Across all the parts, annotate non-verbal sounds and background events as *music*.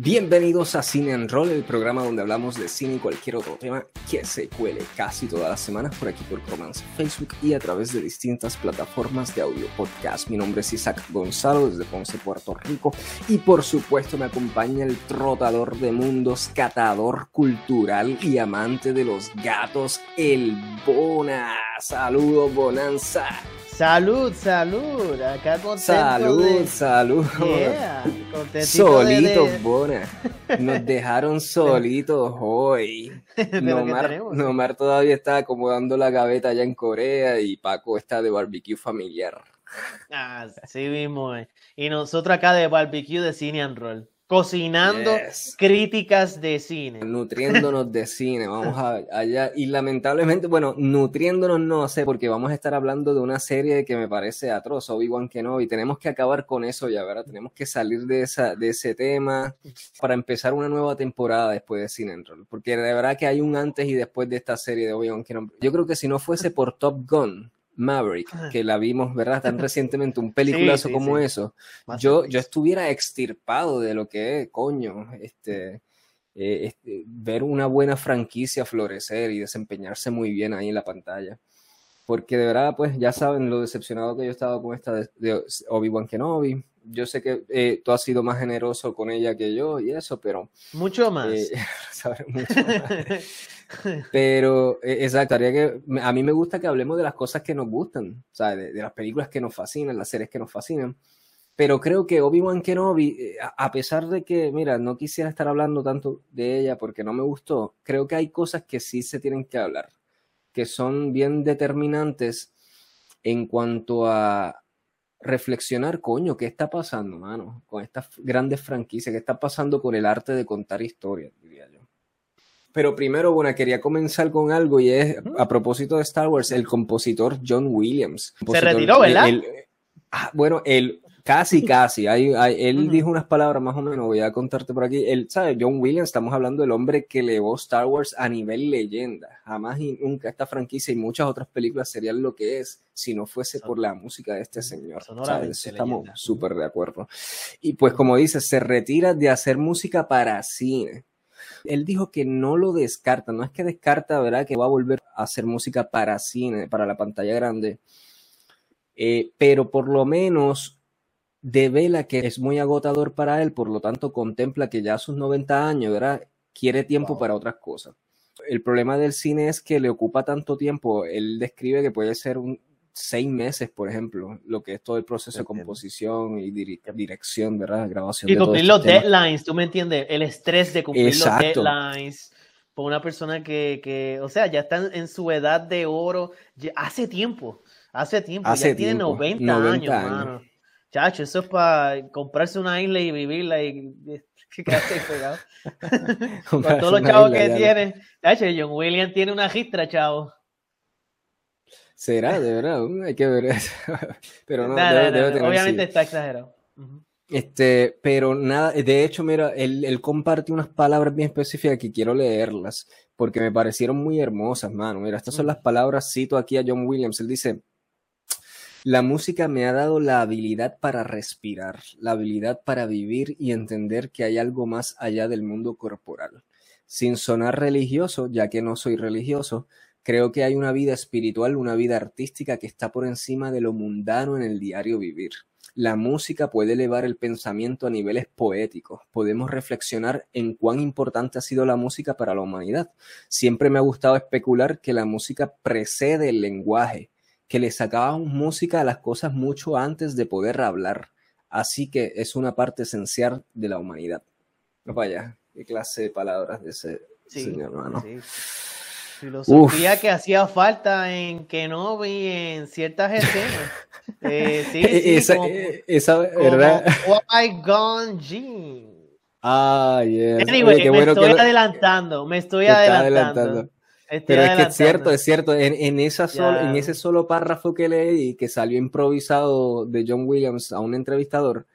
Bienvenidos a Cine and Roll, el programa donde hablamos de cine y cualquier otro tema que se cuele casi todas las semanas por aquí por Romance Facebook y a través de distintas plataformas de audio podcast. Mi nombre es Isaac Gonzalo desde Ponce, Puerto Rico y por supuesto me acompaña el trotador de mundos, catador cultural y amante de los gatos, el Bona. Saludos, Bonanza. Salud, salud. Acá contento Salud, de... salud. Yeah, Solitos, de- Bona. Nos dejaron *laughs* solitos hoy. *laughs* Pero ¿qué Nomar? Nomar todavía está acomodando la gaveta allá en Corea y Paco está de barbecue familiar. Ah, así mismo. eh. Y nosotros acá de barbecue de cine and roll. Cocinando Yes. críticas de cine. Nutriéndonos de *laughs* cine, vamos a, allá. Y lamentablemente, bueno, nutriéndonos no sé, porque vamos a estar hablando de una serie que me parece atroz, Obi-Wan Kenobi. Tenemos que acabar con eso ya, ¿verdad? Tenemos que salir de, esa, de ese tema para empezar una nueva temporada después de Cine Roll. Porque de verdad que hay un antes y después de esta serie de Obi-Wan Kenobi. Yo creo que si no fuese por Top Gun, Maverick, que la vimos, ¿verdad? Tan recientemente, un *laughs* peliculazo sí, como sí. eso Más yo, yo estuviera extirpado de lo que es, coño, este, eh, este, ver una buena franquicia florecer y desempeñarse muy bien ahí en la pantalla. Porque de verdad, pues ya saben lo decepcionado que yo estaba con esta de, de Obi-Wan Kenobi. Yo sé que eh, tú has sido más generoso con ella que yo y eso, pero Mucho más. eh, *laughs* sabes mucho más. *laughs* Pero, eh, exacto, haría que a mí me gusta que hablemos de las cosas que nos gustan, o sea, de, de las películas que nos fascinan, las series que nos fascinan. Pero creo que Obi-Wan Kenobi, eh, a a pesar de que, mira, no quisiera estar hablando tanto de ella porque no me gustó, creo que hay cosas que sí se tienen que hablar, que son bien determinantes en cuanto a reflexionar, coño, ¿qué está pasando, mano? Con estas grandes franquicias, ¿qué está pasando con el arte de contar historias, diría yo? Pero primero, bueno, quería comenzar con algo y es, a propósito de Star Wars, el compositor John Williams. Compositor- retiró, ¿verdad? el- ah, bueno, él casi, casi. Hay- hay- él dijo unas palabras más o menos, voy a contarte por aquí. Él, ¿sabes? John Williams, estamos hablando del hombre que elevó Star Wars a nivel leyenda. Jamás y nunca esta franquicia y muchas otras películas serían lo que es si no fuese por la música de este señor. ¿sabes? Estamos súper de acuerdo. Y pues como dice, se retira de hacer música para cine. Él dijo que no lo descarta, no es que descarta, ¿verdad? Que va a volver a hacer música para cine, para la pantalla grande, Eh, pero por lo menos devela que es muy agotador para él, por lo tanto contempla que ya a sus 90 años, ¿verdad? Quiere tiempo Wow. para otras cosas. El problema del cine es que le ocupa tanto tiempo, él describe que puede ser un seis meses, por ejemplo, lo que es todo el proceso de composición y dirección, ¿verdad? Grabación Y cumplir los deadlines, ¿tú me entiendes? El estrés de cumplir Exacto. los deadlines. Por una persona que, que, o sea, ya está en, su edad de oro, ya- hace tiempo, hace tiempo, Hace ya tiene tiempo, 90, 90 años, años. mano. Chacho, eso es para comprarse una isla y vivirla y *laughs* quedarse ahí pegado. *laughs* Con todos los chavos isla que tiene. Chacho, John Williams tiene una gistra, chavo. Será, de verdad, hay que ver eso. *laughs* Pero no, Nah, debe, nah, debe nah, tener, Obviamente sí. está exagerado. Este, pero nada, de hecho, mira, él, él comparte unas palabras bien específicas que quiero leerlas, porque me parecieron muy hermosas, mano. Mira, estas son las palabras, cito aquí a John Williams, él dice, la música me ha dado la habilidad para respirar, la habilidad para vivir y entender que hay algo más allá del mundo corporal. Sin sonar religioso, ya que no soy religioso, creo que hay una vida espiritual, una vida artística que está por encima de lo mundano en el diario vivir. La música puede elevar el pensamiento a niveles poéticos. Podemos reflexionar en cuán importante ha sido la música para la humanidad. Siempre me ha gustado especular que la música precede el lenguaje, que le sacábamos música a las cosas mucho antes de poder hablar. Así que es una parte esencial de la humanidad. Vaya, qué clase de palabras de ese Sí, señor, hermano. sí. Filosofía que hacía falta en Kenobi en ciertas escenas. *laughs* Eh, sí, sí, esa, como, eh, esa, como ¿verdad? Qui-Gon Jinn. Ah, yes. Anyway, Oye, qué me bueno estoy adelantando, me estoy adelantando. adelantando. Pero es que es cierto, es cierto. En, en, esa sol- Ya. en ese solo párrafo que leí, que salió improvisado de John Williams a un entrevistador,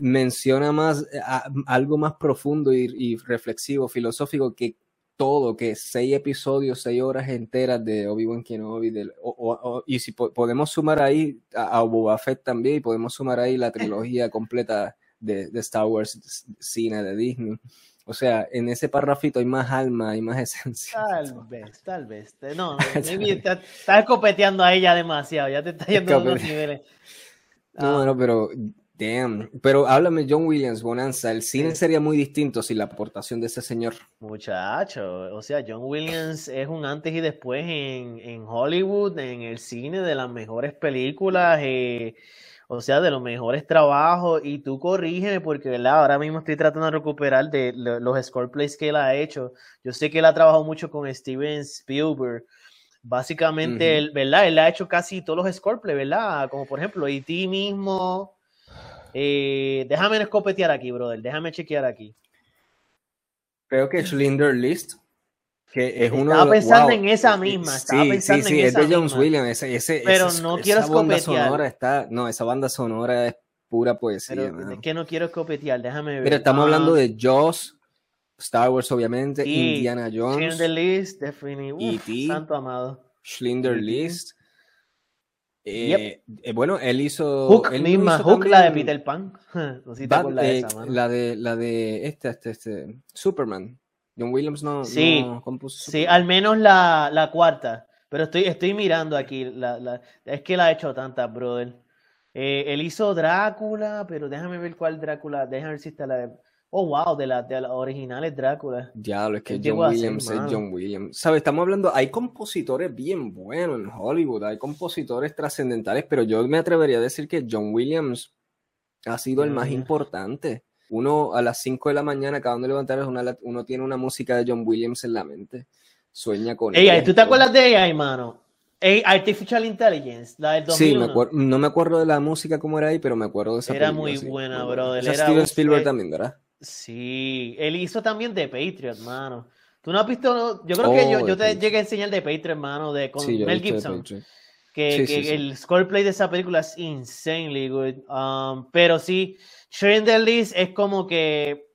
menciona más eh, a- algo más profundo y, y reflexivo, filosófico que todo, que seis episodios, seis horas enteras de Obi-Wan Kenobi, del- o- o- o- y si po- podemos sumar ahí a, a Boba Fett también, y podemos sumar ahí la trilogía completa de, de Star Wars, cine de Disney. O sea, en ese parrafito hay más alma, hay más *laughs* esencia. Tal vez, tal vez. No, *laughs* estás copeteando a ella demasiado, ya te está yendo a unos niveles. No, no, pero Damn. Pero háblame, John Williams, Bonanza. El cine sería muy distinto sin la aportación de ese señor. Muchacho, o sea, John Williams es un antes y después en, en Hollywood, en el cine, de las mejores películas, eh, o sea, de los mejores trabajos. Y tú corrígeme, porque ¿verdad? ahora mismo estoy tratando de recuperar de, los score plays que él ha hecho. Yo sé que él ha trabajado mucho con Steven Spielberg. Básicamente, él, ¿verdad? Él ha hecho casi todos los score plays, ¿verdad? Como por ejemplo, E.T. mismo. Eh, déjame escopetear aquí, brother. Déjame chequear aquí. Creo que Schlinder List, que es uno Estaba pensando en esa misma. Estaba sí, pensando sí, sí, en es de John Williams. Ese, pero no quiero banda sonora está, no, esa banda sonora es pura poesía. Pero es que no quiero escopetear, déjame ver. Pero estamos hablando ah. de Joss, Star Wars, obviamente, Indiana Jones. Schlinder List, definitivamente. Santo amado. Schlinder List. Eh, eh, bueno, él hizo. Hook misma, Hook la de Peter Pan. *laughs* Eh, la, de, la de este, este, este, Superman. John Williams no, sí, compuso. Sí, al menos la, la, cuarta. Pero estoy, estoy mirando aquí. La, la, es que la ha hecho tantas, brother. él hizo Drácula, pero déjame ver cuál Drácula. Déjame ver si está la de. Oh, wow, de las de la originales Drácula. Ya, lo es que John Williams es John Williams. ¿Sabes? Estamos hablando, hay compositores bien buenos en Hollywood, hay compositores trascendentales, pero yo me atrevería a decir que John Williams ha sido el más importante. Uno a las 5 de la mañana, acabando de levantar, uno tiene una música de John Williams en la mente. Sueña con ella. ¿Tú te acuerdas de ella, hermano? Artificial Intelligence, la del 2001. Sí, no me acuerdo de la música como era ahí, pero me acuerdo de esa Era muy buena, bro. Era Steven Spielberg también, ¿verdad? Sí, él hizo también de Patriot, mano. Tú no has visto, yo creo que yo, yo te llegué a enseñar de Patriot, hermano, de con Mel Gibson. Que, que el scoreplay de esa película es insanely good. Um, pero sí, the List es como que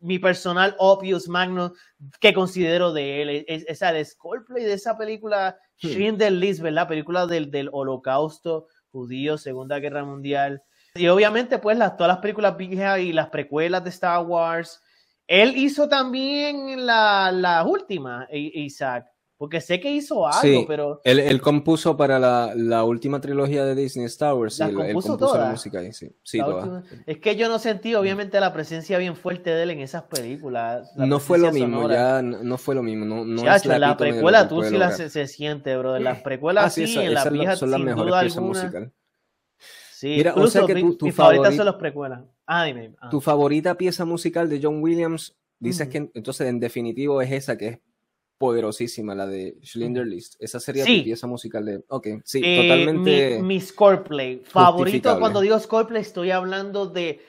mi personal opus magno que considero de él. Es, es, el scoreplay de esa película, hmm. the List, ¿verdad? Película del, del holocausto judío, Segunda Guerra Mundial. Y obviamente, pues, las, todas las películas viejas y las precuelas de Star Wars. Él hizo también las la últimas, Isaac. Porque sé que hizo algo, pero. Él, él, compuso para la, la, última trilogía de Disney Star Wars. él, compuso, la música ahí, sí. sí Es que yo no sentí, obviamente, la presencia bien fuerte de él en esas películas. No fue lo mismo, ya no, fue lo mismo. No, no es la, la precuela tú sí la se, siente, bro. En las precuelas ah, sí, en las viejas son las mejores piezas musicales. Sí, Mira, o sea que tu, tu favorita son los precuelas. Ah, dime. Ah. Tu favorita pieza musical de John Williams, dices que entonces en definitivo es esa que es poderosísima, la de Schlinder List. Esa sería tu pieza musical de. Ok, sí, eh, totalmente. Mi, mi scoreplay favorito, cuando digo scoreplay, estoy hablando de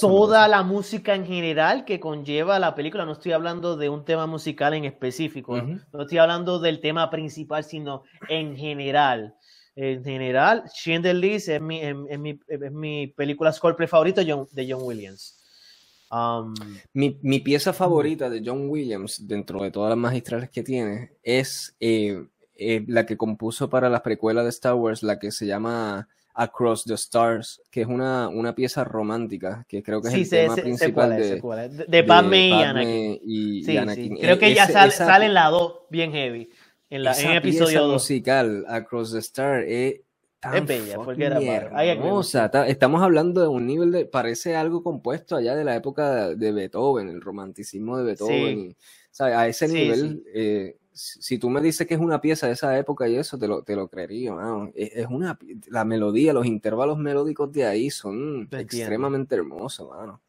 toda la música en general que conlleva la película. No estoy hablando de un tema musical en específico. No estoy hablando del tema principal, sino en general en general, Schindler List es mi, es, mi, es mi película score favorita de John Williams. Um, mi, mi, pieza favorita de John Williams, dentro de todas las magistrales que tiene, es eh, eh, la que compuso para las precuelas de Star Wars, la que se llama Across the Stars, que es una, una pieza romántica, que creo que es el tema principal de, de, de, Padme y Anakin. Y, Anakin. Creo que ya sale, sale en la 2 bien heavy en, la, en episodio musical Across the Star es tan bella, porque era hermosa. estamos hablando de un nivel de parece algo compuesto allá de la época de Beethoven, el romanticismo de Beethoven. A ese nivel, eh, si tú me dices que es una pieza de esa época y eso, te lo, te lo creería, Es, una, la melodía, los intervalos melódicos de ahí son extremadamente hermosos, mano.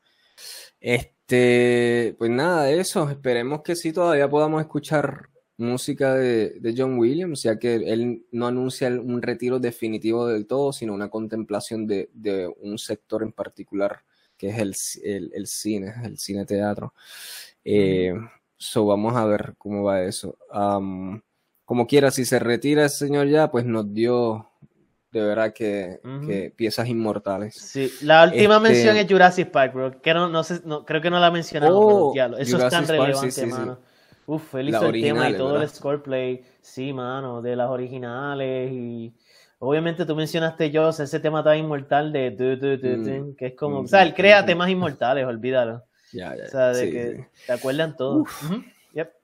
Este, pues nada de eso, esperemos que sí todavía podamos escuchar música de, John Williams, ya que él no anuncia un retiro definitivo del todo, sino una contemplación de, un sector en particular, que es el, el, cine, el cine teatro. Eh, so vamos a ver cómo va eso. como quiera, si se retira el señor ya, pues nos dio de verdad que, piezas inmortales. Sí, la última este mención es Jurassic Park, bro. Que no, no sé, no, creo que no la mencionamos, oh, eso es tan relevante, mano. Uf, él hizo el tema y todo el score play. Sí, mano, de las originales y. Obviamente tú mencionaste yo ese tema tan inmortal de mm, que es como, o sea, él crea temas inmortales, olvídalo. *laughs* O sea, de que te acuerdan todos.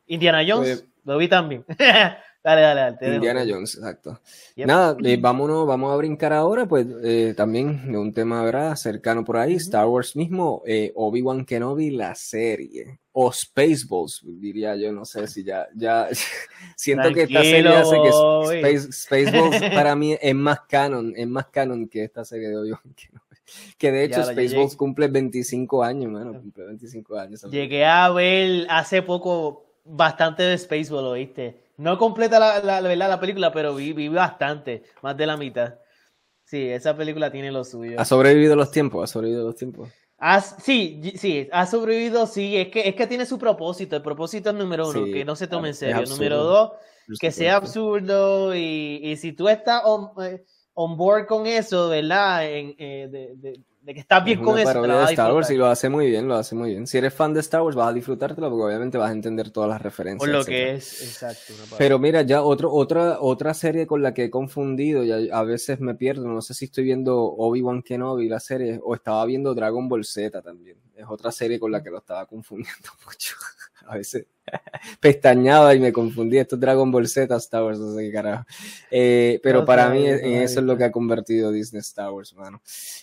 Indiana Jones, lo vi también. *laughs* Dale, dale, dale. Indiana Jones, exacto. Nada, eh, vámonos, vamos a brincar ahora, pues eh, también de un tema, ¿verdad? Cercano por ahí, Star Wars mismo, eh, Obi-Wan Kenobi, la serie, o Spaceballs, diría yo, no sé si ya, ya, *laughs* siento que esta serie hace que Spaceballs *laughs* para mí es más canon, es más canon que esta serie de Obi-Wan Kenobi. Que de hecho Spaceballs cumple 25 años, mano, cumple 25 años. Llegué a ver hace poco bastante de Spaceballs, ¿oíste? No completa la, la, la película, pero vi, vi, bastante, más de la mitad. Sí, esa película tiene lo suyo. ¿Ha sobrevivido los tiempos? ¿Ha sobrevivido los tiempos? sí, sí, ha sobrevivido, sí, es que, es que tiene su propósito. El propósito es número uno, que no se tome en serio. Número dos, que sea absurdo y, y si tú estás on, eh, on, board con eso, ¿verdad? En, eh, de, de que estás bien con eso. de Star Wars y lo hace muy bien, lo hace muy bien. Si eres fan de Star Wars vas a disfrutártelo porque obviamente vas a entender todas las referencias. Por lo que es, exacto. Pero mira, ya otro, otra, otra serie con la que he confundido y a, veces me pierdo, no sé si estoy viendo Obi-Wan Kenobi, la serie, o estaba viendo Dragon Ball Z también. Es otra serie con la que lo estaba confundiendo *laughs* mucho. A veces *laughs* pestañaba y me confundía. Esto es Dragon Ball Z, Star Wars, no sé qué carajo. Eh, pero para mí eso es lo que ha convertido Disney Star Wars, mano.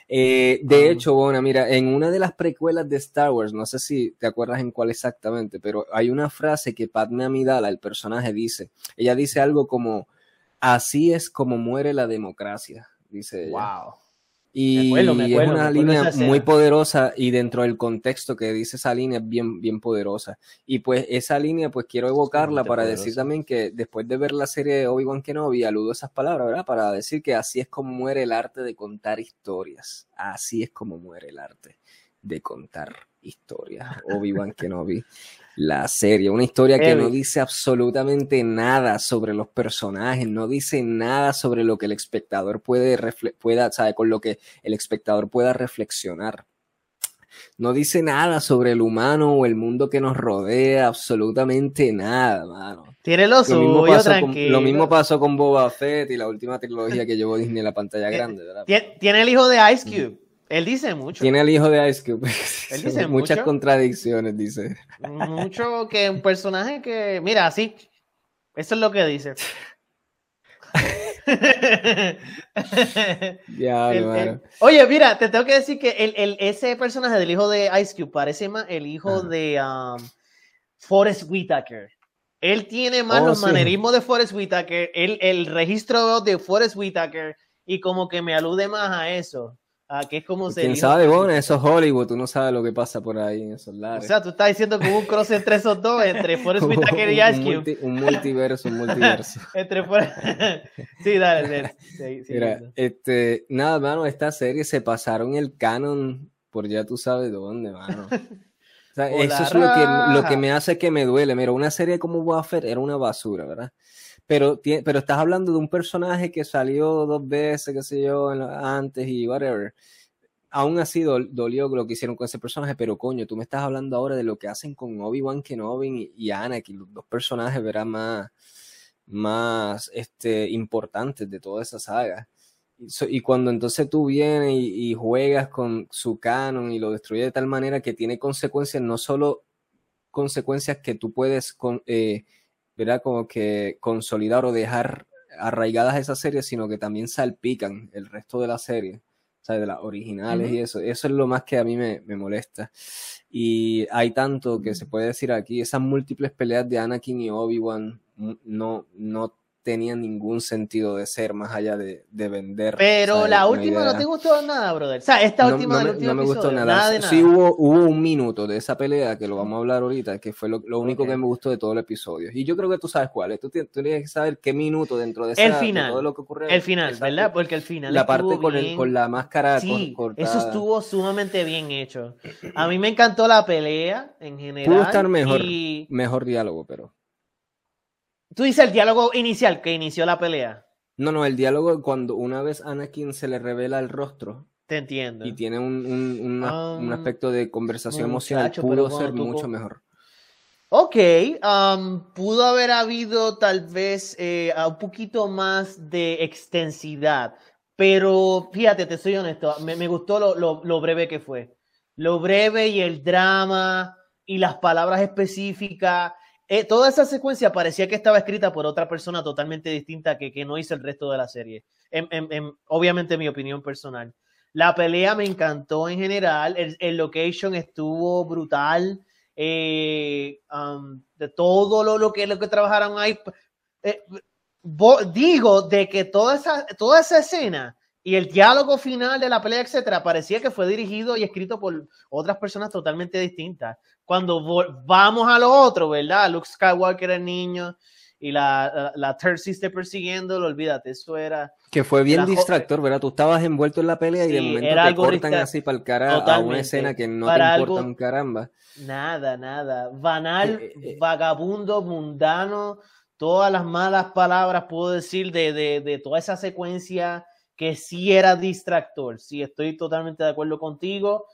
Eh, de hecho, bueno, mira, en una de las precuelas de Star Wars, no sé si te acuerdas en cuál exactamente, pero hay una frase que Padme Amidala, el personaje, dice. Ella dice algo como, así es como muere la democracia, dice ella. Wow. Y es una línea muy poderosa y dentro del contexto que dice esa línea es bien, bien poderosa. Y pues esa línea pues quiero evocarla para decir también que después de ver la serie de Obi-Wan Kenobi aludo esas palabras, ¿verdad? Para decir que así es como muere el arte de contar historias. Así es como muere el arte de contar historias. *laughs* Obi-Wan Kenobi la serie. Una historia que no dice absolutamente nada sobre los personajes, no dice nada sobre lo que el espectador puede, pueda, sabe, con lo que el espectador pueda reflexionar. No dice nada sobre el humano o el mundo que nos rodea, absolutamente nada, mano. Tiene lo, suyo, mismo pasó con, lo mismo pasó con Boba Fett y la última trilogía que llevó Disney en la pantalla grande, ¿verdad? Tiene el hijo de Ice Cube. Él dice mucho. Tiene el hijo de Ice Cube. *laughs* Él dice Muchas contradicciones, dice. Mucho que un personaje que. Mira, así. Eso es lo que dice. *laughs* *laughs* ya, Oye, mira, te tengo que decir que el, ese personaje del hijo de Ice Cube parece más el hijo de um, Forrest Whitaker. Él tiene más oh, los manerismos de Forrest Whitaker, el, el registro de Forrest Whitaker, y como que me alude más a eso. Ah, que es como se. ¿Quién sabe, bueno, eso es Hollywood, tú no sabes lo que pasa por ahí en esos lares. O sea, tú estás diciendo que hubo un cross entre esos dos, entre *laughs* Forrest Whitaker y Ice un, multiverso, un *laughs* multiverso. entre *laughs* Sí, dale, Mira, este, nada, mano, esta serie se pasaron el canon por ya tú sabes dónde, mano. O sea, eso es lo que, lo que me hace que me duele. Mira, una serie como Waffer era una basura, ¿verdad? Pero, pero estás hablando de un personaje que salió dos veces, qué sé yo, antes y whatever. Aún así dolió lo que hicieron con ese personaje, pero coño, tú me estás hablando ahora de lo que hacen con Obi-Wan Kenobi y, Anakin, los dos personajes, verán más, más este, importantes de toda esa saga. Y, cuando entonces tú vienes y, juegas con su canon y lo destruyes de tal manera que tiene consecuencias, no solo consecuencias que tú puedes con, eh, ¿verdad? Como que consolidar o dejar arraigadas esas series, sino que también salpican el resto de la serie, ¿sabes? De las originales y eso. Eso es lo más que a mí me, me, molesta. Y hay tanto que se puede decir aquí, esas múltiples peleas de Anakin y Obi-Wan no, no tenía ningún sentido de ser más allá de, de vender. Pero la última no te gustó nada, brother. O sea, esta última no, no me gustó nada. Sí hubo, hubo un minuto de esa pelea que lo vamos a hablar ahorita, que fue lo, único que me gustó de todo el episodio. Y yo creo que tú sabes cuál es. Tú, tienes que saber qué minuto dentro de, esa, el final, todo lo que ocurre. El final, ¿verdad? Porque el final. La parte con, el, con la máscara sí, cortada. Eso estuvo sumamente bien hecho. A mí me encantó la pelea en general. Pudo estar mejor, mejor diálogo, pero. Tú dices el diálogo inicial que inició la pelea. No, no, el diálogo cuando una vez Anakin se le revela el rostro. Te entiendo. Y tiene un, un, un, ah, aspecto de conversación emocional, pudo ser mucho mejor. Ok, um, pudo haber habido tal vez eh, un poquito más de extensidad, pero fíjate, te soy honesto, me, gustó lo, breve que fue. Lo breve y el drama y las palabras específicas. Eh, toda esa secuencia parecía que estaba escrita por otra persona totalmente distinta que, que no hizo el resto de la serie. obviamente mi opinión personal. La pelea me encantó en general, el, el location estuvo brutal eh, um, de todo lo, lo, que, lo que trabajaron ahí. Eh, digo de que toda esa, toda esa escena y el diálogo final de la pelea, etcétera, parecía que fue dirigido y escrito por otras personas totalmente distintas. Cuando vamos a lo otro, ¿verdad? Luke Skywalker, el niño, y la, la, Third Sister persiguiéndolo, olvídate, eso era... Que fue bien distractor, ¿verdad? Tú estabas envuelto en la pelea y de momento te cortan así para el cara a una escena que no te importa un caramba. Nada, nada. Banal, eh, eh, eh. vagabundo, mundano, todas las malas palabras puedo decir de, de, de toda esa secuencia que sí era distractor. Sí, estoy totalmente de acuerdo contigo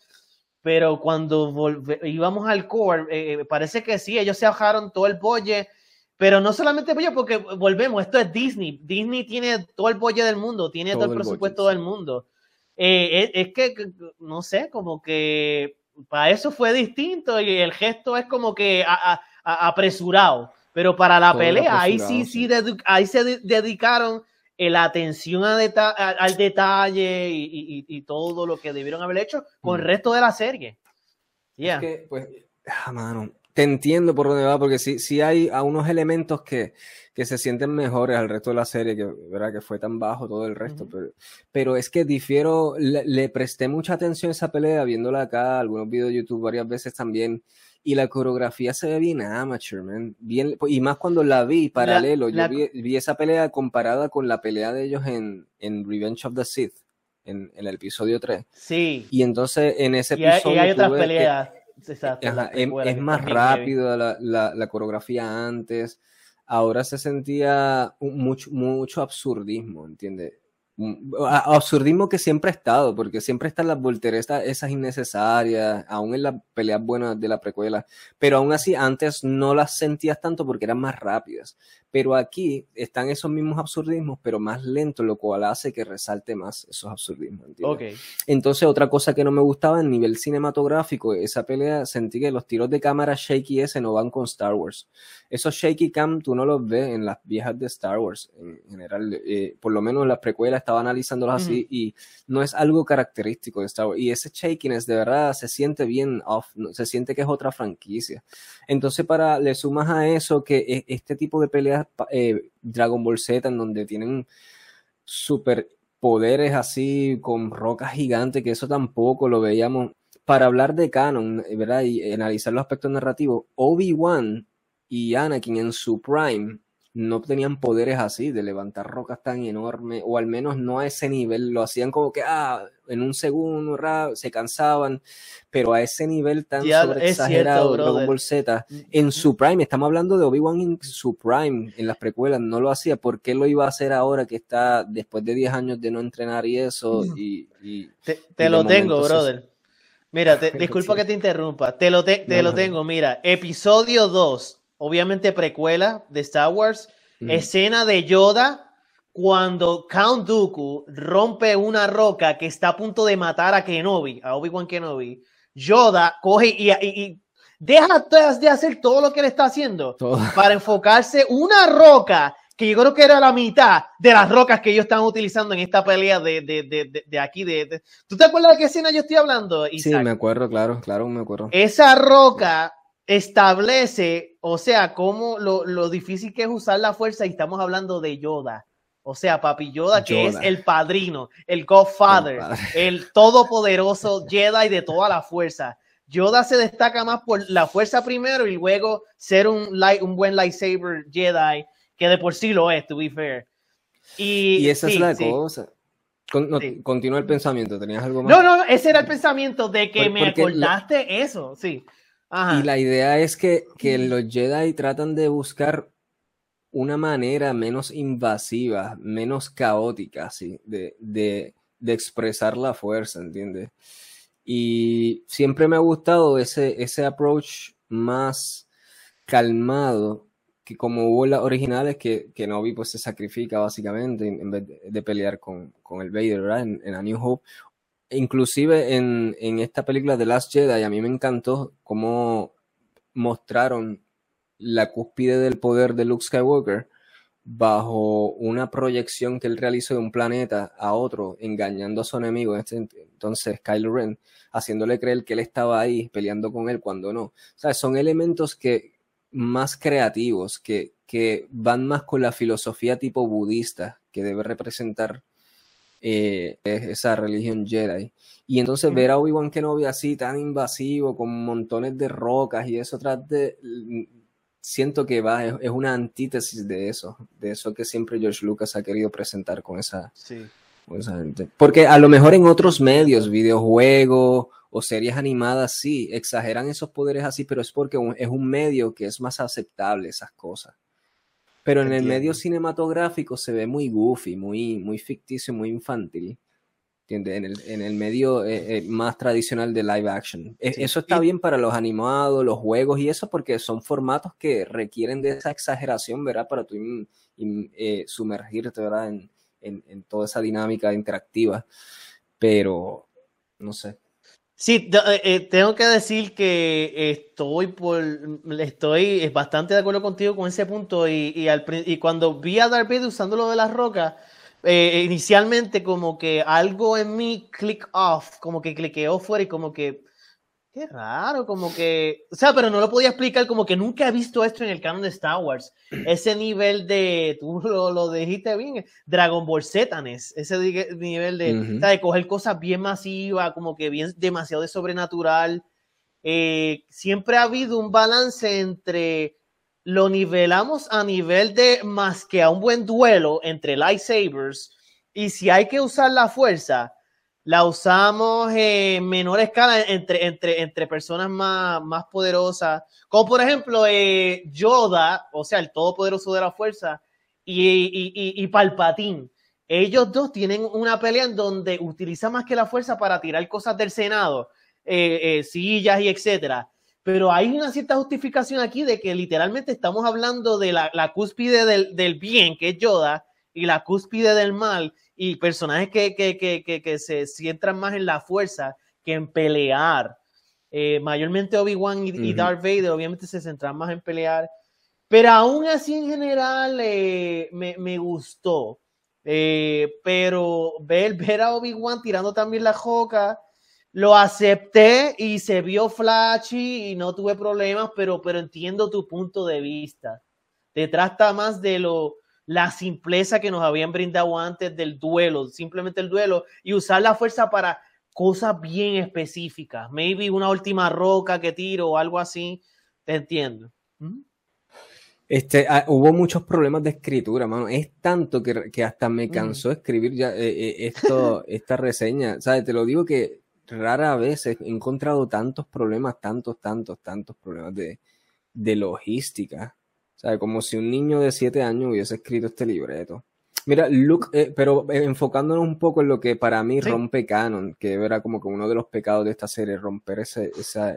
pero cuando íbamos al core, parece que sí, ellos se bajaron todo el bolle pero no solamente pollo, porque volvemos, esto es Disney. Disney tiene todo el pollo del mundo, tiene todo, el presupuesto del mundo. Eh, es, que, no sé, como que para eso fue distinto y el gesto es como que apresurado. Pero para la pelea, ahí sí, sí, ahí se dedicaron la atención a al detalle y, todo lo que debieron haber hecho con el mm. resto de la serie. Es que, pues, ah, mano, te entiendo por dónde va, porque sí, sí hay a unos elementos que, que se sienten mejores al resto de la serie, que, ¿verdad? que fue tan bajo todo el resto. pero, pero, es que difiero, le, presté mucha atención a esa pelea, viéndola acá, algunos videos de YouTube varias veces también. Y la coreografía se ve bien amateur, man. Bien, y más cuando la vi paralelo. yo vi, esa pelea comparada con la pelea de ellos en, en Revenge of the Sith, en, el episodio 3. Sí. Y entonces en ese episodio. Y hay, otras peleas es, más rápido la, la, coreografía antes. Ahora se sentía mucho, mucho absurdismo, ¿entiendes? Absurdismo que siempre ha estado, porque siempre están las volteretas esas innecesarias, aún en las peleas buenas de la precuela, pero aún así antes no las sentías tanto porque eran más rápidas. Pero aquí están esos mismos absurdismos, pero más lentos, lo cual hace que resalte más esos absurdismos. Okay. Entonces, otra cosa que no me gustaba a nivel cinematográfico, esa pelea, sentí que los tiros de cámara shaky ese no van con Star Wars. Esos shaky cam tú no los ves en las viejas de Star Wars, en general. Eh, por lo menos en las precuelas estaba analizándolos así y no es algo característico de Star Wars. Y ese shakiness de verdad se siente bien off, se siente que es otra franquicia. Entonces, para le sumas a eso que e, este tipo de peleas eh, Dragon Ball Z, en donde tienen superpoderes así con rocas gigantes, que eso tampoco lo veíamos. Para hablar de canon, ¿verdad? Y analizar los aspectos narrativos, Obi-Wan y Anakin en su prime no tenían poderes así de levantar rocas tan enormes, o al menos no a ese nivel, lo hacían como que, ah, en un segundo, se cansaban, pero a ese nivel tan exagerado Dragon Ball Z, mm, en mm. su prime, estamos hablando de Obi-Wan en su prime, en las precuelas, no lo hacía, ¿por qué lo iba a hacer ahora que está después de 10 años de no entrenar y eso? Mm. Y, te, lo tengo, brother. Mira, *laughs* disculpa que te interrumpa, te lo, te lo tengo, mira, episodio 2 obviamente precuela de Star Wars, escena de Yoda cuando Count Dooku rompe una roca que está a punto de matar a Kenobi, a Obi-Wan Kenobi. Yoda coge y, deja de hacer todo lo que él está haciendo *laughs* para enfocarse una roca que yo creo que era la mitad de las rocas que ellos están utilizando en esta pelea de, de, de, aquí. De, ¿Tú te acuerdas de qué escena yo estoy hablando? Sí, me acuerdo, claro, claro, me acuerdo. Esa roca establece, o sea, cómo lo, difícil que es usar la fuerza y estamos hablando de Yoda. O sea, Papi Yoda, que es el padrino, el Godfather, el, todopoderoso Jedi de toda la fuerza. Yoda se destaca más por la fuerza primero y luego ser un, light, un buen lightsaber Jedi, que de por sí lo es, to be fair. Y, esa es la cosa. Continúa el pensamiento, ¿tenías algo más? No, no, ese era el pensamiento de que me acordaste eso, sí. Y la idea es que, los Jedi tratan de buscar una manera menos invasiva, menos caótica, ¿sí? de, de, expresar la fuerza, ¿entiendes? Y siempre me ha gustado ese, ese approach más calmado que como hubo las originales que, que Novi pues se sacrifica básicamente en, vez de, pelear con, con, el Vader, ¿verdad? En, en, A New Hope. Inclusive en, en esta película The Last Jedi, a mí me encantó cómo mostraron la cúspide del poder de Luke Skywalker bajo una proyección que él realizó de un planeta a otro, engañando a su enemigo, este entonces Kylo Ren, haciéndole creer que él estaba ahí peleando con él cuando no. O sea, son elementos que más creativos, que, que van más con la filosofía tipo budista que debe representar eh, esa religión Jedi. Y entonces ver a Obi-Wan Kenobi así tan invasivo, con montones de rocas y eso tras de siento que va, es, una antítesis de eso, de eso que siempre George Lucas ha querido presentar con esa, gente. Porque a lo mejor en otros medios, videojuegos o series animadas, sí, exageran esos poderes así, pero es porque es un medio que es más aceptable esas cosas. Pero en el medio cinematográfico se ve muy goofy, muy, muy ficticio, muy infantil. En el, en el medio eh, eh, más tradicional de live action. E, eso está bien para los animados, los juegos y eso, porque son formatos que requieren de esa exageración, ¿verdad? Para tú eh, sumergirte, ¿verdad? En, en, toda esa dinámica interactiva. Pero, no sé. Sí, tengo que decir que estoy por, estoy bastante de acuerdo contigo con ese punto y, y, al, y cuando vi a Darth Vader usando lo de las rocas, eh, inicialmente como que algo en mí click off, como que cliqueó fuera y como que, qué raro, como que, o sea, pero no lo podía explicar, como que nunca he visto esto en el canon de Star Wars, ese nivel de, tú lo, lo dijiste bien, Dragon Ball Zetanes, ese nivel de, de coger cosas bien masivas, como que bien demasiado de sobrenatural. Eh, siempre ha habido un balance entre lo nivelamos a nivel de más que a un buen duelo entre lightsabers. Y si hay que usar la fuerza, la usamos en menor escala entre, entre, entre personas más, más poderosas. Como por ejemplo eh, Yoda, o sea, el todopoderoso de la fuerza, y, y, y, Palpatín. Ellos dos tienen una pelea en donde utiliza más que la fuerza para tirar cosas del Senado, eh, eh, sillas y etcétera pero hay una cierta justificación aquí de que literalmente estamos hablando de la, cúspide del, bien, que es Yoda, y la cúspide del mal, y personajes que, que, se centran más en la fuerza que en pelear. Eh, mayormente Obi-Wan y, Darth Vader obviamente se centran más en pelear, pero aún así en general eh, me, gustó. Eh, pero ver, ver a Obi-Wan tirando también la joca lo acepté y se vio flashy y no tuve problemas, pero, pero entiendo tu punto de vista. Te trata más de lo, la simpleza que nos habían brindado antes del duelo, simplemente el duelo, y usar la fuerza para cosas bien específicas. Maybe una última roca que tiro o algo así. Te entiendo. ¿Mm? Este, ah, hubo muchos problemas de escritura, mano. Es tanto que, que hasta me mm. cansó escribir ya eh, eh, esto, *laughs* esta reseña. ¿Sabes? Te lo digo que rara vez he encontrado tantos problemas, tantos, tantos, tantos problemas de, de logística. Sea, como si un niño de siete años hubiese escrito este libreto. Mira, Luke, eh, pero eh, enfocándonos un poco en lo que para mí rompe canon, que era como que uno de los pecados de esta serie, romper ese,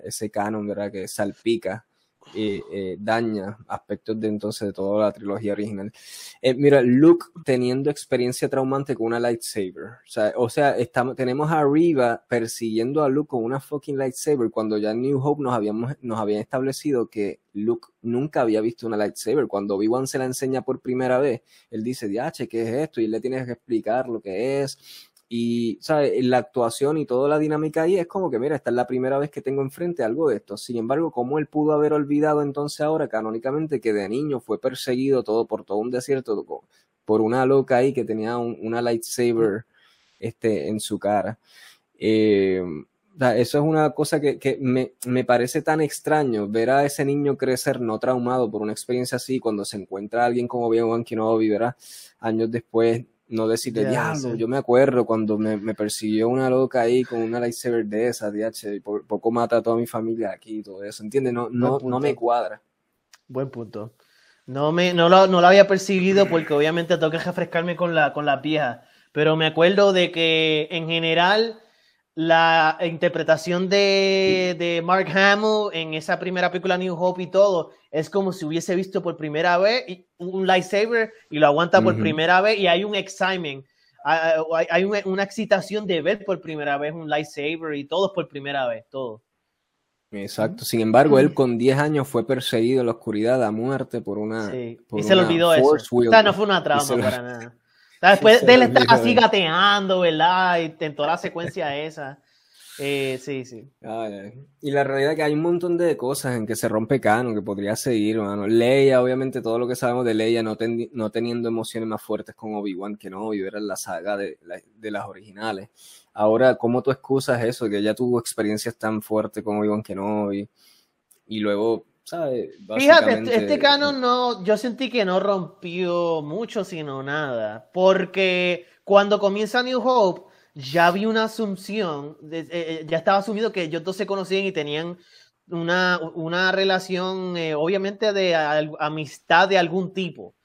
ese canon, ¿verdad? Que salpica eh, daña aspectos de entonces de toda la trilogía original. Eh, mira, Luke teniendo experiencia traumante con una lightsaber. O sea, o sea estamos, tenemos arriba persiguiendo a Luke con una fucking lightsaber cuando ya en New Hope nos, habíamos, nos habían establecido que Luke nunca había visto una lightsaber. Cuando Obi-Wan se la enseña por primera vez, él dice, diache, ¿qué es esto? Y él le tiene que explicar lo que es y. La actuación y toda la dinámica ahí es como que, mira, esta es la primera vez que tengo enfrente algo de esto. Sin embargo, ¿cómo él pudo haber olvidado entonces ahora, canónicamente, que de niño fue perseguido todo por todo un desierto por una loca ahí que tenía una lightsaber este, en su cara? Eh, eso es una cosa que, me, me, parece tan extraño ver a ese niño crecer no traumado por una experiencia así cuando se encuentra alguien como Obi-Wan Kenobi, ¿verdad? Años después no decirle, diablo, yo me acuerdo cuando me, me, persiguió una loca ahí con una lightsaber de esa, DH, y por poco mata a toda mi familia aquí y todo eso, ¿entiendes? No, no, no me cuadra. Buen punto. No, me, no, lo, no lo había percibido porque obviamente tengo que refrescarme con la, con la pero me acuerdo de que en general la interpretación de, de, Mark Hamill en esa primera película New Hope y todo es como si hubiese visto por primera vez un lightsaber y lo aguanta por primera vez y hay un excitement, hay, hay una, una, excitación de ver por primera vez un lightsaber y todo por primera vez, todo. Exacto. Sin embargo, él con 10 años fue perseguido en la oscuridad a muerte por una. Sí. y se le olvidó eso. O sea, no fue una trama para nada. Después de él estar así gateando, ¿verdad? Y en toda la secuencia esa. Eh, sí, sí. y la realidad es que hay un montón de cosas en que se rompe Cano, que podría seguir, mano. Leia, obviamente, todo lo que sabemos de Leia, no, no teniendo emociones más fuertes con Obi-Wan que no, y era la saga de, de, las originales. Ahora, ¿cómo tú excusas eso? Que ella tuvo experiencias tan fuertes con Obi-Wan que no, y, y luego Fíjate, este, este canon no, yo sentí que no rompió mucho, sino nada, porque cuando comienza New Hope, ya vi una asunción, eh, eh, ya estaba asumido que ellos dos se conocían y tenían una, una relación, eh, obviamente, de amistad de algún tipo.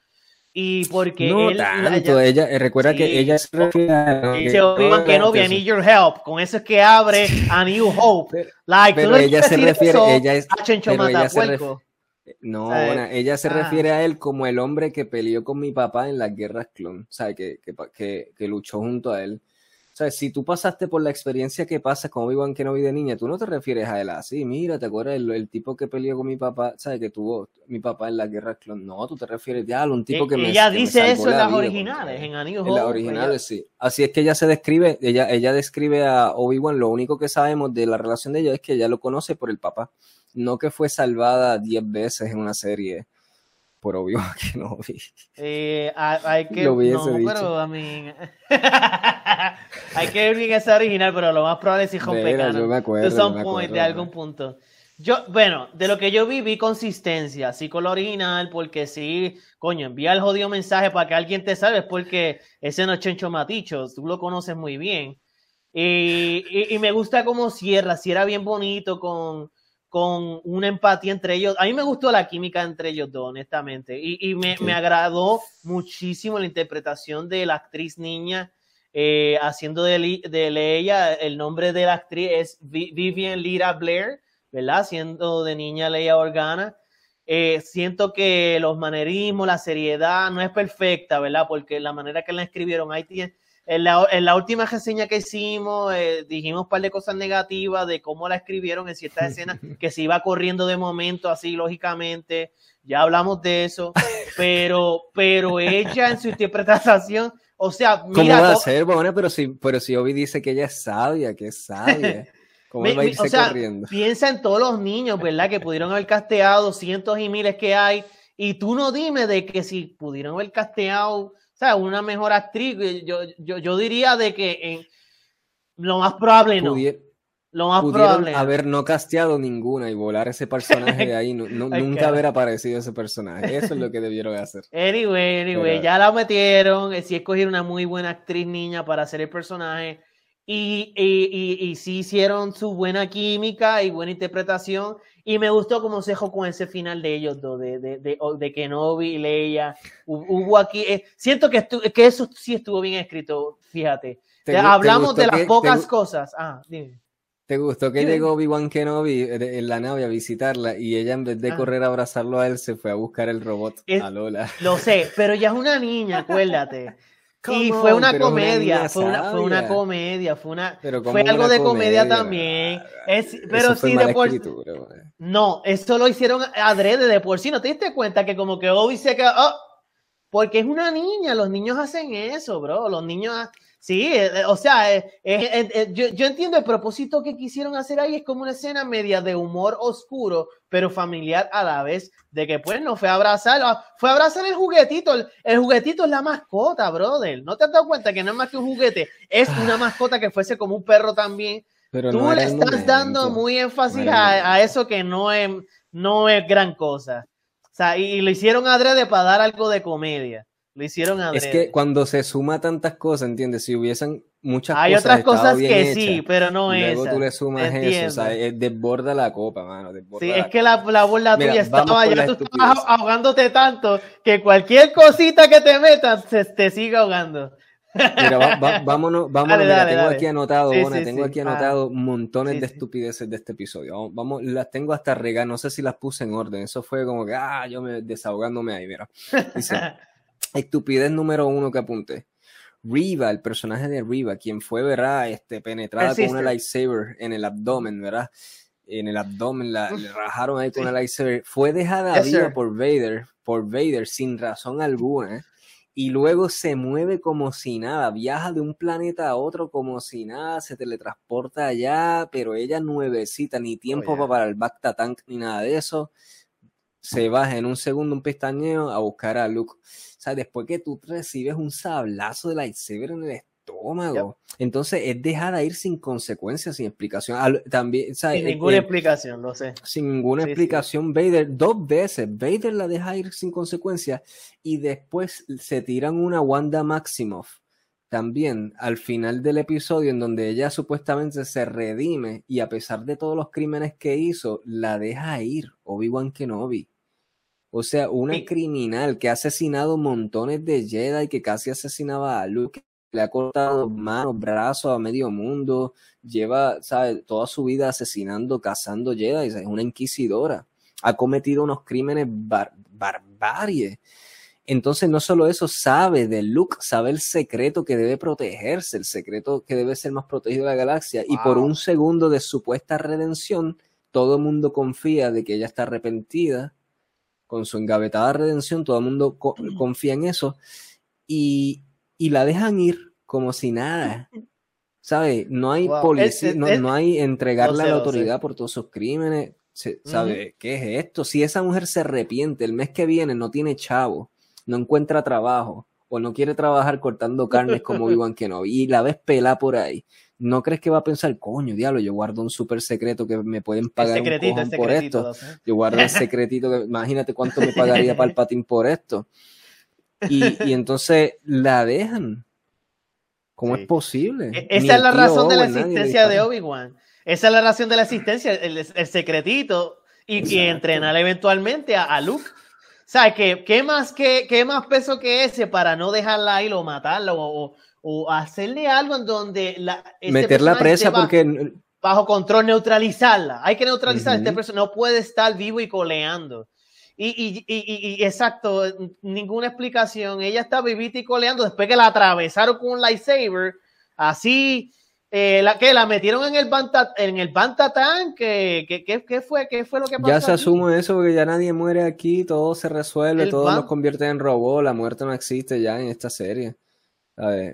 Y porque no él, tanto, ella, eh, recuerda que ella se refiere a Obi-Wan Kenobi, I need your help. Con eso es que abre *laughs* a New Hope. Like, pero ella se refiere, ella es, pero ella se refiere, no, bueno, ella se ah. refiere a él como el hombre que peleó con mi papá en las guerras clon, ¿sabes? Que, que, que, que luchó junto a él. Sea, si tú pasaste por la experiencia que pasas con Obi-Wan Kenobi de niña, tú no te refieres a él así. Mira, ¿te acuerdas el, tipo que peleó con mi papá? ¿Sabes? Que tuvo mi papá en la guerra clon. No, tú te refieres ya a un tipo que ella me. Ella dice eso en las originales, en Anillos En las originales, sí. Así es que ella se describe, ella, ella describe a Obi-Wan. Lo único que sabemos de la relación de ella es que ella lo conoce por el papá. No que fue salvada diez veces en una serie por obvio *laughs* que no vi. Eh, hay que, lo no, pero a mí *laughs* hay que ver bien esa original, pero lo más probable es hijo pecado. Yo me acuerdo. de algún punto. Yo, bueno, de lo que yo vi, vi consistencia, sí con la original, porque sí, coño, envía el jodido mensaje para que alguien te salve, porque ese no es Chencho Maticho, tú lo conoces muy bien. Y, y, y me gusta cómo cierra, cierra bien bonito con, con una empatía entre ellos. A mí me gustó la química entre ellos dos, honestamente, y, me, me, agradó muchísimo la interpretación de la actriz niña eh, haciendo de, de Leia. El nombre de la actriz es Vivian Lira Blair, ¿verdad? Haciendo de niña Leia Organa. Eh, siento que los manerismos, la seriedad no es perfecta, ¿verdad? Porque la manera que la escribieron ahí tiene en la, última reseña que hicimos, eh, dijimos un par de cosas negativas de cómo la escribieron en ciertas escenas, *laughs* que se iba corriendo de momento, así lógicamente. Ya hablamos de eso, pero, pero ella en su interpretación, o sea, mira. ¿Cómo va a ser? Bueno, pero si, pero si Obi dice que ella es sabia, que es sabia. ¿Cómo *laughs* va a irse o sea, corriendo? Piensa en todos los niños, ¿verdad? Que pudieron haber casteado, cientos y miles que hay, y tú no dime de que si pudieron haber casteado sea, una mejor actriz. Yo, yo, yo diría de que lo más probable no. lo más probable. haber no casteado ninguna y volar ese personaje de ahí, *laughs* nunca haber aparecido ese personaje. Eso es lo que debieron hacer. *laughs* Anyway, anyway, ya la metieron. Si escogieron una muy buena actriz niña para hacer el personaje. Y, y, y, y sí hicieron su buena química y buena interpretación. Y me gustó cómo se dejó con ese final de ellos dos, de, de, de, de Kenobi y Leia. Hubo aquí, eh, siento que, que eso sí estuvo bien escrito, fíjate. hablamos de las pocas cosas. Ah, dime. ¿Te gustó que llegó Obi-Wan Kenobi en la nave a visitarla y ella en vez de ah. correr a abrazarlo a él se fue a buscar el robot a Lola? Lo sé, pero ya es una *laughs* niña, acuérdate. Y fue una comedia, fue, una, fue una, comedia, fue una fue algo de comedia, también. Es, pero sí de por No, eso lo hicieron adrede de por sí, no te diste cuenta que como que Obi se quedó, oh, porque es una niña, los niños hacen eso, bro, los niños Sí, eh, eh, o sea, eh, yo, yo, entiendo el propósito que quisieron hacer ahí, es como una escena media de humor oscuro, pero familiar a la vez, de que pues no fue a abrazar, ah, fue a abrazar el juguetito, el, juguetito es la mascota, brother, ¿no te has dado cuenta que no es más que un juguete? Es una mascota que fuese como un perro también. Pero Tú le estás dando muy énfasis a, eso que no es, no es gran cosa. O sea, y, y lo hicieron adrede para dar algo de comedia. Lo hicieron a Es que cuando se suma tantas cosas, ¿entiendes? Si hubiesen muchas Hay cosas. Hay otras cosas que sí, pero no es. Luego tú le sumas eso, o sea, desborda la copa, mano. sí, es que la, la bola tuya estaba, ya tú estabas ahogándote tanto que cualquier cosita que te metas te, te sigue ahogando. Mira, *laughs* vámonos, vámonos tengo aquí anotado, tengo aquí anotado montones de estupideces de este episodio. Vamos, las tengo hasta regar, no sé si las puse en orden. Eso fue como que, ah, yo me desahogándome ahí, mira. Dice, *laughs* estupidez número uno que apunté. Riva, el personaje de Riva, quien fue, ¿verdad? Este, penetrada con una lightsaber en el abdomen, ¿verdad? En el abdomen, la, le rajaron ahí con una lightsaber. Fue dejada viva por Vader, por Vader, sin razón alguna. ¿eh? Y luego se mueve como si nada, viaja de un planeta a otro como si nada, se teletransporta allá, pero ella nuevecita, ni tiempo oh, para el Bacta Tank ni nada de eso. Se baja en un segundo un pestañeo a buscar a Luke sea, después que tú recibes un sablazo de lightsaber en el estómago, entonces es dejada ir sin consecuencias, sin explicación. También, sin ninguna eh, explicación, lo sé. Sin ninguna explicación, Vader, dos veces, Vader la deja ir sin consecuencias y después se tiran una Wanda Maximoff también al final del episodio en donde ella supuestamente se redime y a pesar de todos los crímenes que hizo, la deja ir Obi-Wan Kenobi. O sea, una criminal que ha asesinado montones de Jedi, que casi asesinaba a Luke, le ha cortado manos, brazos a medio mundo, lleva, ¿sabe? Toda su vida asesinando, cazando Jedi, es una inquisidora. Ha cometido unos crímenes bar barbarie. Entonces, no solo eso, sabe de Luke, sabe el secreto que debe protegerse, el secreto que debe ser más protegido de la galaxia. Y por un segundo de supuesta redención, todo el mundo confía de que ella está arrepentida con su engavetada redención, todo el mundo confía en eso, y, la dejan ir como si nada. ¿Sabe? No hay policía, no, hay entregarle a la autoridad por todos sus crímenes. ¿Sabe? ¿Qué es esto? Si esa mujer se arrepiente, el mes que viene no tiene chavo, no encuentra trabajo, o no quiere trabajar cortando carnes como *laughs* Iwan no y la ves pela por ahí, ¿no crees que va a pensar, coño, diablo, yo guardo un súper secreto que me pueden pagar un cojón por esto? Yo guardo el *laughs* secretito, que, imagínate cuánto me pagaría para el patín por esto. Y, entonces la dejan. ¿Cómo es posible? E, esa es la razón de la existencia de Obi-Wan. Esa es la razón de la existencia, el, secretito, y, que entrenar eventualmente a, Luke. ¿Sabes? ¿Qué, qué, más, qué, ¿Qué más peso que ese para no dejarla ahí o matarlo o, o hacerle algo en donde la presa porque bajo control neutralizarla. Hay que neutralizar a este personaje, no puede estar vivo y coleando. Y, y, y, y, exacto, ninguna explicación. Ella está vivita y coleando después que la atravesaron con un lightsaber. Así, eh, la, que la metieron en el Banta, en el Bantatán, ¿qué, qué, qué, fue, ¿qué fue lo que pasó? Ya se asume eso porque ya nadie muere aquí, todo se resuelve, todo nos convierte en robot, la muerte no existe ya en esta serie.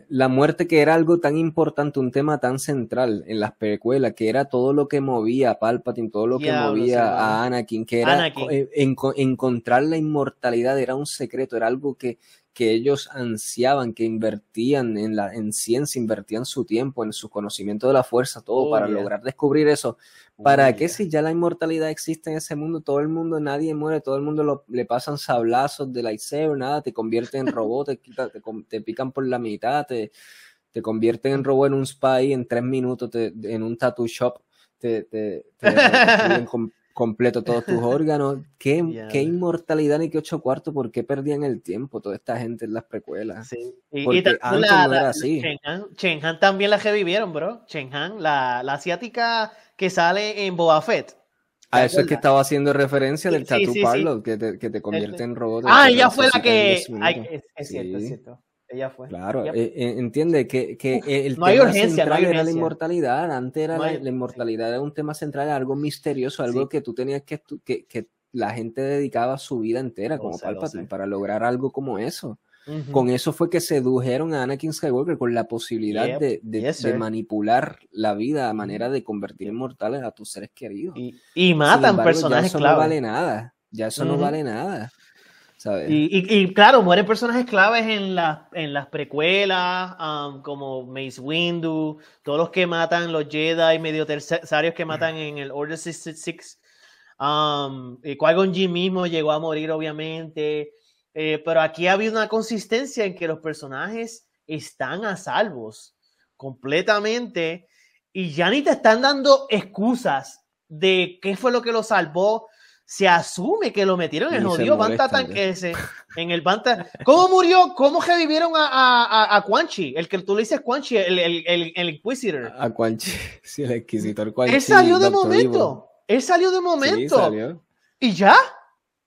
La muerte que era algo tan importante, un tema tan central en las precuelas, que era todo lo que movía a Palpatine, todo lo que movía a Anakin, que era encontrar la inmortalidad, era un secreto, era algo que, que ellos ansiaban, que invertían en la en ciencia, invertían su tiempo, en su conocimiento de la fuerza, todo oh, para lograr descubrir eso. Oh, ¿Para qué si ya la inmortalidad existe en ese mundo? Todo el mundo, nadie muere, todo el mundo le pasan sablazos de lightsaber, nada, te convierte en robot, te, te, pican por la mitad, te, te convierten en robot en un spy en tres minutos, en un tattoo shop, te, te, te *laughs* completo todos tus *laughs* órganos. ¿Qué, qué inmortalidad ni qué ocho cuartos? ¿Por qué perdían el tiempo toda esta gente en las precuelas? Sí. Y, Porque antes no era así. Chen Han, también la revivieron, bro. Chen Han, la, la, asiática que sale en Boba Fett. A eso es que estaba haciendo referencia del Tattoo Parlor, que te, que te convierte en robot. Ah, ella fue la que... es, cierto, es cierto. Ella fue. Claro, eh, eh, entiende que, que el no tema hay urgencia, central no era la inmortalidad. Antes era la, inmortalidad, era un tema central, algo misterioso, algo que tú tenías que, que, que, la gente dedicaba su vida entera como Palpatine para lograr algo como eso. Con eso fue que sedujeron a Anakin Skywalker con la posibilidad de, de, manipular la vida a manera de convertir en mortales a tus seres queridos. Y, matan personajes ya eso no vale nada. Ya eso no vale nada. Y, claro, mueren personajes claves en, en las precuelas, um, como Mace Windu, todos los que matan los Jedi medio terciarios que matan en el Order 66. Um, Qui-Gon Jinn mismo llegó a morir, obviamente. Eh, pero aquí ha habido una consistencia en que los personajes están a salvos completamente y ya ni te están dando excusas de qué fue lo que los salvó se asume que lo metieron en el jodido Bantatán ese, en el Banta. ¿Cómo murió? ¿Cómo revivieron a, a, a, Quan Chi? El que tú le dices Quan Chi, el, el, el, el Inquisitor. A Quan Chi, *laughs* sí, el Inquisitor Quan. Él salió de momento. Él salió de momento. ¿Y ya?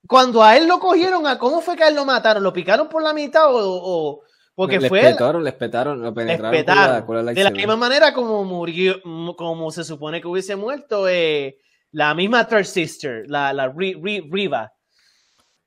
Cuando a él lo cogieron, ¿a cómo fue que a él lo mataron? ¿Lo picaron por la mitad o, porque le fue. Petaron, le petaron, lo penetraron. de la misma manera como murió, como se supone que hubiese muerto eh, la misma Third Sister, la, la Riva.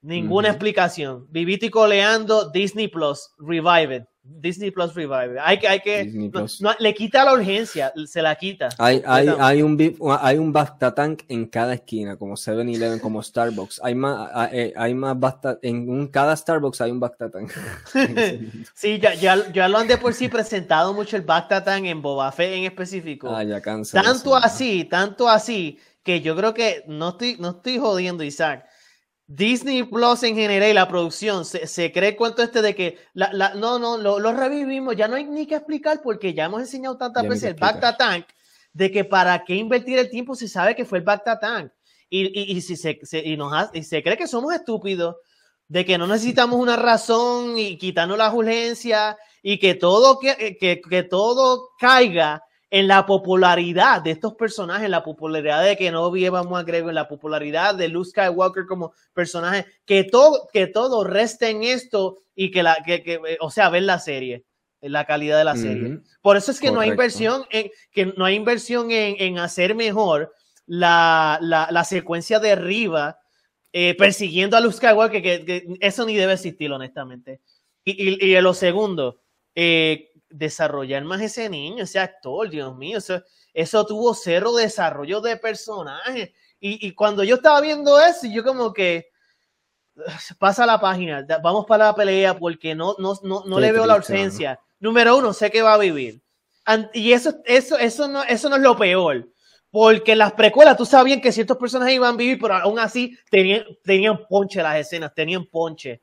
Ninguna explicación. Viviti coleando Disney Plus, Revive Disney Plus Revive. Hay que, hay que, le quita la urgencia, se la quita. Hay, hay, hay un, hay un Basta Tank en cada esquina, como 7-Eleven, como Starbucks. Hay más, hay, eh, más Basta, en un, cada Starbucks hay un Basta Tank. *laughs* sí, ya, ya, ya, lo han de por sí presentado mucho el Basta Tank en Boba Fett en específico. Ah, ya cansa. Tanto así, tanto así, que yo creo que no estoy, no estoy jodiendo, Isaac. Disney Plus en general y la producción se, se cree cuento este de que la, la, no, no, lo, lo, revivimos, ya no hay ni que explicar porque ya hemos enseñado tantas veces el Bacta Tank de que para qué invertir el tiempo si sabe que fue el Bacta Tank. Y, y, y, si se, se y, nos y se cree que somos estúpidos de que no necesitamos una razón y quitarnos las urgencias y que todo, que, que, que todo caiga en la popularidad de estos personajes, en la popularidad de que no vamos a creer en la popularidad de Luke Skywalker como personaje, que todo, que todo reste en esto y que la, que, o sea, ver la serie, la calidad de la serie. Por eso es que no hay inversión en, que no hay inversión en, en hacer mejor la, la, la, secuencia de Riva eh, persiguiendo a Luke Skywalker, que, que, eso ni debe existir, honestamente. Y, y, y en lo segundo, eh, desarrollar más ese niño, ese actor, Dios mío, eso, eso tuvo cero desarrollo de personaje. Y, y, cuando yo estaba viendo eso, yo como que *sighs* pasa la página, vamos para la pelea porque no, no, no, no le veo la urgencia. Número uno, sé que va a vivir. Y eso, eso, eso, no, eso no es lo peor. Porque en las precuelas tú sabías que ciertos personajes iban a vivir, pero aún así tenían, tenían ponche las escenas, tenían ponche.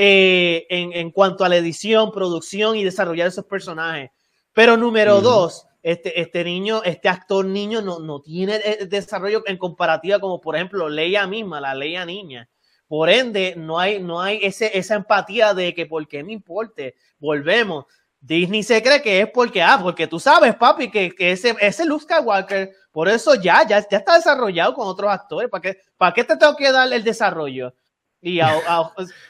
Eh, en, en, cuanto a la edición, producción y desarrollar esos personajes. Pero número dos, este, este niño, este actor niño no, no tiene eh, desarrollo en comparativa como por ejemplo Leia misma, la Leia niña. Por ende, no hay, no hay ese, esa empatía de que por qué me importe. Volvemos. Disney se cree que es porque, ah, porque tú sabes, papi, que, que ese, ese Luke Skywalker, por eso ya, ya, ya está desarrollado con otros actores. ¿Para qué, ¿Para qué te tengo que dar el desarrollo? Y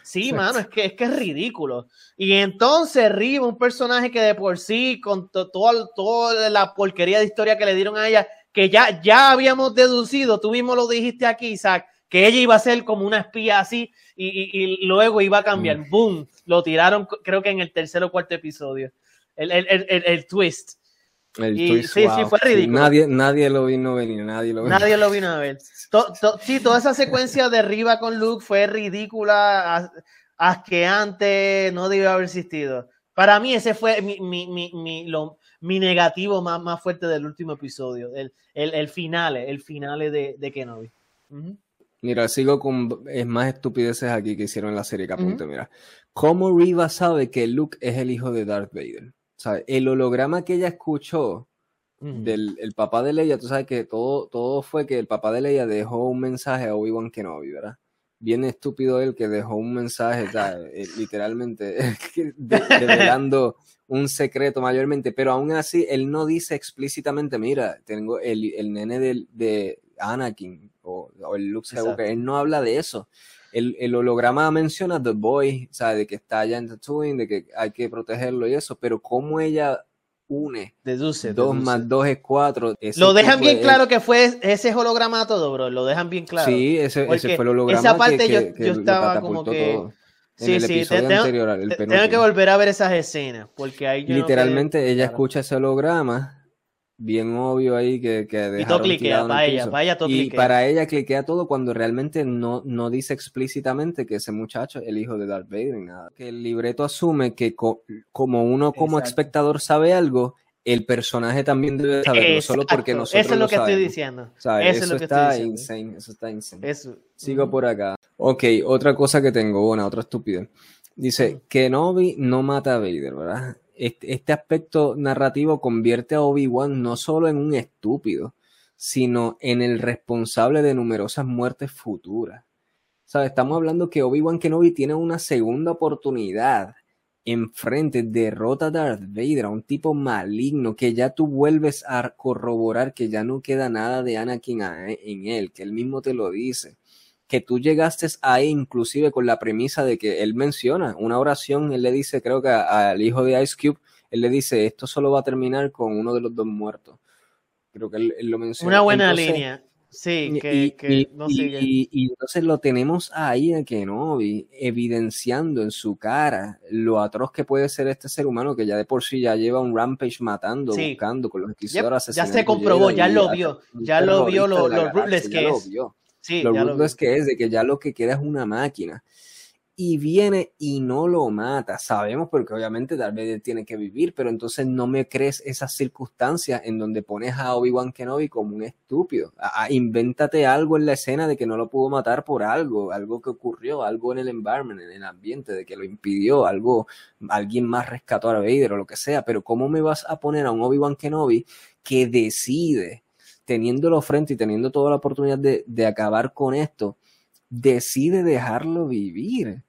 sí, *laughs* mano, es que, es que es ridículo. Y entonces Riva, un personaje que de por sí, con toda la porquería de historia que le dieron a ella, que ya, ya habíamos deducido, tú mismo lo dijiste aquí, Isaac, que ella iba a ser como una espía así y, luego iba a cambiar. Mm. ¡Boom! Lo tiraron, creo que en el tercer o cuarto episodio. El, el, el, el twist. Sí, sí, fue ridículo. nadie, nadie lo vino a venir, nadie lo vino, nadie lo vino a ver. sí, toda esa secuencia de Riva con Luke fue ridícula, asqueante, no debió haber existido. Para mí ese fue mi, mi, mi, mi, lo, mi negativo más, más fuerte del último episodio, el, el, el finale, el finale de, de Kenobi. Mira, sigo con es más estupideces aquí que hicieron en la serie que apunte, mira. ¿Cómo Riva sabe que Luke es el hijo de Darth Vader? El holograma que ella escuchó del el papá de Leia, tú sabes que todo, todo fue que el papá de Leia dejó un mensaje a Obi-Wan Kenobi, ¿verdad? Bien estúpido él que dejó un mensaje, eh, literalmente, *laughs* revelando un secreto mayormente, pero aún así él no dice explícitamente, mira, tengo el, el nene de, de Anakin o, el Luke Skywalker, él no habla de eso. El, el, holograma menciona The Boy, ¿sabes? De que está allá en Tatooine, de que hay que protegerlo y eso, pero cómo ella une. Deduce. Dos más dos es cuatro. Lo dejan bien claro que fue ese holograma todo, bro. Lo dejan bien claro. Sí, ese, ese fue el holograma. Esa parte yo, yo estaba como que. Sí, sí, tengo, anterior, el tengo que volver a ver esas escenas. Porque ahí Literalmente ella escucha ese holograma bien obvio ahí que, que y todo cliquea, para ella, vaya todo Y para ella cliquea todo cuando realmente no, no dice explícitamente que ese muchacho es el hijo de Darth Vader ni nada. Que el libreto asume que como uno como espectador sabe algo, el personaje también debe saberlo, solo porque nosotros Eso es lo, que estoy diciendo. Eso, es lo que está estoy insane, eso está insane. Sigo por acá. Ok, otra cosa que tengo, bueno, otra estúpida. Dice, que Kenobi no mata a Vader, ¿verdad? Este, aspecto narrativo convierte a Obi-Wan no solo en un estúpido, sino en el responsable de numerosas muertes futuras. ¿Sabes? Estamos hablando que Obi-Wan Kenobi tiene una segunda oportunidad enfrente, derrota a Darth Vader, a un tipo maligno que ya tú vuelves a corroborar que ya no queda nada de Anakin en él, que él mismo te lo dice. Que tú llegaste ahí inclusive con la premisa de que él menciona una oración, él le dice, creo que al hijo de Ice Cube, él le dice, esto solo va a terminar con uno de los dos muertos. Creo que él, lo menciona. Una buena línea. Sí, que, y, no sigue. Y, entonces lo tenemos ahí a Kenobi, evidenciando en su cara lo atroz que puede ser este ser humano que ya de por sí ya lleva un rampage matando, buscando con los inquisidores Ya se comprobó, ya lo vio, ya lo vio lo, lo que es. Sí, lo ruthless que es, de que ya lo que queda es una máquina y viene y no lo mata. Sabemos porque obviamente Darth Vader tiene que vivir, pero entonces no me crees esas circunstancias en donde pones a Obi-Wan Kenobi como un estúpido. A, invéntate algo en la escena de que no lo pudo matar por algo, algo que ocurrió, algo en el environment, en el ambiente, de que lo impidió, algo, alguien más rescató a Vader o lo que sea, pero ¿cómo me vas a poner a un Obi-Wan Kenobi que decide, teniéndolo frente y teniendo toda la oportunidad de, de acabar con esto, decide dejarlo vivir?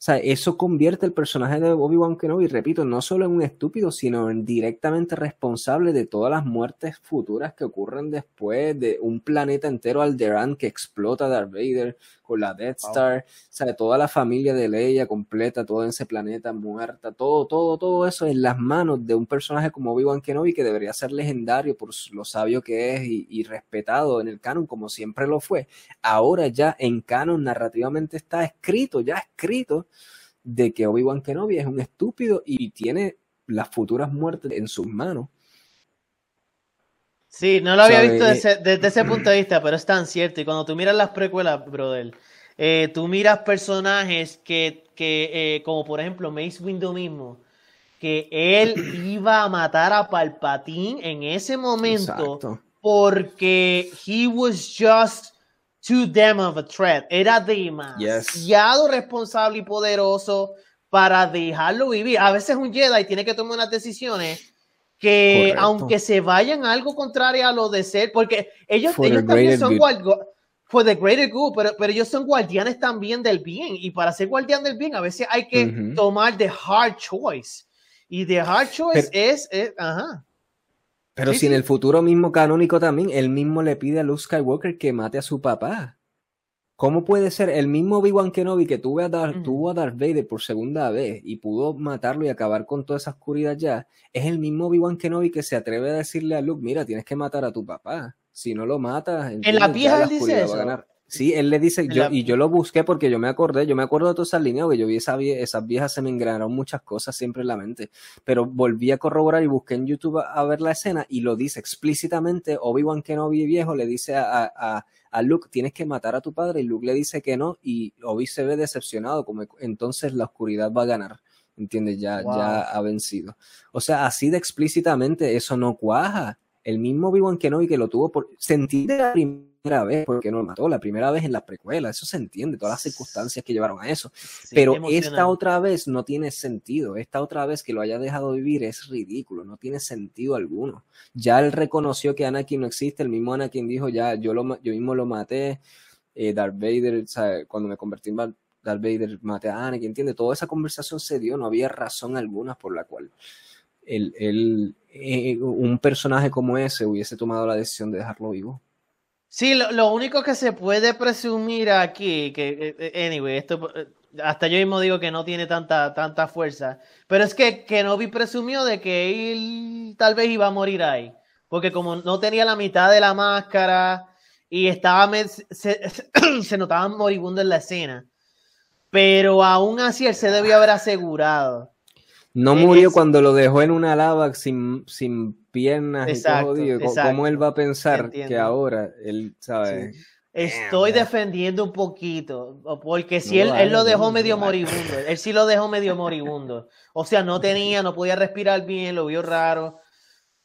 O sea, eso convierte el personaje de Obi-Wan Kenobi, repito, no solo en un estúpido, sino en directamente responsable de todas las muertes futuras que ocurren después de un planeta entero Alderaan que explota Darth Vader con la Death Star, o sea, toda la familia de Leia completa, todo ese planeta muerta, todo, todo, todo eso en las manos de un personaje como Obi-Wan Kenobi que debería ser legendario por lo sabio que es y, y respetado en el canon como siempre lo fue. Ahora ya en canon narrativamente está escrito, ya escrito de que Obi-Wan Kenobi es un estúpido y tiene las futuras muertes en sus manos. Sí, no lo había visto desde, ese punto de vista, pero es tan cierto. Y cuando tú miras las precuelas, brother, eh, tú miras personajes que, que eh, como por ejemplo Mace Windu mismo, que él iba a matar a Palpatine en ese momento porque he was just too damn of a threat. Era demasiado responsable y poderoso para dejarlo vivir. A veces un Jedi tiene que tomar unas decisiones que aunque se vayan algo contrario a lo de ser, porque ellos, ellos también son guardianes, for the greater good, pero, pero ellos son guardianes también del bien, y para ser guardián del bien a veces hay que tomar the hard choice, y the hard choice es, ajá. Pero si en el futuro mismo canónico también, él mismo le pide a Luke Skywalker que mate a su papá. ¿Cómo puede ser el mismo Obi-Wan Kenobi que tuvo a, Darth, tuvo a Darth Vader por segunda vez y pudo matarlo y acabar con toda esa oscuridad ya? Es el mismo Obi-Wan Kenobi que se atreve a decirle a Luke, mira, tienes que matar a tu papá. Si no lo matas, en la vieja él dice eso. Sí, él le dice, yo, y yo lo busqué porque yo me acordé, yo me acuerdo de todas esas líneas, que yo vi esa esas viejas, se me engranaron muchas cosas siempre en la mente, pero volví a corroborar y busqué en YouTube a, ver la escena y lo dice explícitamente, Obi-Wan Kenobi viejo le dice a, a, a, Luke, tienes que matar a tu padre, y Luke le dice que no, y Obi se ve decepcionado, como entonces la oscuridad va a ganar. ¿Entiendes? Ya, ya ha vencido. O sea, así de explícitamente eso no cuaja. El mismo Obi-Wan Kenobi que lo tuvo por sentir de la primera vez, porque no lo mató, la primera vez en la precuela, eso se entiende, todas las circunstancias que llevaron a eso. Pero esta otra vez no tiene sentido, esta otra vez que lo haya dejado vivir es ridículo, no tiene sentido alguno. Ya él reconoció que Anakin no existe, el mismo Anakin dijo, ya, yo, lo, yo mismo lo maté, eh, Darth Vader, cuando me convertí en Darth Vader, maté a Anakin, ¿entiende? Toda esa conversación se dio, no había razón alguna por la cual el, eh, un personaje como ese hubiese tomado la decisión de dejarlo vivo. Sí, lo, único que se puede presumir aquí, que, eh, eh, anyway, esto hasta yo mismo digo que no tiene tanta, tanta fuerza, pero es que Kenobi presumió de que él tal vez iba a morir ahí, porque como no tenía la mitad de la máscara y estaba, se, *coughs* se notaba moribundo en la escena, pero aún así él se debió haber asegurado no murió cuando lo dejó en una lava sin, sin piernas exacto, y todo ¿Cómo él va a pensar que ahora él sabe? Estoy defendiendo un poquito, porque si él, él, lo dejó medio moribundo, él sí lo dejó medio moribundo. O sea, no tenía, no podía respirar bien, lo vio raro,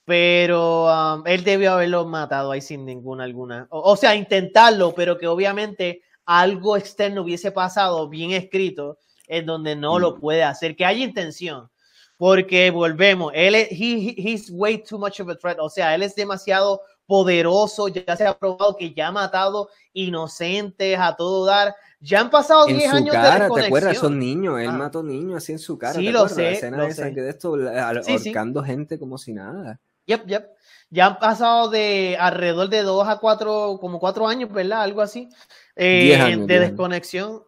pero um, él debió haberlo matado ahí sin ninguna alguna. O, sea, intentarlo, pero que obviamente algo externo hubiese pasado bien escrito en donde no lo mm. puede hacer, que haya intención porque volvemos, él es, he, he's way too much of a threat, o sea, él es demasiado poderoso, ya se ha probado que ya ha matado inocentes a todo dar. Ya han pasado 10 años cara, ¿Te acuerdas? Son niños, él ah. mató niños así en su cara. Sí, lo sé. La escena lo sé. de esto, ahorcando gente como si nada. Yep, yep. Ya han pasado de alrededor de 2 a 4, como 4 años, ¿verdad? Algo así. Eh, de desconexión.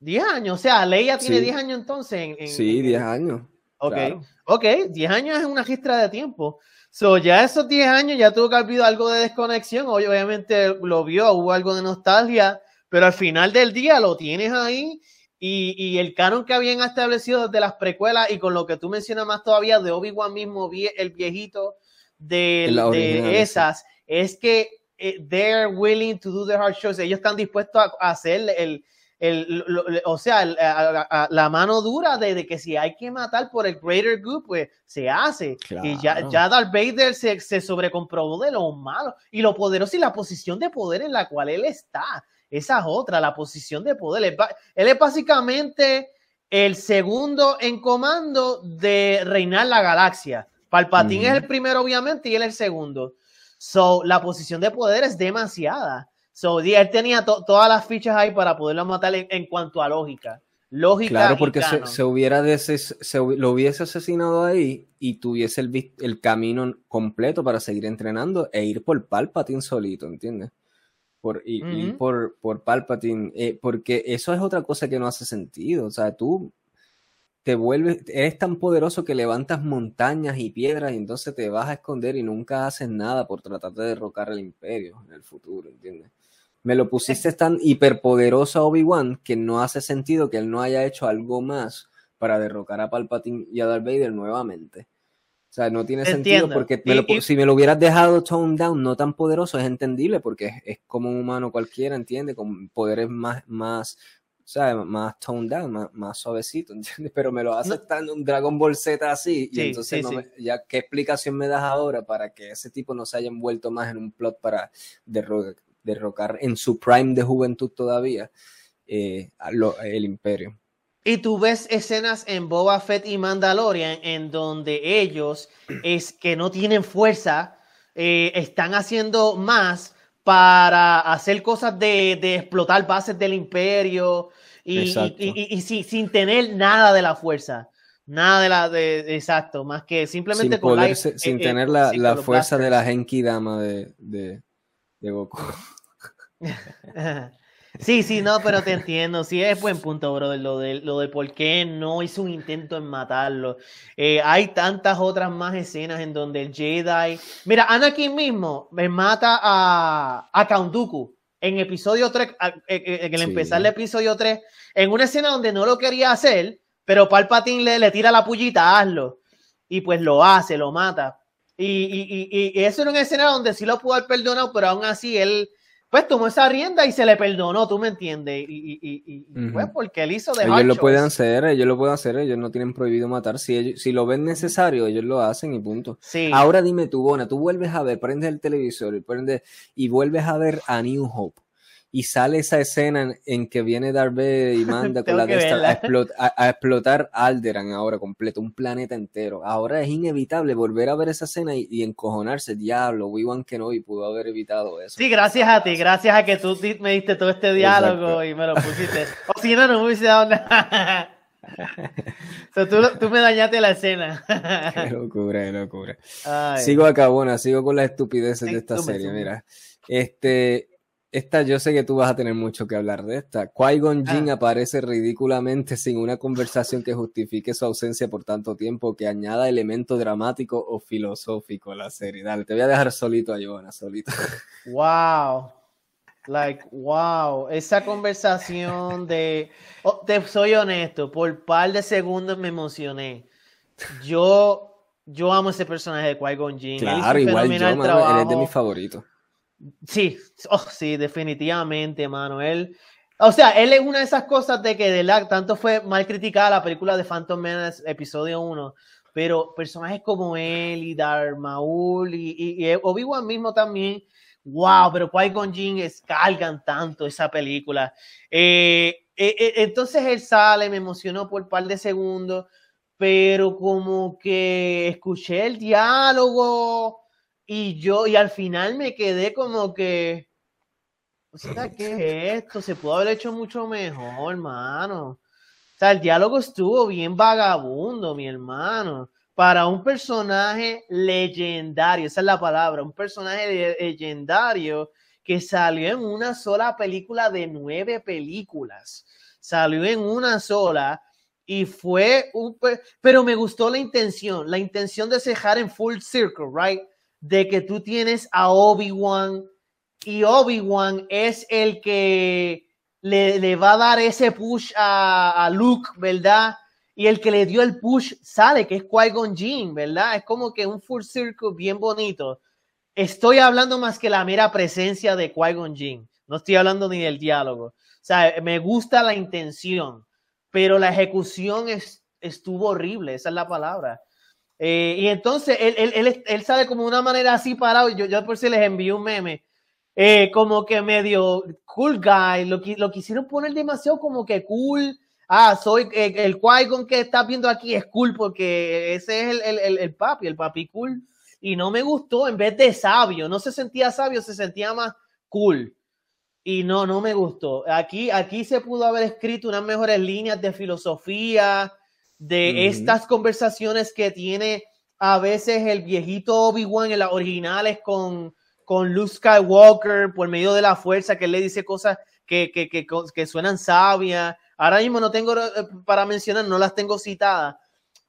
10 años, o sea, Leia tiene 10 años entonces. sí, 10 años. Ok, ok, 10 años es una registra de tiempo. So, ya esos 10 años ya tuvo que haber habido algo de desconexión. obviamente lo vio, hubo algo de nostalgia, pero al final del día lo tienes ahí. Y, y el canon que habían establecido desde las precuelas y con lo que tú mencionas más todavía de Obi-Wan mismo, el viejito de, de esas, es que eh, they're willing to do the hard shows. Ellos están dispuestos a, hacer el, el, o sea, la mano dura de, que si hay que matar por el greater good, pues se hace. Y ya, ya Darth Vader se, se sobrecomprobó de lo malo y lo poderoso y la posición de poder en la cual él está. Esa es otra, la posición de poder. Él es básicamente el segundo en comando de reinar la galaxia. Palpatine es el primero, obviamente, y él es el segundo. So, la posición de poder es demasiada. So, él tenía todas las fichas ahí para poderlo matar en, cuanto a lógica. Lógica. Claro, porque se, hubiera lo hubiese asesinado ahí y tuviese el, el, camino completo para seguir entrenando e ir por Palpatine solito, ¿entiendes? Por, ir por, por Palpatine, eh, porque eso es otra cosa que no hace sentido. O sea, tú te vuelves, eres tan poderoso que levantas montañas y piedras y entonces te vas a esconder y nunca haces nada por tratar de derrocar el imperio en el futuro, ¿entiendes? Me lo pusiste tan hiperpoderoso a Obi-Wan que no hace sentido que él no haya hecho algo más para derrocar a Palpatine y a Darth Vader nuevamente. O sea, no tiene sentido porque si me lo hubieras dejado toned down, no tan poderoso, es entendible porque es, como un humano cualquiera, ¿entiende? Con poderes más, más, ¿sabes? Más toned down, más, suavecito, *laughs* ¿entiendes? Pero me lo hace no. un Dragon Ball Z así y entonces ya, ¿qué explicación me das ahora para que ese tipo no se haya envuelto más en un plot para derrocar, derrocar en su prime de juventud todavía eh, el imperio. Y tú ves escenas en Boba Fett y Mandalorian en donde ellos *clears throat* es que no tienen fuerza, eh, están haciendo más para hacer cosas de, explotar bases del imperio y, sin tener nada de la fuerza. Nada de la de exacto, más que simplemente sin con sin eh, tener la, fuerza de la Genki Dama de, de, de Goku. *laughs* Sí, sí, no, pero te entiendo. Sí, es buen punto, bro, lo de, lo de por qué no hizo un intento en matarlo. Eh, hay tantas otras más escenas en donde el Jedi. Mira, Anakin mismo me mata a, a Count Dooku en episodio 3, eh, eh, en el empezar el episodio 3, en una escena donde no lo quería hacer, pero Palpatine le, le tira la pullita, hazlo. Y pues lo hace, lo mata. Y, y, y, eso era una escena donde sí lo pudo haber perdonado, pero aún así él pues tomó esa rienda y se le perdonó, tú me entiendes. Y, y, pues porque él hizo de Ellos lo pueden hacer, ellos lo pueden hacer, ellos no tienen prohibido matar. Si, ellos, si lo ven necesario, ellos lo hacen y punto. Sí. Ahora dime tú, Bona, tú vuelves a ver, prendes el televisor y, prendes, y vuelves a ver a New Hope y sale esa escena en, que viene Darth y *laughs* manda con la de a, explotar Alderan ahora completo, un planeta entero. Ahora es inevitable volver a ver esa escena y, encojonarse, diablo, Obi-Wan Kenobi pudo haber evitado eso. Sí, gracias a ti, gracias a que tú me diste todo este diálogo y me lo pusiste. o si no, no me hubiese dado nada. *laughs* tú, me dañaste la escena. *laughs* qué locura, qué locura. Sigo acá, bueno, sigo con las estupideces de esta serie, mira. Este, esta yo sé que tú vas a tener mucho que hablar de esta. Qui-Gon Jinn ah. aparece ridículamente sin una conversación que justifique su ausencia por tanto tiempo, que añada elemento dramático o filosófico a la serie. Dale, te voy a dejar solito a Joana, solito. *laughs* Wow. Like, wow. Esa conversación de... Oh, te soy honesto, por par de segundos me emocioné. Yo, yo amo ese personaje de Qui-Gon Jinn. Claro, igual yo, él es de mis favoritos. Sí, oh, sí, definitivamente, mano. Él, o sea, él es una de esas cosas de que de la, tanto fue mal criticada la película de Phantom Menace, episodio 1, pero personajes como él y Darth Maul y, Obi-Wan mismo también, wow, pero Qui-Gon Jinn escalgan tanto esa película. Eh, eh, eh, entonces él sale, me emocionó por un par de segundos, pero como que escuché el diálogo Y yo, y al final me quedé como que, o sea, *laughs* ¿qué es esto? Se pudo haber hecho mucho mejor, hermano. O sea, el diálogo estuvo bien vagabundo, mi hermano. Para un personaje legendario, esa es la palabra, un personaje legendario que salió en una sola película de nueve películas. Salió en una sola y fue un... Pero me gustó la intención, la intención de cejar en full circle, right? De que tú tienes a Obi-Wan y Obi-Wan es el que le, va a dar ese push a, a, Luke, ¿verdad? Y el que le dio el push sale, que es Qui-Gon Jinn, ¿verdad? Es como que un full circle bien bonito. Estoy hablando más que la mera presencia de Qui-Gon Jinn. No estoy hablando ni del diálogo. O sea, me gusta la intención, pero la ejecución es, estuvo horrible, esa es la palabra. Eh, y entonces él, él, él, sabe como una manera así parado. Yo, yo por si les envío un meme eh, como que medio cool guy, lo, lo quisieron poner demasiado como que cool. Ah, soy eh, el, el que estás viendo aquí es cool porque ese es el, el, el, papi, el papi cool. Y no me gustó en vez de sabio, no se sentía sabio, se sentía más cool. Y no, no me gustó. Aquí, aquí se pudo haber escrito unas mejores líneas de filosofía, de estas conversaciones que tiene a veces el viejito Obi-Wan en las originales con, con Luke Skywalker por medio de la fuerza, que él le dice cosas que, que, que, que suenan sabias. Ahora mismo no tengo eh, para mencionar, no las tengo citadas,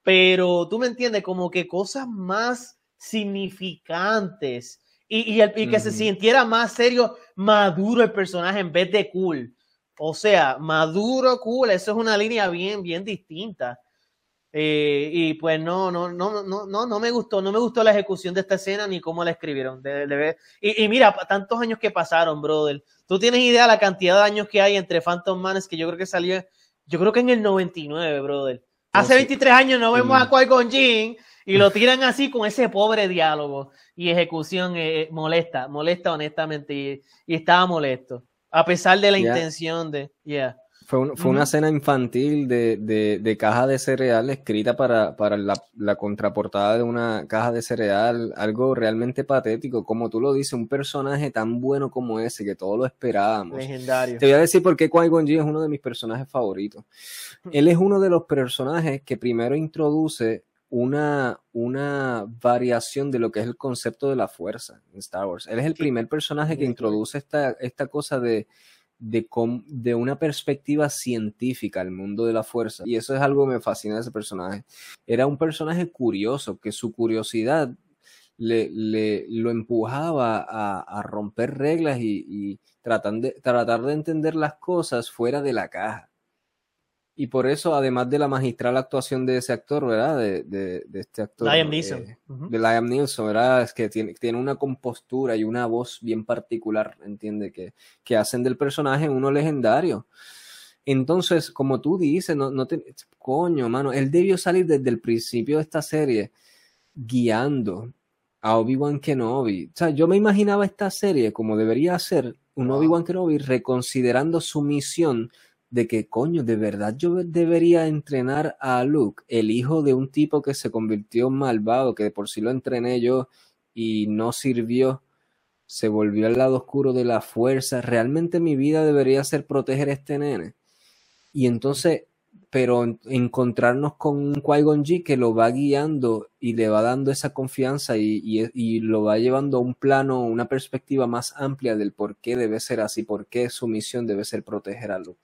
pero tú me entiendes, como que cosas más significantes y, y, el, y que se sintiera más serio, maduro el personaje en vez de cool. O sea, maduro, cool, eso es una línea bien, bien distinta. Eh, y pues no, no, no, no, no, no me gustó, no me gustó la ejecución de esta escena ni cómo la escribieron. y, y, mira, tantos años que pasaron, brother. Tú tienes idea la cantidad de años que hay entre Phantom Manes que yo creo que salió, yo creo que en el 99, brother. Hace 23 años no vemos a Qui-Gon Jinn y lo tiran así con ese pobre diálogo y ejecución eh, molesta, molesta honestamente y, y, estaba molesto. A pesar de la intención de, yeah. Fue, fue una escena infantil de, de, de, caja de cereal escrita para, para la, la, contraportada de una caja de cereal, algo realmente patético, como tú lo dices, un personaje tan bueno como ese, que todos lo esperábamos. Legendario. Te voy a decir por qué Qui-Gon es uno de mis personajes favoritos. Él es uno de los personajes que primero introduce una, una variación de lo que es el concepto de la fuerza en Star Wars. Él es el primer personaje que introduce esta, esta cosa de de, de una perspectiva científica al mundo de la fuerza. Y eso es algo que me fascina de ese personaje. Era un personaje curioso, que su curiosidad le, le lo empujaba a, a romper reglas y, y tratar, de, tratar de entender las cosas fuera de la caja. Y por eso, además de la magistral actuación de ese actor, ¿verdad? De, de, de este actor. Liam Neeson. Eh, de Liam Neeson, ¿verdad? Es que tiene, tiene una compostura y una voz bien particular, ¿entiende? Que, que hacen del personaje uno legendario. Entonces, como tú dices, no, no te, coño, mano, él debió salir desde el principio de esta serie guiando a Obi-Wan Kenobi. O sea, yo me imaginaba esta serie como debería ser un Obi-Wan Kenobi reconsiderando su misión de que, coño, de verdad yo debería entrenar a Luke, el hijo de un tipo que se convirtió en malvado, que de por sí lo entrené yo y no sirvió, se volvió al lado oscuro de la fuerza. Realmente mi vida debería ser proteger a este nene. Y entonces, pero encontrarnos con un Qui-Gon que lo va guiando y le va dando esa confianza y, y, y, lo va llevando a un plano, una perspectiva más amplia del por qué debe ser así, por qué su misión debe ser proteger a Luke.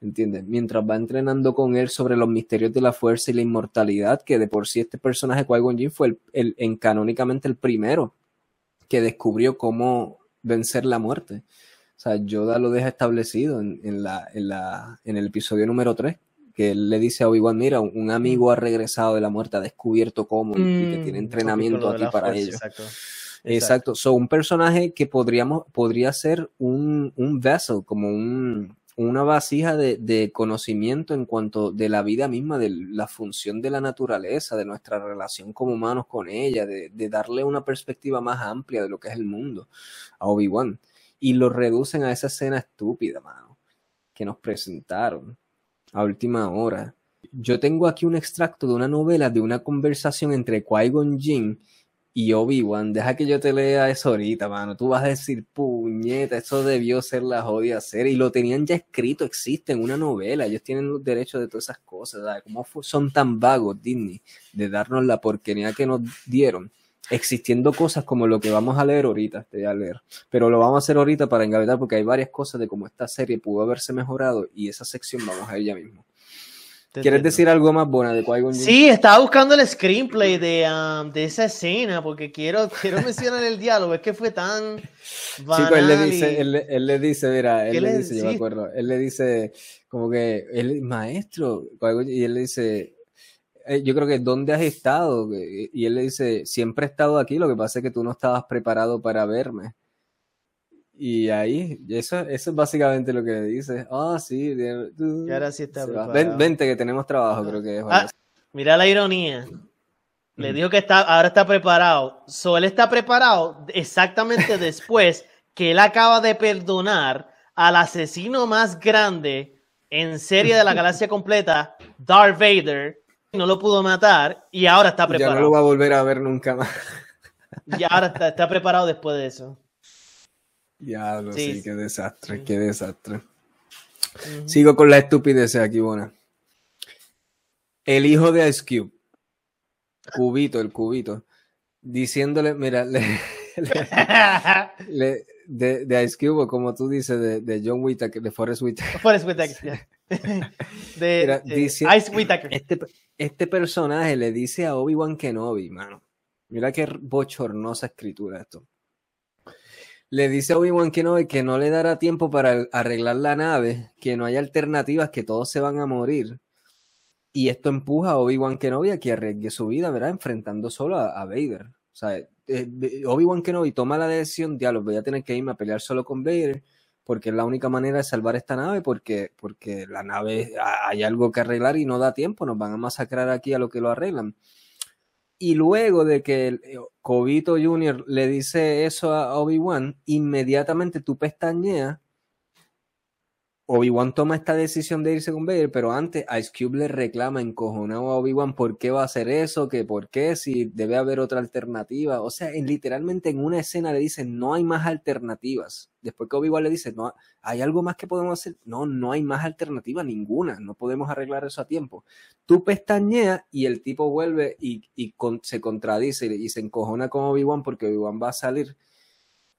¿Entiendes? Mientras va entrenando con él sobre los misterios de la fuerza y la inmortalidad, que de por sí este personaje Qui-Gon Jinn fue el, el, en canónicamente el primero que descubrió cómo vencer la muerte. O sea, Yoda lo deja establecido en, en, la, en, la, en el episodio número 3, que él le dice a Obi-Wan, mira, un amigo mm. ha regresado de la muerte, ha descubierto cómo mm, y que tiene entrenamiento aquí para ello. Exacto. Exacto. So, un personaje que podríamos, podría ser un, un vessel, como un, una vasija de, conocimiento en cuanto de la vida misma, de la función de la naturaleza, de nuestra relación como humanos con ella, de, de darle una perspectiva más amplia de lo que es el mundo a Obi-Wan. Y lo reducen a esa escena estúpida, mano, que nos presentaron a última hora. Yo tengo aquí un extracto de una novela de una conversación entre Qui-Gon Jinn y Obi-Wan, deja que yo te lea eso ahorita, mano. Tú vas a decir, puñeta, eso debió ser la jodida serie. Y lo tenían ya escrito, existe en una novela. Ellos tienen los derechos de todas esas cosas. ¿sabes? ¿Cómo son tan vagos, Disney, de darnos la porquería que nos dieron? Existiendo cosas como lo que vamos a leer ahorita, te voy a leer. Pero lo vamos a hacer ahorita para engavetar porque hay varias cosas de cómo esta serie pudo haberse mejorado y esa sección vamos a ella mismo. ¿Quieres decir algo más, bueno de qui Sí, estaba buscando el screenplay de, um, de esa escena porque quiero, quiero *laughs* mencionar el diálogo. Es que fue tan. Banal sí, él le dice, él, le dice, mira, él le dice, yo me acuerdo, él le dice, como que, el maestro, y él le dice, eh, yo creo que, ¿dónde has estado? Y él le dice, siempre he estado aquí, lo que pasa es que tú no estabas preparado para verme. Y ahí, eso, eso es básicamente lo que le dice. Ah, sí. y ahora sí está vente que tenemos trabajo, creo que es. Ah, mira la ironía. Le dijo que está, ahora está preparado. So, él está preparado exactamente *laughs* después que él acaba de perdonar al asesino más grande en serie de la galaxia completa, Darth Vader. No lo pudo matar y ahora está preparado. Ya no lo va a volver a ver nunca más. Y ahora está, está preparado después de eso. Diablo, sí, qué desastre, qué desastre. Sigo con la estupidez aquí, buena. El hijo de Ice Cube, Cubito, el Cubito, diciéndole, mira, le, *laughs* de, Ice Cube, como tú dices, de, de John Whittaker, de Forrest Whitaker. *laughs* Forrest Whitaker, *laughs* de, Ice Whitaker. Este, este personaje le dice a Obi-Wan Kenobi, mano. Mira qué bochornosa escritura esto le dice a Obi-Wan Kenobi que no le dará tiempo para arreglar la nave, que no hay alternativas, que todos se van a morir. Y esto empuja a Obi-Wan Kenobi a que arriesgue su vida, ¿verdad? Enfrentando solo a, Vader. O sea, eh, Obi-Wan Kenobi toma la decisión, diablo, voy a tener que irme a pelear solo con Vader, porque es la única manera de salvar esta nave, porque, porque la nave hay algo que arreglar y no da tiempo, nos van a masacrar aquí a lo que lo arreglan. Y luego de que eh, Cobito Jr. le dice eso a Obi-Wan, inmediatamente tú pestañeas Obi-Wan toma esta decisión de irse con Vader, pero antes Ice Cube le reclama encojonado a Obi-Wan por qué va a hacer eso, que por qué, si debe haber otra alternativa. O sea, literalmente en una escena le dicen no hay más alternativas. Después que Obi-Wan le dice, no, ¿hay algo más que podemos hacer? No, no hay más alternativa ninguna, no podemos arreglar eso a tiempo. Tú pestañeas y el tipo vuelve y, se contradice y se encojona con Obi-Wan porque Obi-Wan va a salir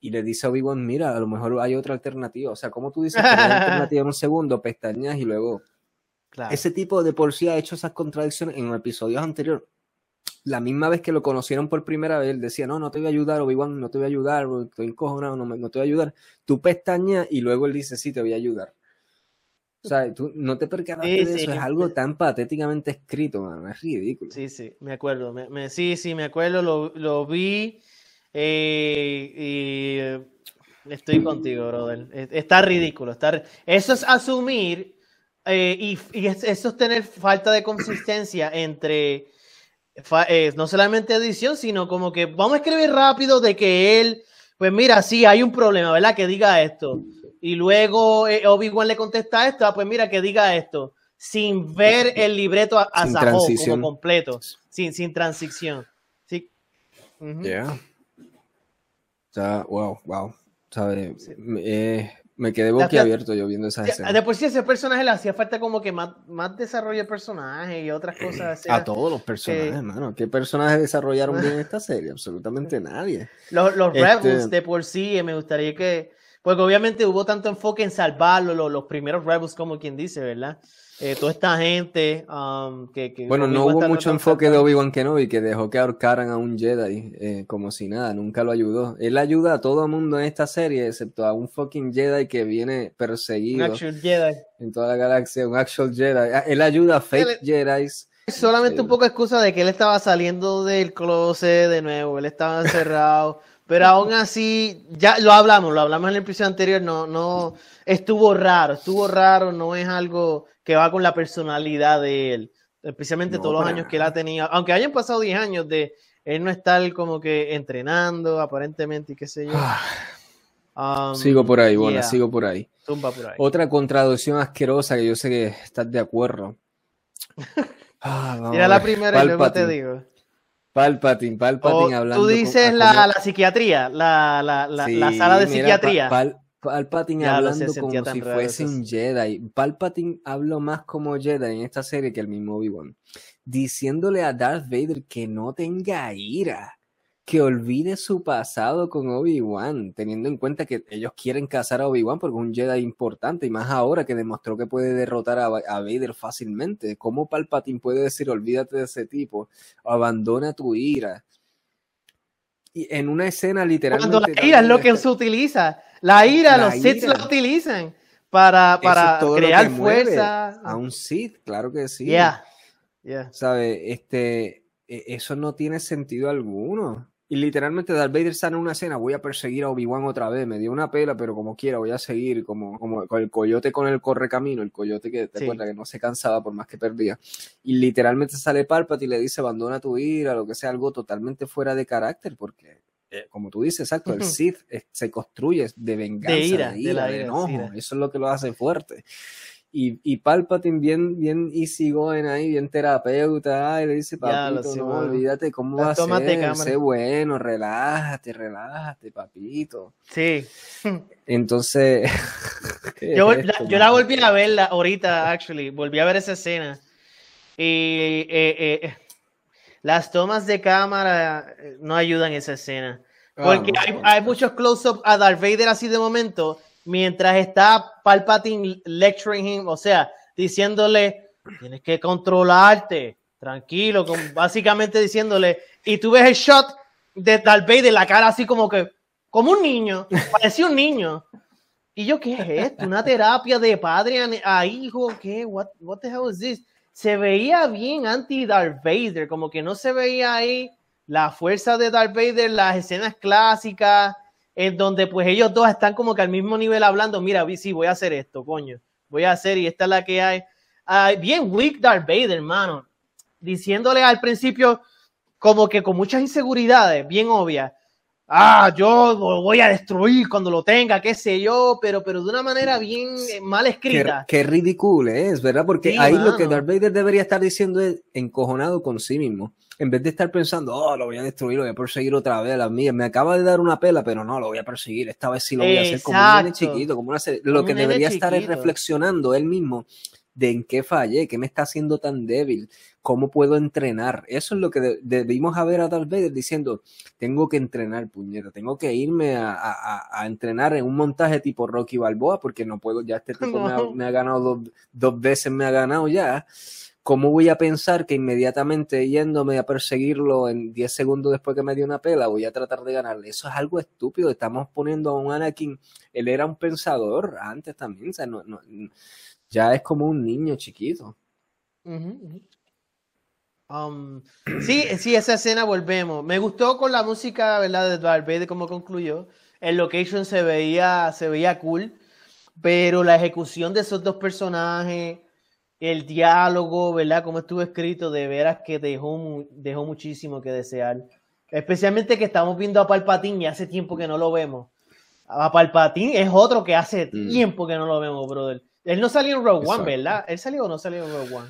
y le dice a Obi-Wan, mira, a lo mejor hay otra alternativa. O sea, como tú dices que hay *laughs* alternativa en un segundo, pestañas y luego... Ese tipo de por sí ha hecho esas contradicciones en episodios anteriores. La misma vez que lo conocieron por primera vez, él decía, no, no te voy a ayudar, Obi-Wan, no te voy a ayudar, estoy encojonado, no, no te voy a ayudar. Tú pestañas y luego él dice, sí, te voy a ayudar. O sea, tú no te percataste de eso, es algo tan patéticamente escrito, man. es ridículo. Sí, sí, me acuerdo, me, sí, sí, me acuerdo, lo, lo vi eh, y eh, estoy contigo, brother. Está ridículo. Eso es asumir eh, y, eso es tener falta de consistencia entre no solamente edición, sino como que vamos a escribir rápido de que él, pues mira, sí, hay un problema, ¿verdad? Que diga esto. Y luego Obi-Wan le contesta esto, ah, pues mira, que diga esto. Sin ver el libreto a, a como completo, sin, sin transición. Sí. O sea, wow, wow. Eh, me quedé boquiabierto yo viendo esa escena. De por sí ese personaje le hacía falta como que más, más desarrollo de personaje y otras cosas. A todos los personajes, hermano. ¿Qué personajes desarrollaron bien *laughs* esta serie? Absolutamente nadie. Los, los este Rebels de por sí, eh, me gustaría que... Porque obviamente hubo tanto enfoque en salvarlo, los, los primeros Rebels, como quien dice, ¿verdad? Eh, toda esta gente um, que, Bueno, no hubo mucho enfoque de Obi-Wan Kenobi que dejó que ahorcaran a un Jedi eh, como si nada, nunca lo ayudó. Él ayuda a todo el mundo en esta serie, excepto a un fucking Jedi que viene perseguido. Un actual Jedi. En toda la galaxia, un actual Jedi. Ah, él ayuda a fake Jedi. Solamente un poco excusa de que él estaba saliendo del closet de nuevo, él estaba encerrado. Pero aún así, ya lo hablamos, lo hablamos en el episodio anterior, no, no, estuvo raro, estuvo raro, no es algo que va con la personalidad de él, especialmente todos los años que él ha tenido, aunque hayan pasado 10 años de él no estar como que entrenando aparentemente y qué sé yo. Ah, um, sigo por ahí, bueno, sigo por ahí. Otra contradicción asquerosa que yo sé que estás de acuerdo. *laughs* Ah, Mira la primera y luego te digo. Palpatine, Palpatine hablando. Tú dices la, la, psiquiatría, la, la, la sala de psiquiatría. Palpatine hablando como si fuese un Jedi. Palpatine habló más como Jedi en esta serie que el mismo Obi-Wan. Diciéndole a Darth Vader que no tenga ira, que olvide su pasado con Obi-Wan, teniendo en cuenta que ellos quieren cazar a Obi-Wan porque es un Jedi importante y más ahora que demostró que puede derrotar a, Vader fácilmente. ¿Cómo Palpatine puede decir olvídate de ese tipo, abandona tu ira? Y en una escena literalmente... Cuando la ira es lo que se utiliza la ira, los Sith la utilizan para, para crear fuerza. A un Sith, claro que sí. Yeah. ¿Sabe? Este, eso no tiene sentido alguno. Y literalmente Darth Vader sale en una escena, voy a perseguir a Obi-Wan otra vez, me dio una pela, pero como quiera, voy a seguir, como, como el coyote con el correcamino, el coyote que te acuerdas que no se cansaba por más que perdía. Y literalmente sale Palpatine y le dice, abandona tu ira, lo que sea, algo totalmente fuera de carácter, porque eh, como tú dices, exacto, el Sith se construye de venganza, de ira, de, enojo, eso es lo que lo hace fuerte. Y, y Palpatine bien, bien easy going ahí, bien terapeuta, y le dice, papito, no, olvídate cómo va a ser, sé bueno, relájate, relájate, papito. Sí. Entonces... *laughs* yo, la, yo la volví a verla ahorita, actually, volví a ver esa escena. Y eh, eh, las tomas de cámara eh, no ayudan en esa escena. Ah, Porque hay, muchos close-up a Darth Vader así de momento, mientras está Palpatine lecturing him, o sea, diciéndole, tienes que controlarte, tranquilo, básicamente diciéndole, y tú ves el shot de Darth Vader, la cara así como que, como un niño, parecía un niño. Y yo, ¿qué es esto? ¿Una terapia de padre a, hijo? ¿Qué? What, what the hell is this? se veía bien anti-Darth Vader, como que no se veía ahí la fuerza de Darth Vader, las escenas clásicas, en donde pues ellos dos están como que al mismo nivel hablando, mira, sí, voy a hacer esto, coño, voy a hacer y esta es la que hay. bien weak Darth Vader, hermano, diciéndole al principio como que con muchas inseguridades, bien obvias, ah, yo lo voy a destruir cuando lo tenga, qué sé yo, pero, pero de una manera bien eh, mal escrita. Qué, ridículo es, ¿verdad? Porque ahí lo que Darth Vader debería estar diciendo es encojonado con sí mismo. En vez de estar pensando, oh, lo voy a destruir, lo voy a perseguir otra vez a las mías. Me acaba de dar una pela, pero no, lo voy a perseguir. Esta vez sí lo voy a hacer como un nene chiquito, como una Lo que debería estar es reflexionando él mismo de en qué fallé, qué me está haciendo tan débil, cómo puedo entrenar. Eso es lo que debimos haber a Darth Vader diciendo, tengo que entrenar, puñeta, tengo que irme a, entrenar en un montaje tipo Rocky Balboa, porque no puedo, ya este tipo *laughs* me, ha, ganado dos, veces, me ha ganado ya. ¿Cómo voy a pensar que inmediatamente yéndome a perseguirlo en 10 segundos después que me dio una pela voy a tratar de ganarle? Eso es algo estúpido. Estamos poniendo a un Anakin, él era un pensador antes también, o sea, no, ya es como un niño chiquito. Um, sí, sí, esa escena volvemos. Me gustó con la música, ¿verdad? De Darth Vader, como concluyó. El location se veía, se veía cool, pero la ejecución de esos dos personajes, el diálogo, ¿verdad? Como estuvo escrito, de veras que dejó, dejó muchísimo que desear. Especialmente que estamos viendo a Palpatine y hace tiempo que no lo vemos. A Palpatine es otro que hace mm. tiempo que no lo vemos, brother. Él no salió en Rogue One, ¿verdad? ¿Él salió o no salió en Rogue One?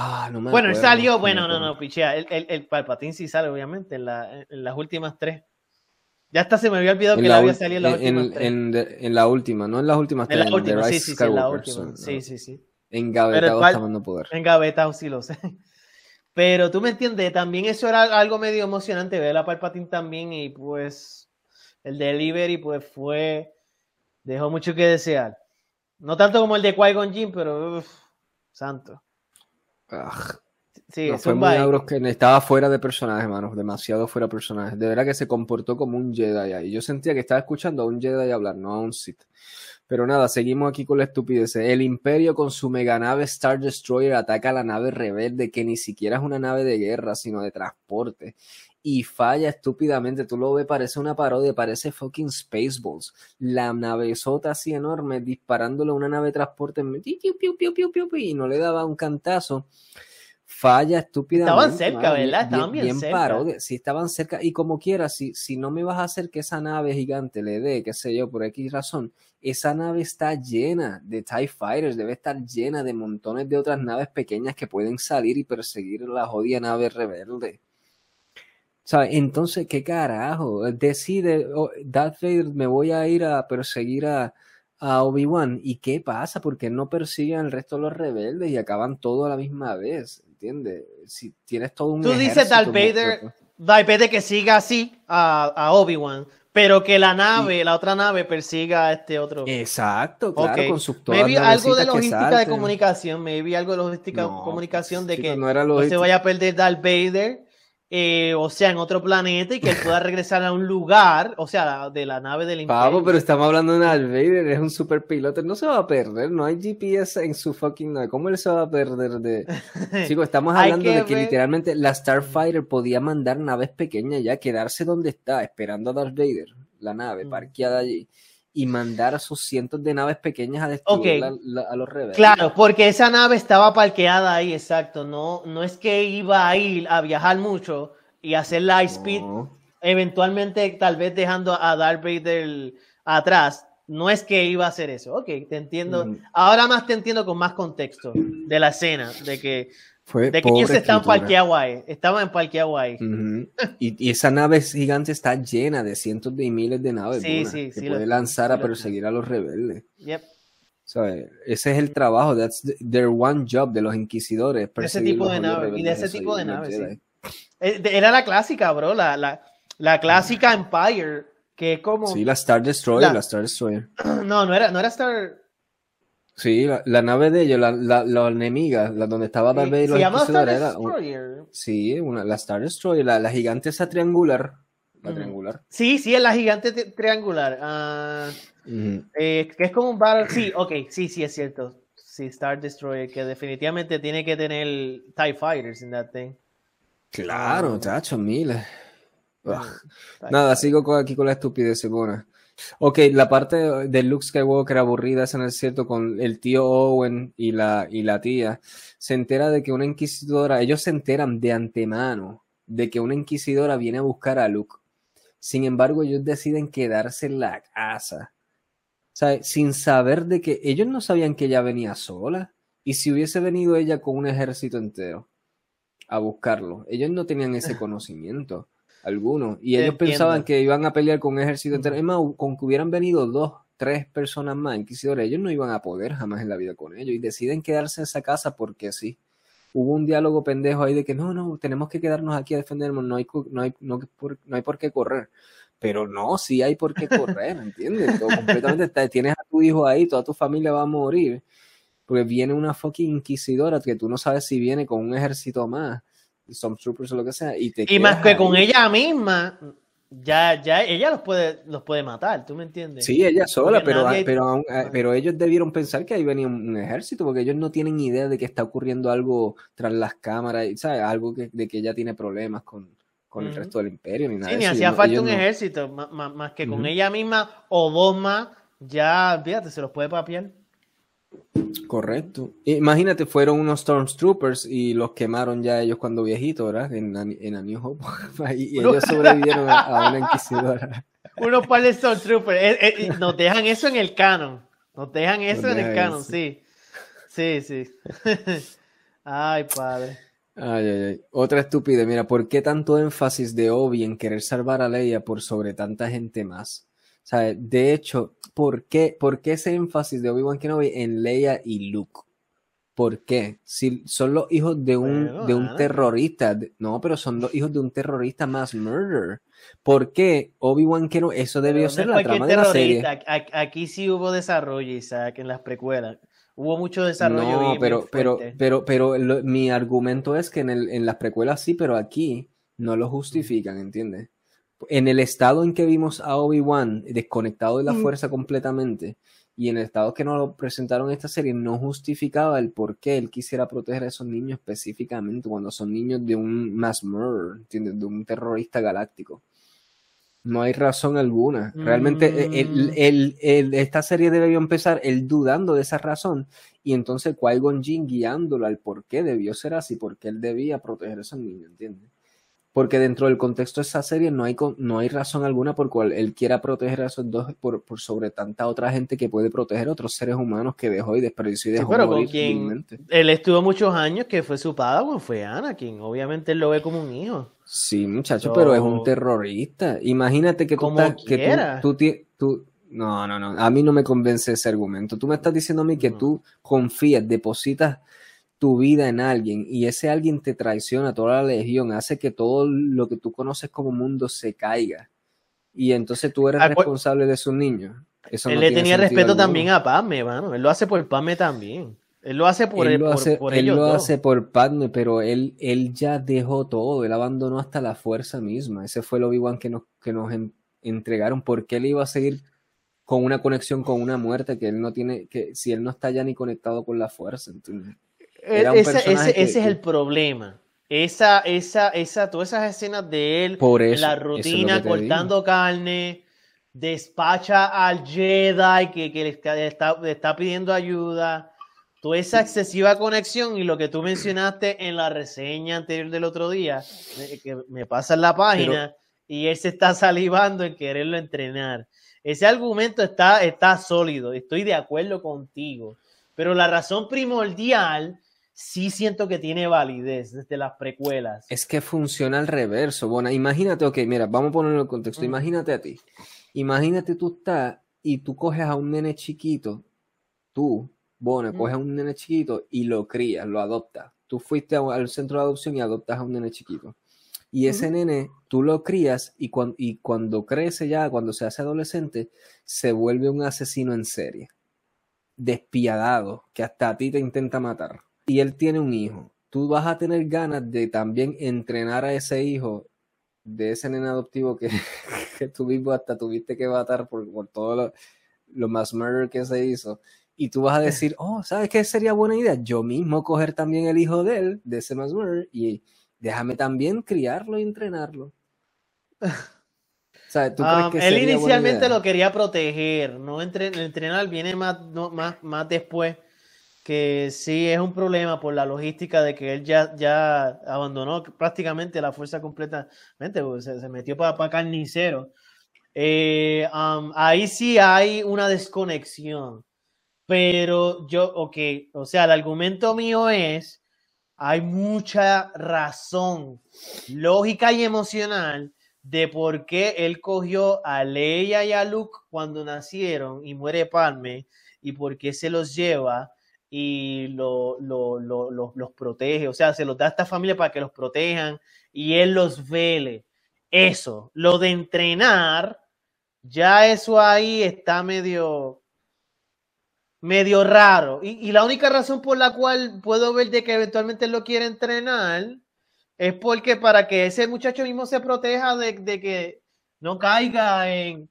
Ah, no me bueno, él salió, bueno, no, no, pichea. El, el, el, Palpatine sí sale, obviamente, en, la, en, las últimas tres. Ya hasta se me había olvidado que él había salido en las últimas tres. En, la última, no en las últimas tres. En la última, sí, sí, sí, en la última. Sí, sí, sí. Engavetado está poder. Engavetado, sí lo sé. *laughs* Pero tú me entiendes, también eso era algo medio emocionante ver a Palpatine también y pues el delivery pues fue, dejó mucho que desear. No tanto como el de Qui-Gon Jinn, pero santo. Sí, fue muy que estaba fuera de personaje, hermano, demasiado fuera de personaje. De verdad que se comportó como un Jedi ahí. Yo sentía que estaba escuchando a un Jedi hablar, no a un Sith. Pero nada, seguimos aquí con la estupidez. El Imperio con su mega nave Star Destroyer ataca a la nave rebelde, que ni siquiera es una nave de guerra, sino de transporte y falla estúpidamente. Tú lo ves, parece una parodia, parece fucking Spaceballs. La nave sota así enorme disparándole a una nave de transporte y no le daba un cantazo. Falla estúpidamente. Estaban cerca, ¿verdad? Estaban bien, bien, Parodia. Sí, estaban cerca. Y como quiera, si, si no me vas a hacer que esa nave gigante le dé, qué sé yo, por X razón, esa nave está llena de TIE Fighters, debe estar llena de montones de otras naves pequeñas que pueden salir y perseguir la jodida nave rebelde. ¿Sabes? Entonces, ¿qué carajo? Decide, oh, Darth Vader, me voy a ir a perseguir a, a Obi-Wan. ¿Y qué pasa? Porque no persiguen al resto de los rebeldes y acaban todo a la misma vez? ¿Entiendes? Si tienes todo un. Tú dices Darth Vader, Darth Vader que siga así a, a Obi-Wan pero que la nave, la otra nave persiga a este otro. Exacto, claro, con sus Maybe algo de logística de comunicación, maybe algo de logística de comunicación de que no, se vaya a perder Darth Vader eh, o sea, en otro planeta y que él pueda *laughs* regresar a un lugar, o sea, de la nave del imperio. Pablo, pero estamos hablando de Darth Vader, es un super piloto, no se va a perder, no hay GPS en su fucking nave, ¿cómo él se va a perder de...? *laughs* Chicos, estamos hablando de que literalmente la Starfighter podía mandar naves pequeñas ya, quedarse donde está, esperando a Darth Vader, la nave, mm. parqueada allí y mandar a sus cientos de naves pequeñas a destruir a los rebeldes. Claro, porque esa nave estaba parqueada ahí, exacto. No, no es que iba a ir a viajar mucho y hacer light speed, eventualmente tal vez dejando a Darth Vader atrás. No es que iba a hacer eso. Ok, te entiendo. Ahora más te entiendo con más contexto de la escena, de que de que ellos están parqueados ahí, estaban en parqueado ahí. y, esa nave gigante está llena de cientos de miles de naves sí, sí, que puede lanzar a perseguir a los rebeldes. Yep. Ese es el trabajo, that's their one job de los inquisidores. Ese tipo de naves, y de ese tipo de naves, eh, Era la clásica, bro, la, la, la clásica Empire, que como... Sí, la Star Destroyer, la, Star Destroyer. *clears throat* No, no era, no era Star... Sí, la, nave de ellos, la, la, la enemiga, la donde estaba Darth Vader. Se llama Star Destroyer. sí, una, la Star Destroyer, la, la gigante esa triangular. La triangular. Sí, sí, es la gigante triangular. Ah, eh, que es como un battle. Sí, ok, sí, sí, es cierto. Sí, Star Destroyer, que definitivamente tiene que tener TIE Fighters en that thing. Claro, chacho, miles. Nada, sigo aquí con la estupidez, buena. Ok, la parte de Luke Skywalker aburrida es en el cierto con el tío Owen y la, y la tía. Se entera de que una inquisidora, ellos se enteran de antemano de que una inquisidora viene a buscar a Luke. Sin embargo, ellos deciden quedarse en la casa. sea, Sin saber de que ellos no sabían que ella venía sola. Y si hubiese venido ella con un ejército entero a buscarlo, ellos no tenían ese *laughs* conocimiento algunos. Y ellos pensaban que iban a pelear con un ejército entero. Es más, con que hubieran venido dos, tres personas más inquisidores, ellos no iban a poder jamás en la vida con ellos. Y deciden quedarse en esa casa porque sí. Hubo un diálogo pendejo ahí de que no, no, tenemos que quedarnos aquí a defendernos, no hay, no hay, no, por, no hay por qué correr. Pero no, sí hay por qué correr, ¿entiendes? completamente tienes a tu hijo ahí, toda tu familia va a morir. Porque viene una fucking inquisidora que tú no sabes si viene con un ejército más Stormtroopers o lo que sea. Y, te y más que con ella misma, ya, ya ella los puede, los puede matar, ¿tú me entiendes? Sí, ella sola, pero, pero, eh, pero ellos debieron pensar que ahí venía un, ejército, porque ellos no tienen idea de que está ocurriendo algo tras las cámaras, ¿sabes? Algo que, de que ella tiene problemas con, con el resto del imperio, ni nada. Sí, ni hacía falta un ejército, más, que con ella misma o dos más, ya, fíjate, se los puede papiar. Correcto. Imagínate, fueron unos Stormtroopers y los quemaron ya ellos cuando viejitos, ¿verdad? En, en A New Hope. *laughs* y ellos sobrevivieron a, una inquisidora. *laughs* Unos par de Stormtroopers. Eh, eh, nos dejan eso en el canon. Nos dejan eso en el canon, sí. Sí, sí. *laughs* ay, padre. Ay, ay, ay. Otra estúpida. Mira, ¿por qué tanto énfasis de Obi en querer salvar a Leia por sobre tanta gente más? Sea, de hecho, ¿por qué, ¿por qué ese énfasis de Obi-Wan Kenobi en Leia y Luke? ¿Por qué? Si son los hijos de un, de un terrorista, no, pero son los hijos de un terrorista más murder. ¿Por qué Obi-Wan Kenobi? Eso debió ser la trama de la serie. Aquí sí hubo desarrollo, Isaac, en las precuelas. Hubo mucho desarrollo. No, pero, pero, pero, pero, mi argumento es que en, el, en las precuelas sí, pero aquí no lo justifican, ¿entiendes? En el estado en que vimos a Obi-Wan desconectado de la fuerza completamente y en el estado que nos lo presentaron en esta serie no justificaba el por qué él quisiera proteger a esos niños específicamente cuando son niños de un mass murder, ¿entiendes? De un terrorista galáctico. No hay razón alguna. Realmente el, mm. esta serie debió empezar él dudando de esa razón y entonces Qui-Gon Jinn guiándolo al por qué debió ser así, porque él debía proteger a esos niños, ¿entiendes? Porque dentro del contexto de esa serie no hay, no hay razón alguna por cual él quiera proteger a esos dos por, sobre tanta otra gente que puede proteger a otros seres humanos que dejó y desperdició y dejó pero con quien él estuvo muchos años que fue su padre, fue Anakin. Obviamente él lo ve como un hijo. Sí, muchacho, pero es un terrorista. Imagínate que tú como estás, que tú, tú, no, no, no, a mí no me convence ese argumento. Tú me estás diciendo a mí que tú confías, depositas tu vida en alguien y ese alguien te traiciona, toda la legión, hace que todo lo que tú conoces como mundo se caiga. Y entonces tú eres responsable de su niño. Eso él le tenía respeto también a Padme, mano. Él lo hace por Padme también. Él lo hace por él. Lo hace, él lo hace por Padme, pero él, él ya dejó todo. Él abandonó hasta la fuerza misma. Ese fue el Obi-Wan que nos, que nos entregaron. porque él iba a seguir con una conexión con una muerte que él no tiene, que si él no está ya ni conectado con la fuerza? ¿entiendes? Ese, es el problema. Esa, esa, esa, todas esas escenas de él, en la rutina, cortando carne, despacha al Jedi que, que le, está, está, pidiendo ayuda, toda esa excesiva conexión y lo que tú mencionaste en la reseña anterior del otro día, que me pasa en la página y él se está *laughs* salivando en quererlo entrenar. Ese argumento está, está sólido, estoy de acuerdo contigo, pero la razón primordial sí siento que tiene validez desde las precuelas. Es que funciona al reverso. Bueno, imagínate, ok, mira, vamos a ponerlo en contexto. Mm. Imagínate a ti. Imagínate tú estás y tú coges a un nene chiquito, tú, bueno, coges a un nene chiquito y lo crías, lo adoptas. Tú fuiste al centro de adopción y adoptas a un nene chiquito. Y ese nene, tú lo crías y, y cuando crece ya, cuando se hace adolescente, se vuelve un asesino en serie. Despiadado, que hasta a ti te intenta matar y él tiene un hijo, tú vas a tener ganas de también entrenar a ese hijo de ese nene adoptivo que, *laughs* que tú mismo hasta tuviste que matar por, por todo lo, lo más murder que se hizo. Y tú vas a decir, oh, ¿sabes qué sería buena idea? Yo mismo coger también el hijo de él, de ese más murder, y déjame también criarlo y entrenarlo. O sea, ¿tú crees um, que él inicialmente lo quería proteger, no entrenar viene más, más, más después que sí es un problema por la logística de que él ya, ya abandonó prácticamente la fuerza completamente, se, metió para carnicero. Eh, ahí sí hay una desconexión, pero yo, ok, o sea, el argumento mío es, hay mucha razón lógica y emocional de por qué él cogió a Leia y a Luke cuando nacieron y muere Palme y por qué se los lleva y lo, los protege, o sea, se los da a esta familia para que los protejan y él los vele. Eso, lo de entrenar, ya eso ahí está medio, medio raro. Y, la única razón por la cual puedo ver de que eventualmente él lo quiere entrenar es porque para que ese muchacho mismo se proteja de, de que no caiga en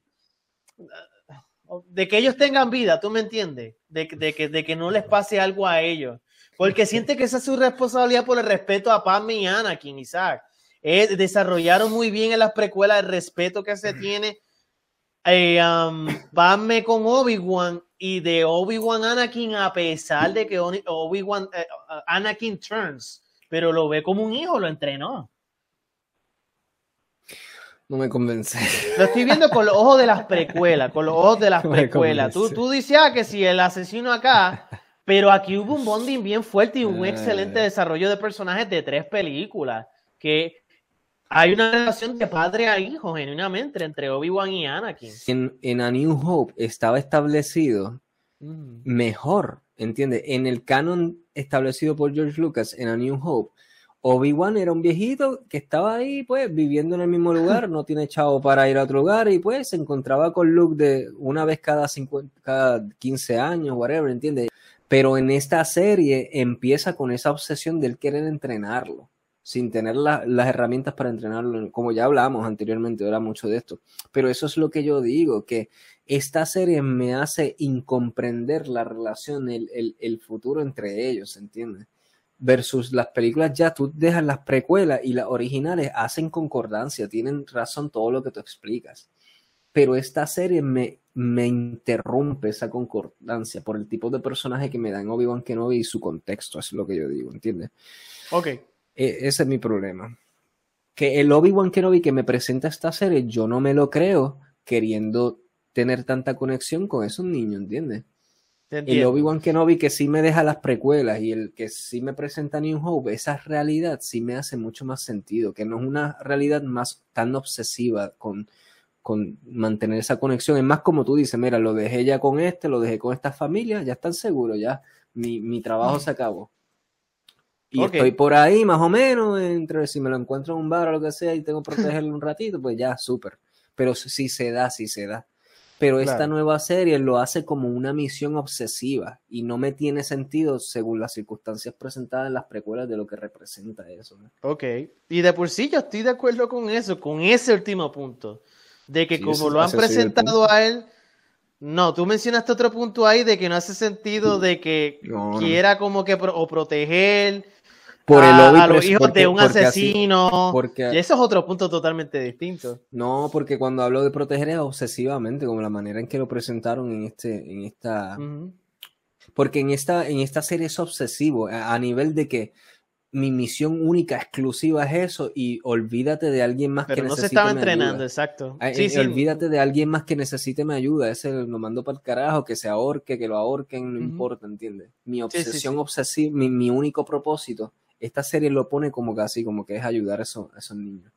de que ellos tengan vida, ¿tú me entiendes? De, que, de que no les pase algo a ellos. Porque siente que esa es su responsabilidad por el respeto a Pam y Anakin, Isaac. Eh, desarrollaron muy bien en las precuelas el respeto que se tiene eh, um, con Obi-Wan y de Obi-Wan Anakin a pesar de que Obi-Wan eh, Anakin turns, pero lo ve como un hijo, lo entrenó. No me convence. *laughs* Lo estoy viendo con los ojos de las precuelas, con los ojos de las precuelas. Tú, tú dices ah, que si el asesino acá, pero aquí hubo un bonding bien fuerte y un eh. excelente desarrollo de personajes de tres películas. Que hay una relación de padre a hijo, genuinamente, entre Obi-Wan y Anakin. En, en A New Hope estaba establecido mm. mejor, ¿entiendes? En el canon establecido por George Lucas en A New Hope Obi-Wan era un viejito que estaba ahí, pues, viviendo en el mismo lugar, no tiene chavo para ir a otro lugar y pues se encontraba con Luke de una vez cada, 50, cada 15 años, whatever, ¿entiendes? Pero en esta serie empieza con esa obsesión de él querer entrenarlo, sin tener las herramientas para entrenarlo, como ya hablamos anteriormente, era mucho de esto. Pero eso es lo que yo digo, que esta serie me hace incomprender la relación, el, el, el futuro entre ellos, ¿entiendes? Versus las películas ya tú dejas las precuelas y las originales hacen concordancia, tienen razón todo lo que tú explicas. Pero esta serie me, me interrumpe esa concordancia por el tipo de personaje que me dan Obi-Wan Kenobi y su contexto, es lo que yo digo, ¿entiendes? Ok. E, ese es mi problema. que el Obi-Wan Kenobi que me presenta esta serie, yo no me lo creo queriendo tener tanta conexión con esos niños, ¿entiendes? El Obi-Wan Kenobi que sí me deja las precuelas y el que sí me presenta New Hope, esa realidad sí me hace mucho más sentido, que no es una realidad más tan obsesiva con, con mantener esa conexión. Es más como tú dices, mira, lo dejé ya con este, lo dejé con esta familia, ya están seguros, ya mi, mi trabajo se acabó. Y estoy por ahí más o menos, entre si me lo encuentro en un bar o lo que sea y tengo que protegerlo un ratito, pues ya, súper. Pero sí se da, sí se da. Pero esta nueva serie lo hace como una misión obsesiva y no me tiene sentido según las circunstancias presentadas en las precuelas de lo que representa eso. Ok, y de por sí yo estoy de acuerdo con eso, con ese último punto, de que como lo han presentado a él, no, tú mencionaste otro punto ahí de que no hace sentido de que quiera como que o proteger por el a, los hijos de un asesino. porque, y eso es otro punto totalmente distinto. No, porque cuando hablo de proteger es obsesivamente, como la manera en que lo presentaron en este, en esta. Porque en esta, en esta serie es obsesivo, a, nivel de que mi misión única, exclusiva es eso, y olvídate de alguien más que necesite. no se estaba entrenando, exacto. Sí, sí. Olvídate de alguien más que necesite mi ayuda. Ese lo mando para el carajo, que se ahorque, que lo ahorquen, no importa, ¿entiendes? Mi obsesión obsesiva, mi, mi único propósito esta serie lo pone como casi como que es ayudar a, esos, niños.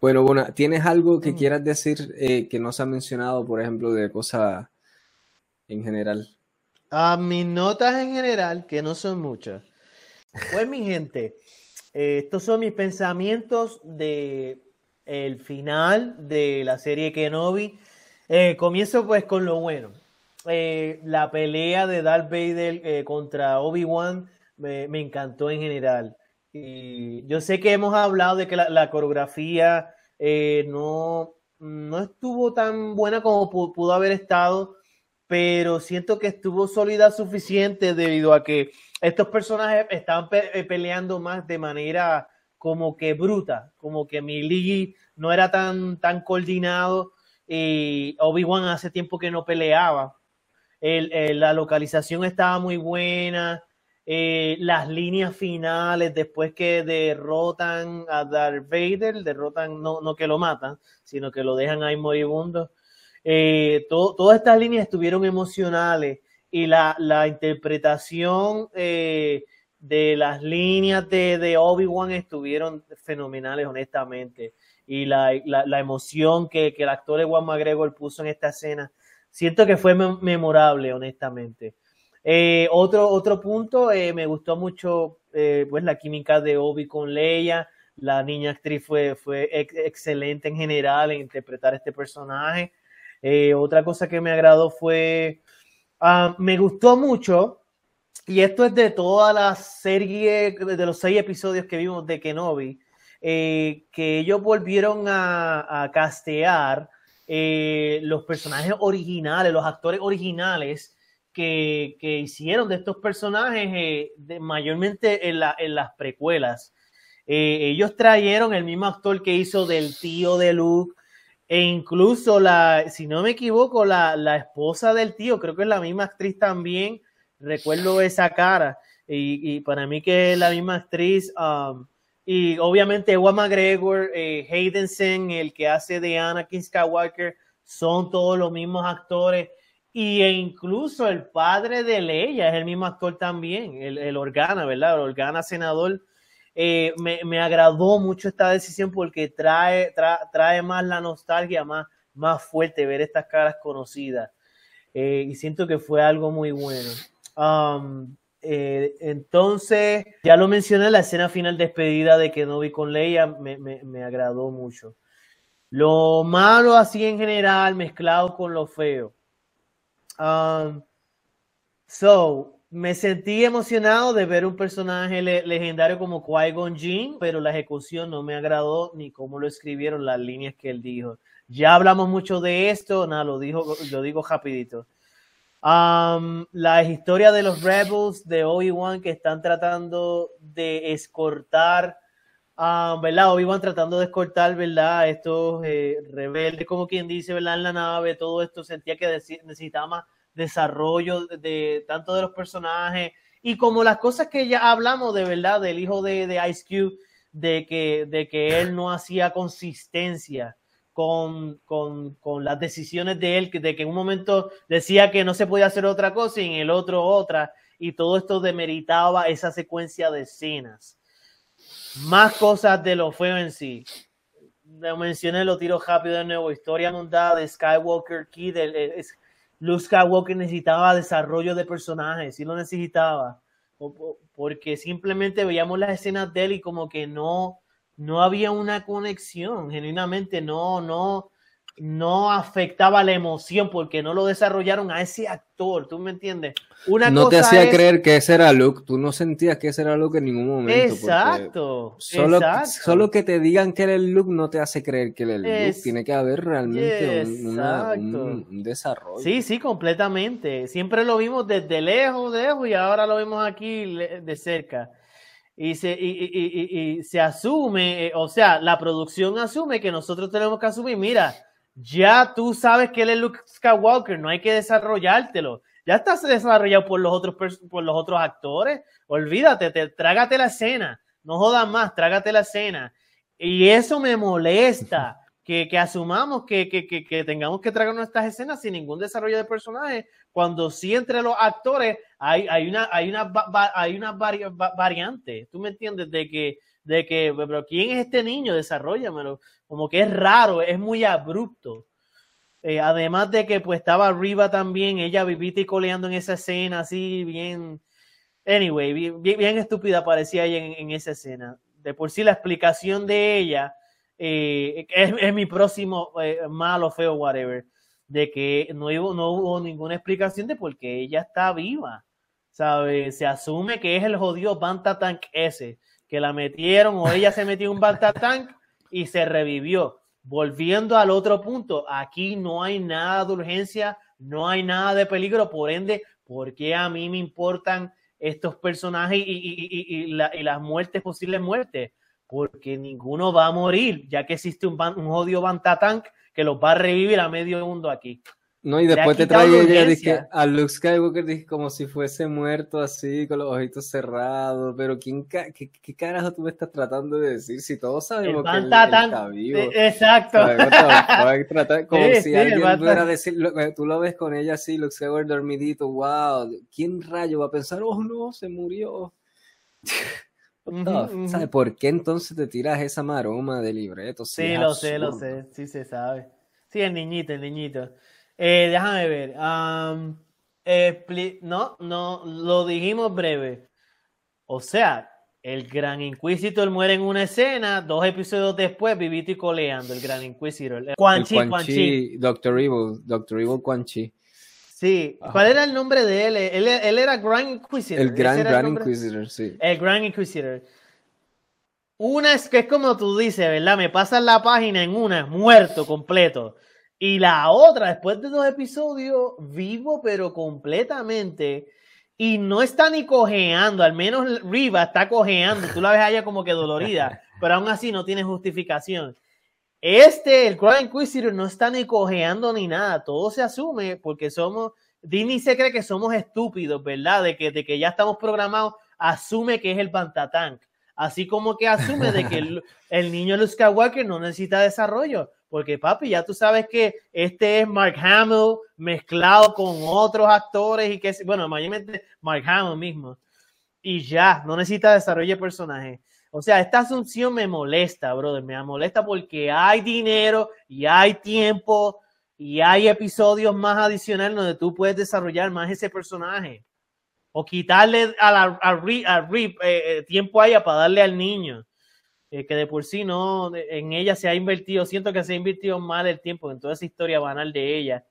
Bueno, bueno, ¿tienes algo que mm. quieras decir eh, que no se ha mencionado, por ejemplo, de cosas en general? A mis notas en general, que no son muchas. Pues mi gente, eh, estos son mis pensamientos de el final de la serie Kenobi. Eh, comienzo pues con lo bueno. la pelea de Darth Vader contra Obi-Wan me, encantó en general. Y yo sé que hemos hablado de que la, coreografía eh, no, no estuvo tan buena como pudo haber estado, pero siento que estuvo sólida suficiente debido a que estos personajes estaban eh, peleando más de manera como que bruta, como que mi no era tan, tan coordinado y Obi-Wan hace tiempo que no peleaba. la localización estaba muy buena, eh, las líneas finales después que derrotan a Darth Vader, derrotan, no, no que lo matan, sino que lo dejan ahí moribundo. Eh, todas estas líneas estuvieron emocionales y la, la interpretación eh, de las líneas de, de Obi-Wan estuvieron fenomenales, honestamente. Y la, la, emoción que, que, el actor Juan McGregor puso en esta escena, siento que fue memorable, honestamente. Eh, otro, otro punto, eh, me gustó mucho eh, pues la química de Obi con Leia. La niña actriz fue, fue excelente en general en interpretar este personaje. otra cosa que me agradó fue, ah, me gustó mucho, y esto es de toda la serie, de los seis episodios que vimos de Kenobi, que ellos volvieron a, a castear los personajes originales, los actores originales que, hicieron de estos personajes eh, mayormente en, las precuelas. Eh, ellos trajeron el mismo actor que hizo del tío de Luke e incluso la, si no me equivoco, la, esposa del tío, creo que es la misma actriz también, recuerdo esa cara y, para mí que es la misma actriz. Um, y obviamente Ewan McGregor, eh, Hayden el que hace de Anakin Skywalker, son todos los mismos actores. Y e incluso el padre de Leia es el mismo actor también, el, el Organa, ¿verdad? Organa senador. Eh, me, me, agradó mucho esta decisión porque trae, trae más la nostalgia, más, más fuerte ver estas caras conocidas. Eh, y siento que fue algo muy bueno. Um, eh, entonces, ya lo mencioné, la escena final despedida de Kenobi con Leia me, me, me agradó mucho. Lo malo así en general, mezclado con lo feo Um, so, me sentí emocionado de ver un personaje legendario como Qui-Gon Jinn, pero la ejecución no me agradó ni cómo lo escribieron las líneas que él dijo. Ya hablamos mucho de esto, nada, lo, dijo, lo digo rapidito. Um, la historia de los Rebels de Obi-Wan que están tratando de escortar, um, ¿verdad? Obi-Wan tratando de escortar, ¿verdad? Estos eh, rebeldes, como quien dice, ¿verdad? En la nave, todo esto sentía que necesitaba más desarrollo de, tanto de los personajes y como las cosas que ya hablamos de verdad del hijo de, Ice Cube, de que, de que él no hacía consistencia con, con, con, las decisiones de él, de que en un momento decía que no se podía hacer otra cosa y en el otro otra, y todo esto demeritaba esa secuencia de escenas. Más cosas de lo feo en sí. Lo mencioné, lo tiro rápido de nuevo. Historia montada de Skywalker Kid. Luke Skywalker necesitaba desarrollo de personajes, sí lo necesitaba. Porque simplemente veíamos las escenas de él y como que no, no había una conexión, genuinamente no, no, no afectaba la emoción porque no lo desarrollaron a ese actor, ¿tú me entiendes? Una no te hacía creer que ese era Luke, tú no sentías que ese era Luke en ningún momento. Exacto. Solo, solo que te digan que era el Luke no te hace creer que era el Luke, tiene que haber realmente un, desarrollo. Sí, sí, completamente. Siempre lo vimos desde lejos, lejos y ahora lo vemos aquí de cerca y se, y, se asume, eh, o sea, la producción asume que nosotros tenemos que asumir, mira, ya tú sabes que él es Luke Skywalker, no hay que desarrollártelo. Ya estás desarrollado por los otros, por los otros actores. Olvídate, te, trágate la escena. No jodas más, trágate la escena. Y eso me molesta que, asumamos que, que, tengamos que tragar nuestras escenas sin ningún desarrollo de personaje, cuando sí entre los actores hay, hay una, hay una, hay una variante. ¿Tú me entiendes? De que, de que, pero ¿quién es este niño? Desarrollamelo. Como que es raro, es muy abrupto. Eh, además de que pues estaba arriba también, ella vivita y coleando en esa escena, así bien, anyway, bien, estúpida parecía ella en, esa escena. De por sí la explicación de ella eh, es, mi próximo eh, malo, feo, whatever, de que no hubo, no hubo ninguna explicación de por qué ella está viva. Se asume que es el jodido Banta Tank ese, que la metieron o ella se metió en un Tank y se revivió. Volviendo al otro punto, aquí no hay nada de urgencia, no hay nada de peligro, por ende, ¿por qué a mí me importan estos personajes y, las muertes, posibles muertes? porque ninguno va a morir, ya que existe un, un odio Bantatank que los va a revivir a medio mundo aquí. No, y después te trae ella dije, a Luke Skywalker dije, como si fuese muerto así, con los ojitos cerrados, pero ¿quién qué, carajo tú me estás tratando de decir? Si todos sabemos que él, está vivo. Exacto. *laughs* como si alguien fuera decir, tú lo ves con ella así, Luke Skywalker dormidito, wow, ¿quién rayo va a pensar, oh no, se murió? *laughs* ¿Sabes por qué entonces te tiras esa maroma de libreto? Sí, lo sé, lo sé, sí se sabe. Sí, el niñito, el niñito. Eh, déjame ver. no, no, lo dijimos breve. O sea, el Gran Inquisitor muere en una escena, dos episodios después, vivito y coleando, el Gran Inquisitor. Quan Chi, Quan Chi. Doctor Evil, Doctor Evil Quan Chi. Sí, ¿cuál era el nombre de él? Él, era Grand Inquisitor. El Gran, Grand Inquisitor, sí. El Grand Inquisitor. Una es que es como tú dices, ¿verdad? Me pasan la página en una, muerto completo. Y la otra, después de dos episodios, vivo pero completamente. Y no está ni cojeando, al menos Riva está cojeando. Tú la ves allá como que dolorida, *laughs* pero aún así no tiene justificación. Este, el Grand Inquisitor, no está ni cojeando ni nada. Todo se asume porque somos. Disney se cree que somos estúpidos, ¿verdad? De que, de que ya estamos programados. Asume que es el Pantatank. Así como que asume de que el, *laughs* niño Luke Skywalker no necesita desarrollo. Porque, papi, ya tú sabes que este es Mark Hamill mezclado con otros actores y que, bueno, mayormente Mark Hamill mismo. Y ya, no necesita desarrollo de personaje. O sea, esta asunción me molesta, brother, me molesta porque hay dinero y hay tiempo y hay episodios más adicionales donde tú puedes desarrollar más ese personaje. O quitarle a, la, a, Rip, eh, eh, tiempo a ella para darle al niño. Eh, que de por sí no, en ella se ha invertido, siento que se ha invertido mal el tiempo en toda esa historia banal de ella,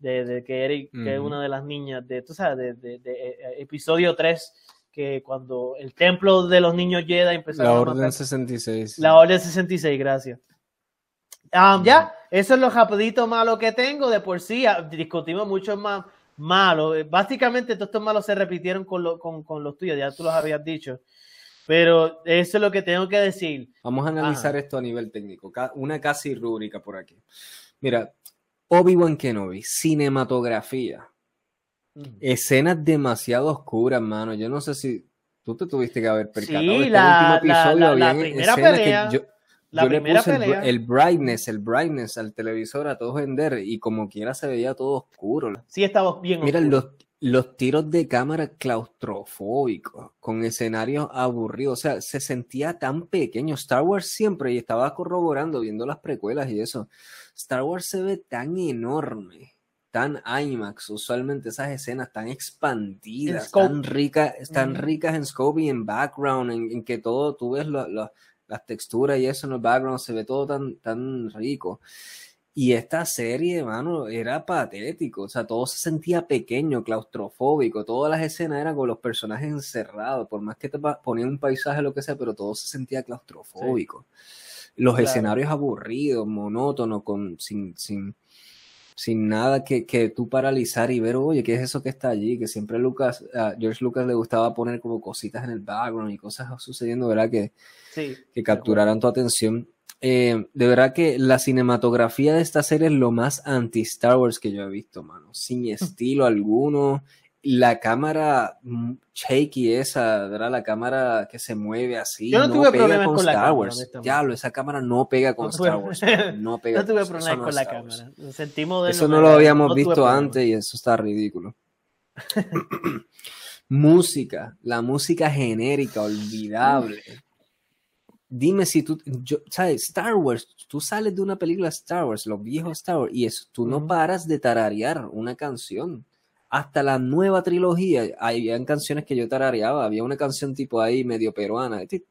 de, que, Eric, que es una de las niñas, de, tú sabes, de, de episodio 3 que cuando el templo de los niños Jedi empezó La Orden 66. La Orden 66, gracias. Um, ya, eso es lo rapidito malo que tengo. De por sí, ah, discutimos mucho más malo. Básicamente, todos estos malos se repitieron con, con, con, los tuyos, ya tú los habías dicho. Pero eso es lo que tengo que decir. Vamos a analizar esto a nivel técnico. Una casi rúbrica por aquí. Mira, Obi-Wan Kenobi, cinematografía. Escenas demasiado oscuras, mano. Yo no sé si Tú te tuviste que haber percatado. Sí, este la, último episodio la, la, primera pelea. yo, la yo primera le puse pelea. El, brightness, el brightness al televisor a todo vender y como quiera se veía todo oscuro. Sí, estaba bien Mira, los, los tiros de cámara claustrofóbicos, con escenarios aburridos, o sea, se sentía tan pequeño. Star Wars siempre, y estaba corroborando, viendo las precuelas y eso, Star Wars se ve tan enorme, tan IMAX, usualmente esas escenas tan expandidas, tan, ricas, tan ricas en scope y en background, en, que todo, tú ves las texturas y eso en el background, se ve todo tan, tan rico. Y esta serie, mano, era patético. O sea, todo se sentía pequeño, claustrofóbico. Todas las escenas eran con los personajes encerrados. Por más que te ponían un paisaje, lo que sea, pero todo se sentía claustrofóbico. Los escenarios aburridos, monótonos, con, sin, sin, sin nada que, que tú paralizar y ver, oye, ¿qué es eso que está allí? Que siempre Lucas, a George Lucas le gustaba poner como cositas en el background y cosas sucediendo, ¿verdad? Que, que capturaran tu atención eh, de verdad que la cinematografía de esta serie es lo más anti-Star Wars que yo he visto, mano. Sin mm. estilo alguno. La cámara mm, shaky esa, ¿verdad? La cámara que se mueve así. Yo no, tuve problemas con, Star Wars. Ya, esa cámara no pega con Star Wars. No, pega no tuve problemas con la cámara. Sentimos eso no lo habíamos visto antes y eso está ridículo. *clears throat* música, la música genérica, olvidable. Dime si tú, yo, ¿sabes? Star Wars, tú sales de una película Star Wars, los viejos Star Wars, y eso, tú no paras de tararear una canción. Hasta la nueva trilogía, había canciones que yo tarareaba, había una canción tipo ahí medio peruana. Que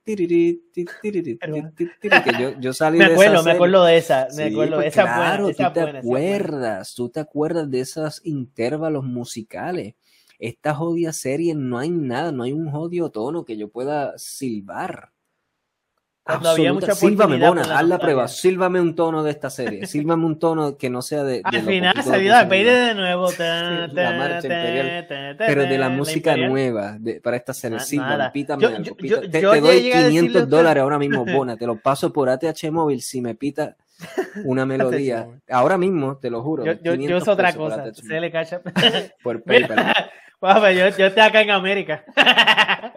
yo, yo salí *laughs* me acuerdo, me acuerdo de esa, me acuerdo pues esa claro, buena, tú te acuerdas, tú te acuerdas de esos intervalos musicales. Esta jodida serie no hay nada, no hay un jodido tono que yo pueda silbar cuando había mucha Sílvame, Bona, haz la prueba. Sílvame un tono de esta serie. Sílvame un tono que no sea de. Al final salió la de nuevo. *laughs* la marcha imperial. Pero de la música nueva para esta serie. Sílvame, pítame algo. te, doy 500 dólares ahora mismo, *laughs* Bona. Te lo paso por ATH móvil si me pita una *laughs* melodía. Ahora mismo, te lo juro. Yo, yo, uso otra cosa. Se le cacha. Por PayPal. Yo, yo estoy acá en América. *laughs*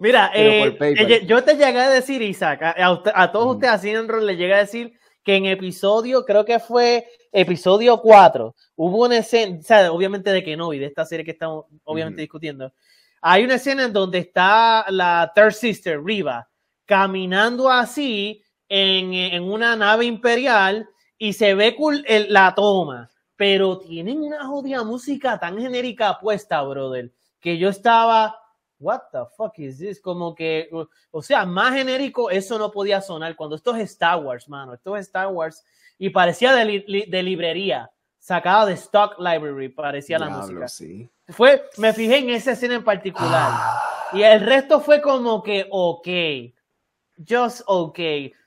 Mira, eh, eh, yo te llegué a decir, Isaac, a, todos ustedes así en rol le llegué a decir que en episodio, creo que fue episodio 4, hubo una escena, o sea, obviamente de que no, y de esta serie que estamos obviamente discutiendo, hay una escena en donde está la Third Sister, Riva, caminando así en, en una nave imperial y se ve la toma pero tienen una jodida música tan genérica puesta, brother, que yo estaba, what the fuck is this? Como que, o sea, más genérico eso no podía sonar cuando esto es Star Wars, mano, esto es Star Wars y parecía de, de librería, sacada de Stock Library, parecía la música. Fue, me fijé en esa escena en particular y el resto fue como que, ok, just ok.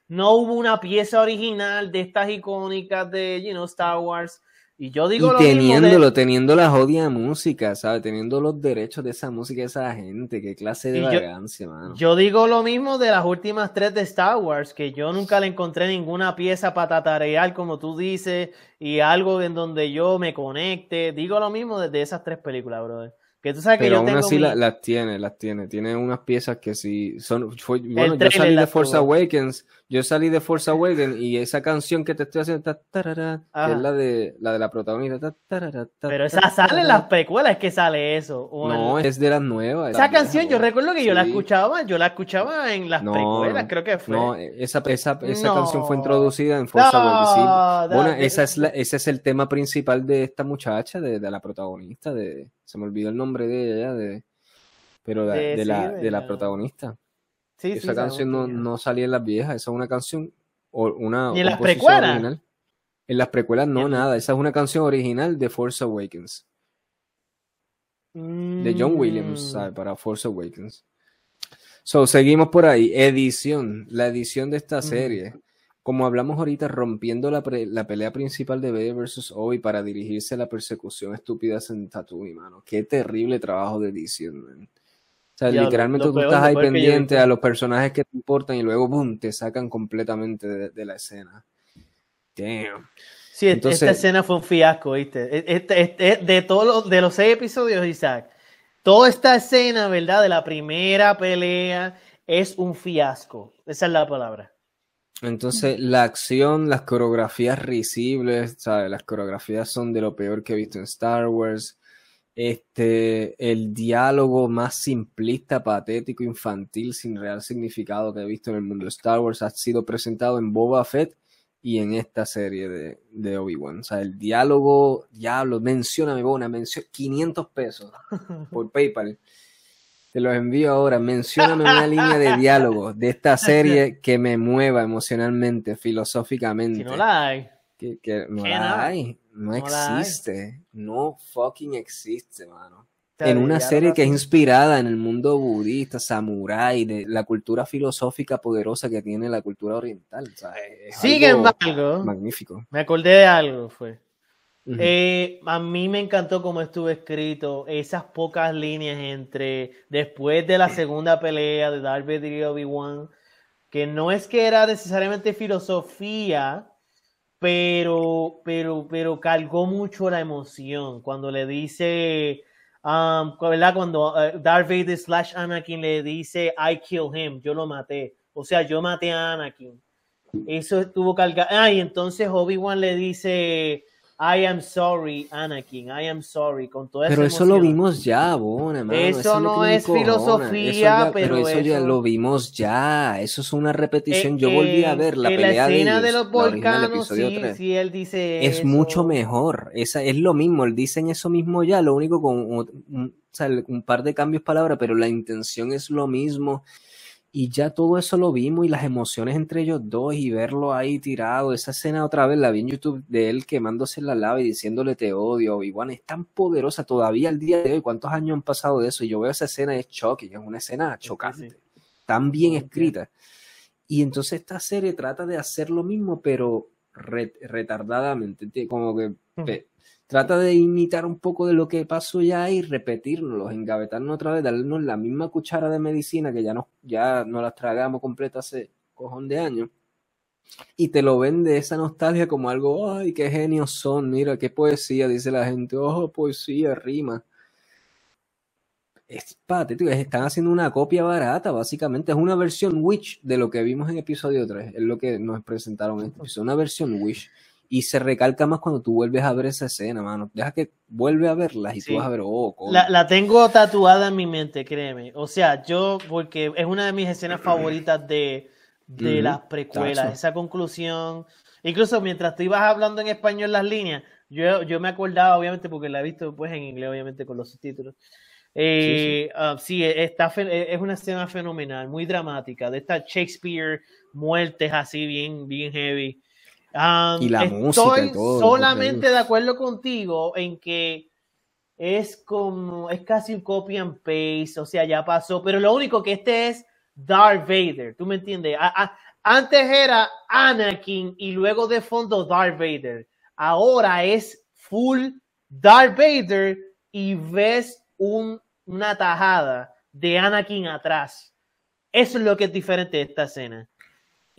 No hubo una pieza original de estas icónicas de, you know, Star Wars y yo digo y teniéndolo, teniendo la jodia música, ¿sabes? Teniendo los derechos de esa música, esa gente, qué clase de vagancia, mano. Yo digo lo mismo de las últimas tres de Star Wars, que yo nunca le encontré ninguna pieza para tatarear, como tú dices, y algo en donde yo me conecte. Digo lo mismo desde esas tres películas, brother. Que tú sabes que Pero yo aún así las tiene, las tiene. Tiene unas piezas que sí son. bueno, yo salí de Force Awakens. Yo salí de Force Awakens y esa canción que te estoy haciendo, que es la de la de la protagonista. Pero esa sale en las precuelas, es que sale eso. no, es de las nuevas. Esa canción, yo recuerdo que yo la escuchaba, yo la escuchaba en las precuelas, creo que fue. No, esa, esa, esa canción fue introducida en Force Awakens. Bueno, esa es la, ese es el tema principal de esta muchacha, de, de la protagonista, de se me olvidó el nombre de ella, de, pero de, la, de la protagonista. Esa canción no, no, salía en las viejas, esa es una canción, o una en las precuelas? Original. En las precuelas no, nada, esa es una canción original de Force Awakens. De John Williams, mm. Para Force Awakens. So, seguimos por ahí. Edición, la edición de esta serie como hablamos ahorita, rompiendo la, pelea principal de Vader versus Obi para dirigirse a la persecución estúpida en Tatooine, mano. Qué terrible trabajo de edición, man. O sea, literalmente tú estás ahí pendiente a los personajes que te importan y luego, boom, te sacan completamente de, la escena. Damn. Sí, esta escena fue un fiasco, ¿viste? Este, este, de todos los, de los seis episodios, Isaac, toda esta escena, ¿verdad? De la primera pelea es un fiasco. Esa es la palabra. Entonces, la acción, las coreografías risibles, ¿sabes? Las coreografías son de lo peor que he visto en Star Wars. Este, el diálogo más simplista, patético, infantil, sin real significado que he visto en el mundo de Star Wars ha sido presentado en Boba Fett y en esta serie de, de Obi-Wan. O sea, el diálogo, diablo, mencióname, Bona, mención 500 pesos *laughs* por PayPal. Te los envío ahora. Mencióname una *laughs* línea de diálogo de esta serie que me mueva emocionalmente, filosóficamente. no la hay. Que, no la hay. No, existe. No fucking existe, mano. En una serie que es inspirada en el mundo budista, samurái, de la cultura filosófica poderosa que tiene la cultura oriental. Sigue embargo, magnífico. Me acordé de algo, fue. Eh, a mí me encantó cómo estuvo escrito esas pocas líneas entre después de la segunda pelea de Darth Vader y Obi-Wan, que no es que era necesariamente filosofía, pero, pero, pero cargó mucho la emoción cuando le dice, um, ¿verdad? Cuando uh, Darth Vader slash Anakin le dice, I kill him, yo lo maté. O sea, yo maté a Anakin. Eso estuvo cargado. Ah, y entonces Obi-Wan le dice, I am sorry, Anakin, I am sorry, con toda Pero eso lo vimos ya, Bona, Eso, no es filosofía, pero, eso, ya lo vimos ya. Eso es una repetición. Yo volví a ver la pelea la escena de, los volcanos, sí, sí, él dice Es mucho mejor. Esa, es lo mismo, él dicen eso mismo ya, lo único con un, un par de cambios palabras, pero la intención es lo mismo y ya todo eso lo vimos y las emociones entre ellos dos y verlo ahí tirado, esa escena otra vez la vi en YouTube de él quemándose la lava y diciéndole te odio, y bueno, es tan poderosa todavía al día de hoy, ¿cuántos años han pasado de eso? Y yo veo esa escena y es shocking, es una escena chocante, tan bien escrita. Y entonces esta serie trata de hacer lo mismo, pero retardadamente, como que trata de imitar un poco de lo que pasó ya y repetirnos, engavetarnos otra vez, darnos la misma cuchara de medicina que ya no, ya las tragamos completa hace cojón de años. Y te lo vende esa nostalgia como algo, ay, qué genios son, mira, qué poesía, dice la gente, oh, poesía, rima. Es patético, están haciendo una copia barata, básicamente. Es una versión Wish de lo que vimos en episodio 3, es lo que nos presentaron en este episodio, una versión Wish y se recalca más cuando tú vuelves a ver esa escena, mano. Deja que vuelve a verla y tú vas a ver, oh, la, la, tengo tatuada en mi mente, créeme. O sea, yo, porque es una de mis escenas favoritas de, de las precuelas, esa conclusión. Incluso mientras tú ibas hablando en español las líneas, yo, yo me acordaba, obviamente, porque la he visto pues en inglés, obviamente, con los subtítulos. Eh, sí, ah, está, es una escena fenomenal, muy dramática, de estas Shakespeare muertes así bien, bien heavy y la música y todo. Solamente de acuerdo contigo en que es como, es casi un copy and paste, o sea, ya pasó, pero lo único que este es Darth Vader, ¿tú me entiendes? antes era Anakin y luego de fondo Darth Vader. Ahora es full Darth Vader y ves una tajada de Anakin atrás. Eso es lo que es diferente de esta escena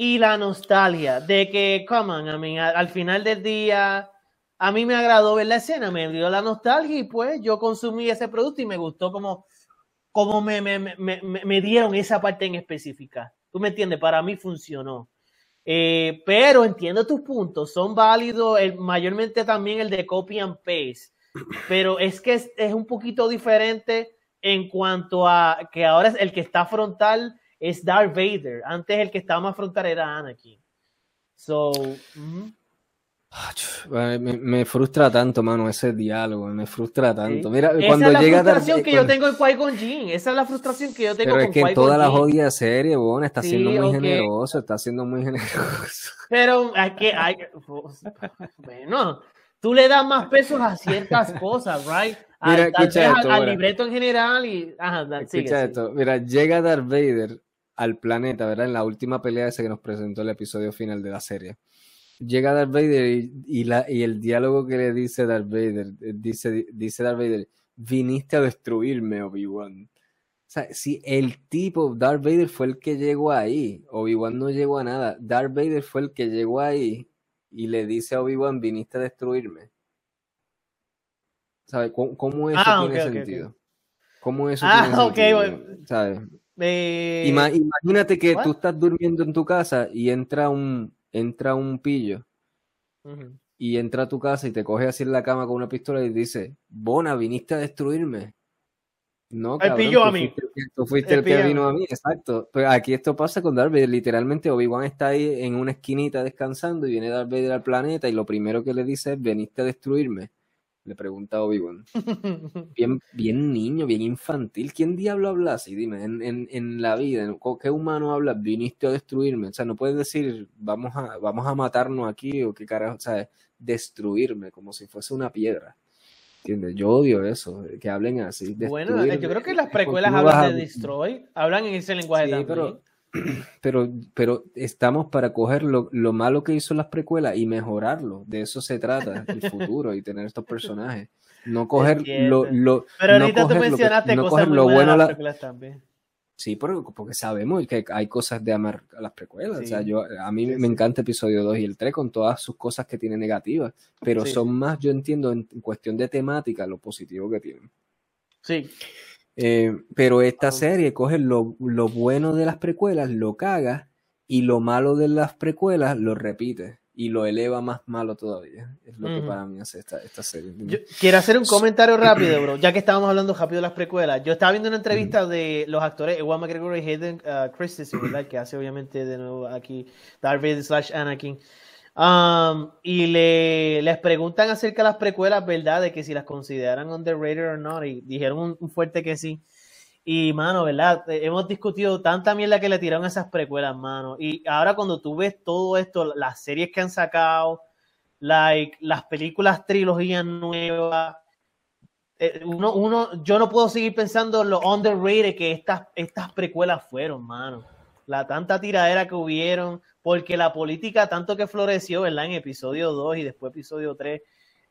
y la nostalgia de que, come on, I mean, al, final del día, a mí me agradó ver la escena, me dio la nostalgia y pues yo consumí ese producto y me gustó como, como me, me, me, me dieron esa parte en específica. ¿Tú me entiendes? Para mí funcionó. Eh, pero entiendo tus puntos, son válidos, mayormente también el de copy and paste, pero es que es, es un poquito diferente en cuanto a que ahora es el que está frontal es Darth Vader. Antes el que estaba más frontal era Anakin. So, me, frustra tanto, mano, ese diálogo, me frustra tanto. Mira, cuando es llega la frustración que yo tengo en Qui-Gon Jinn, esa es la frustración que yo tengo Pero es que en toda la jodida serie, bueno, está siendo muy generoso, está siendo muy generoso. *laughs* Pero hay que, hay, bueno, tú le das más pesos a ciertas cosas, right? Mira, escucha esto, al, libreto en general y, ajá, escucha esto, mira, llega Darth Vader al planeta, ¿verdad? En la última pelea esa que nos presentó el episodio final de la serie. Llega Darth Vader y, la, y el diálogo que le dice Darth Vader, eh, dice, dice Darth Vader, viniste a destruirme, Obi-Wan. O sea, si el tipo, Darth Vader fue el que llegó ahí, Obi-Wan no llegó a nada, Darth Vader fue el que llegó ahí y le dice a Obi-Wan, viniste a destruirme. ¿Sabes? ¿Cómo, eso ah, tiene sentido? ¿Cómo eso? Ah, *laughs* ok, bueno. ¿sabes? Imagínate que tú estás durmiendo en tu casa y entra un, entra un pillo y entra a tu casa y te coge así en la cama con una pistola y dice, Bona, viniste a destruirme. No, cabrón, pillo a mí. tú fuiste el, que vino a mí, exacto. Pero aquí esto pasa con Darth Vader. Literalmente Obi-Wan está ahí en una esquinita descansando y viene Darth Vader al planeta y lo primero que le dice es, veniste a destruirme. Le pregunta Obi-Wan. *laughs* Bien, bien niño, bien infantil. ¿Quién diablo habla así? Dime, en, en, en la vida, ¿qué humano habla? Viniste a destruirme. O sea, no puedes decir, vamos a, vamos a matarnos aquí o qué carajo, o sea, destruirme como si fuese una piedra. ¿Entiendes? Yo odio eso, que hablen así. Bueno, yo creo que las precuelas hablan de Destroy, hablan en ese lenguaje sí, también. Pero, *clears throat* pero, pero estamos para coger lo, lo, malo que hizo las precuelas y mejorarlo. De eso se trata el *laughs* futuro y tener estos personajes. No coger lo, lo, Pero ahorita tú mencionaste no cosas lo bueno las precuelas también. Sí, porque sabemos que hay cosas de amar a las precuelas. O sea, yo, a mí me encanta episodio 2 y el 3 con todas sus cosas que tiene negativas, pero son más, yo entiendo, en, cuestión de temática, lo positivo que tienen. Sí. Eh, pero esta serie coge lo, lo, bueno de las precuelas, lo caga, y lo malo de las precuelas lo repite y lo eleva más malo todavía. Es lo que para mí hace esta, esta serie. quiero hacer un comentario *clears throat* rápido, bro, ya que estábamos hablando rápido de las precuelas. Yo estaba viendo una entrevista de los actores Ewan McGregor y Hayden uh, Christensen, ¿verdad? Que hace obviamente de nuevo aquí Darth Vader slash Anakin. Um, y le, les preguntan acerca de las precuelas, ¿verdad? De que si las consideran underrated o no. Y dijeron un fuerte que sí. Y, mano, ¿verdad? Eh, hemos discutido tanta mierda que le tiraron esas precuelas, mano. Y ahora cuando tú ves todo esto, las series que han sacado, like, las películas trilogías nuevas, eh, uno, uno, yo no puedo seguir pensando lo underrated que estas, estas precuelas fueron, mano. La tanta tiradera que hubieron, porque la política tanto que floreció, ¿verdad? En episodio 2 y después episodio 3,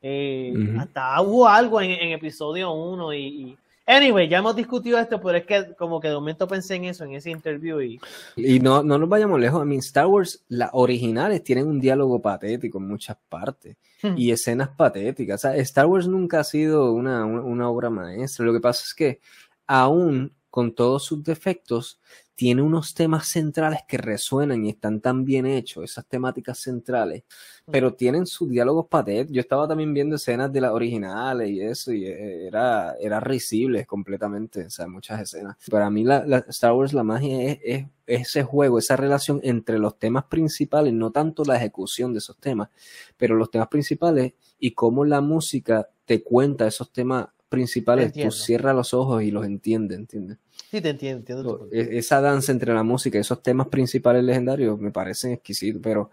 eh, hasta hubo algo en, episodio 1 y Anyway, ya hemos discutido esto, pero es que como que de momento pensé en eso, en ese interview y... Y no, no nos vayamos lejos, a mí Star Wars, las originales tienen un diálogo patético en muchas partes hmm. y escenas patéticas. O sea, Star Wars nunca ha sido una, una obra maestra. Lo que pasa es que aún con todos sus defectos, tiene unos temas centrales que resuenan y están tan bien hechos, esas temáticas centrales, pero tienen sus diálogos patéticos. Yo estaba también viendo escenas de las originales y eso, y eh, era, era risible completamente, o sea, muchas escenas. Para mí, la, Star Wars, la magia es, es, ese juego, esa relación entre los temas principales, no tanto la ejecución de esos temas, pero los temas principales y cómo la música te cuenta esos temas principales, tú cierras los ojos y los entiendes, ¿entiendes? Sí, te entiendo. entiendo e, esa danza entre la música y esos temas principales legendarios me parecen exquisitos, pero,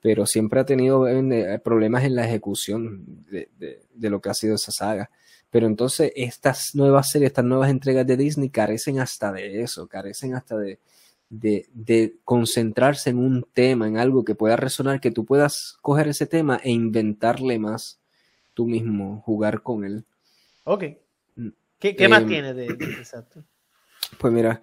pero siempre ha tenido eh, problemas en la ejecución de, de, lo que ha sido esa saga. Pero entonces estas nuevas series, estas nuevas entregas de Disney carecen hasta de eso, carecen hasta de, de, de, concentrarse en un tema, en algo que pueda resonar, que tú puedas coger ese tema e inventarle más tú mismo, jugar con él. Ok. Mm, ¿Qué, más em, tiene de, exacto? *clears throat* Pues mira,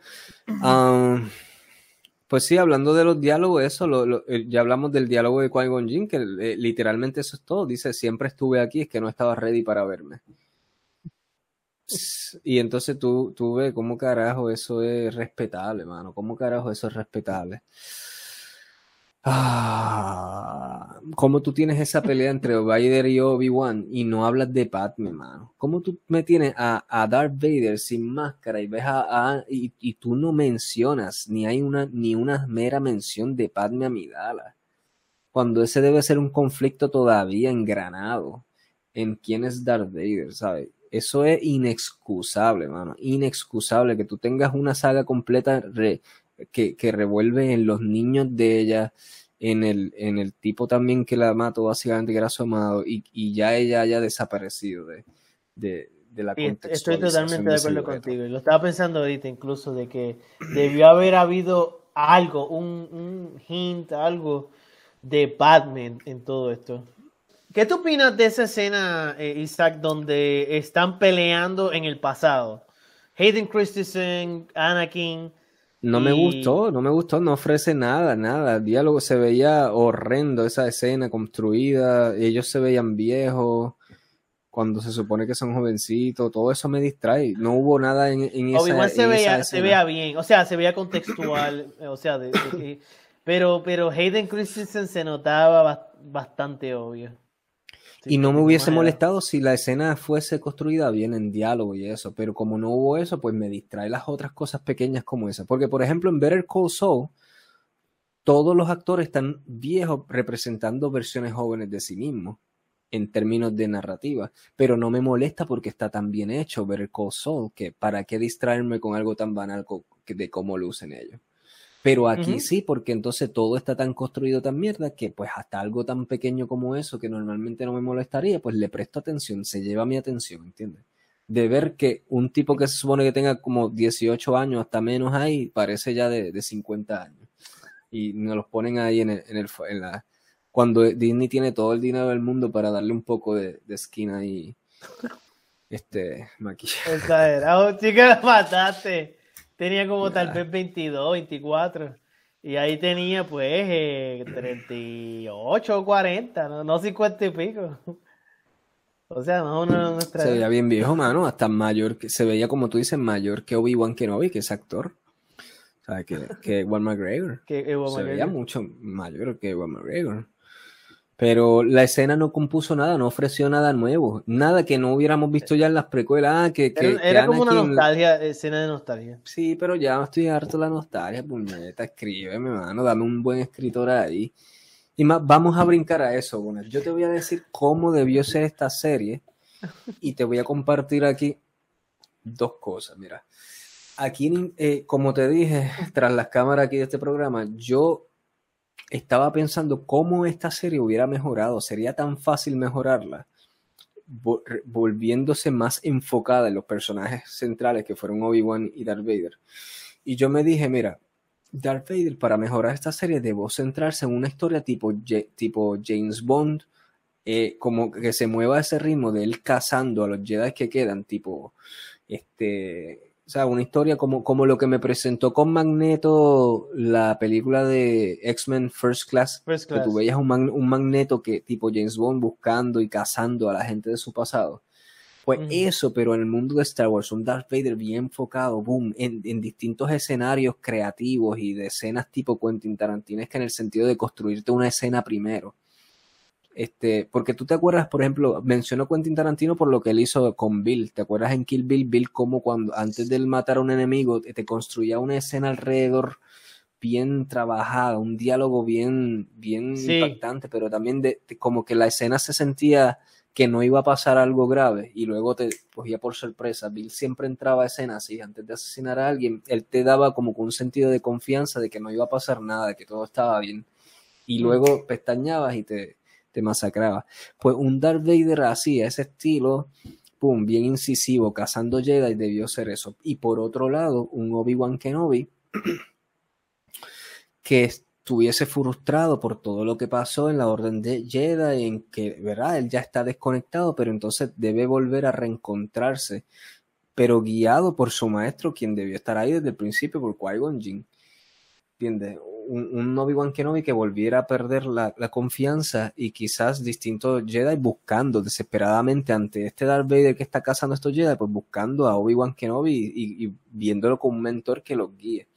pues sí, hablando de los diálogos, eso, eh, ya hablamos del diálogo de Qui-Gon que eh, literalmente eso es todo. Dice, siempre estuve aquí, es que no estaba ready para verme. Y entonces tú, tú ves cómo carajo eso es respetable, mano. ¿Cómo carajo eso es respetable? Ah, ¿Cómo tú tienes esa pelea entre Vader y Obi-Wan y no hablas de Padme, mano? ¿Cómo tú me tienes a, a Darth Vader sin máscara y ves a, y, tú no mencionas ni hay una ni una mera mención de Padme Amidala? Cuando ese debe ser un conflicto todavía engranado en quién es Darth Vader, ¿sabes? Eso es inexcusable, mano. Inexcusable que tú tengas una saga completa que, que revuelve en los niños de ella, en el, en el tipo también que la mató básicamente, que era su amado, y, y ya ella haya desaparecido de, de, de la Estoy totalmente de acuerdo contigo. Y lo estaba pensando ahorita incluso de que debió haber habido algo, un, un hint, algo de Batman en todo esto. ¿Qué tú opinas de esa escena, eh, Isaac, donde están peleando en el pasado? Hayden Christensen, Anakin, no me gustó, no me gustó, no ofrece nada, nada. El diálogo se veía horrendo, esa escena construida, ellos se veían viejos. cuando se supone que son jovencitos, todo eso me distrae. No hubo nada en, en esa Obi-Wan se, veía, se veía bien, o sea, se veía contextual, o sea, pero, pero Hayden Christensen se notaba bastante obvio. Y no me hubiese molestado si la escena fuese construida bien en diálogo y eso, pero como no hubo eso, pues me distrae las otras cosas pequeñas como esa. Porque, por ejemplo, en Better Call Saul, todos los actores están viejos representando versiones jóvenes de sí mismos en términos de narrativa, pero no me molesta porque está tan bien hecho el Call Soul que para qué distraerme con algo tan banal de cómo lucen ellos. Pero aquí sí, porque entonces todo está tan construido tan mierda que pues hasta algo tan pequeño como eso que normalmente no me molestaría, pues le presto atención, se lleva mi atención, ¿entiendes? De ver que un tipo que se supone que tenga como 18 años, hasta menos ahí, parece ya de, de 50 años. Y nos los ponen ahí en, el, en, el, en la, cuando Disney tiene todo el dinero del mundo para darle un poco de, de esquina y este maquillaje. Exagerado, chica, mataste. Tenía como tal vez 22, 24. Y ahí tenía pues 38 o 40, no, no 50 y pico. O sea, no una nuestra. Se veía bien viejo, mano, hasta mayor, que se veía como tú dices, mayor que Obi-Wan Kenobi, que es actor. O sea, que, que Ewan McGregor. *laughs* Que se veía mucho mayor que Ewan McGregor. Pero la escena no compuso nada, no ofreció nada nuevo, nada que no hubiéramos visto ya en las precuelas. Ah, que, era, como una nostalgia, escena de nostalgia. Sí, pero ya estoy harto de la nostalgia, puñeta, escríbeme, mano, dame un buen escritor ahí. Y más, vamos a brincar a eso, Gunnar. Yo te voy a decir cómo debió ser esta serie *laughs* y te voy a compartir aquí dos cosas. Mira, aquí, eh, como te dije, tras las cámaras aquí de este programa, yo estaba pensando cómo esta serie hubiera mejorado. Sería tan fácil mejorarla volviéndose más enfocada en los personajes centrales que fueron Obi-Wan y Darth Vader. Y yo me dije, mira, Darth Vader para mejorar esta serie debo centrarse en una historia tipo, tipo James Bond, eh, como que se mueva ese ritmo de él cazando a los Jedi que quedan, tipo este o sea, una historia como, como lo que me presentó con Magneto la película de X-Men First Class, que tú veías un, un, Magneto que tipo James Bond buscando y cazando a la gente de su pasado. Pues eso, pero en el mundo de Star Wars, un Darth Vader bien enfocado, boom, en, en, distintos escenarios creativos y de escenas tipo Quentin Tarantino, es que en el sentido de construirte una escena primero. Este, porque tú te acuerdas, por ejemplo, mencionó Quentin Tarantino por lo que él hizo con Bill. ¿Te acuerdas en Kill Bill? Bill, como cuando antes de él matar a un enemigo, te construía una escena alrededor bien trabajada, un diálogo bien, bien impactante, pero también de, como que la escena se sentía que no iba a pasar algo grave y luego te cogía por sorpresa. Bill siempre entraba a escena así, antes de asesinar a alguien, él te daba como un sentido de confianza de que no iba a pasar nada, de que todo estaba bien. Y luego pestañabas y te, te masacraba. Pues un Darth Vader así, ese estilo, pum, bien incisivo, cazando Jedi, debió ser eso. Y por otro lado, un Obi-Wan Kenobi *clears throat* que estuviese frustrado por todo lo que pasó en la Orden de Jedi, en que, ¿verdad? Él ya está desconectado, pero entonces debe volver a reencontrarse, pero guiado por su maestro, quien debió estar ahí desde el principio, por Qui-Gon Jinn. ¿Entiendes? Un, un Obi-Wan Kenobi que volviera a perder la, confianza y quizás distintos Jedi buscando desesperadamente ante este Darth Vader que está cazando a estos Jedi, pues buscando a Obi-Wan Kenobi y, viéndolo como un mentor que los guíe.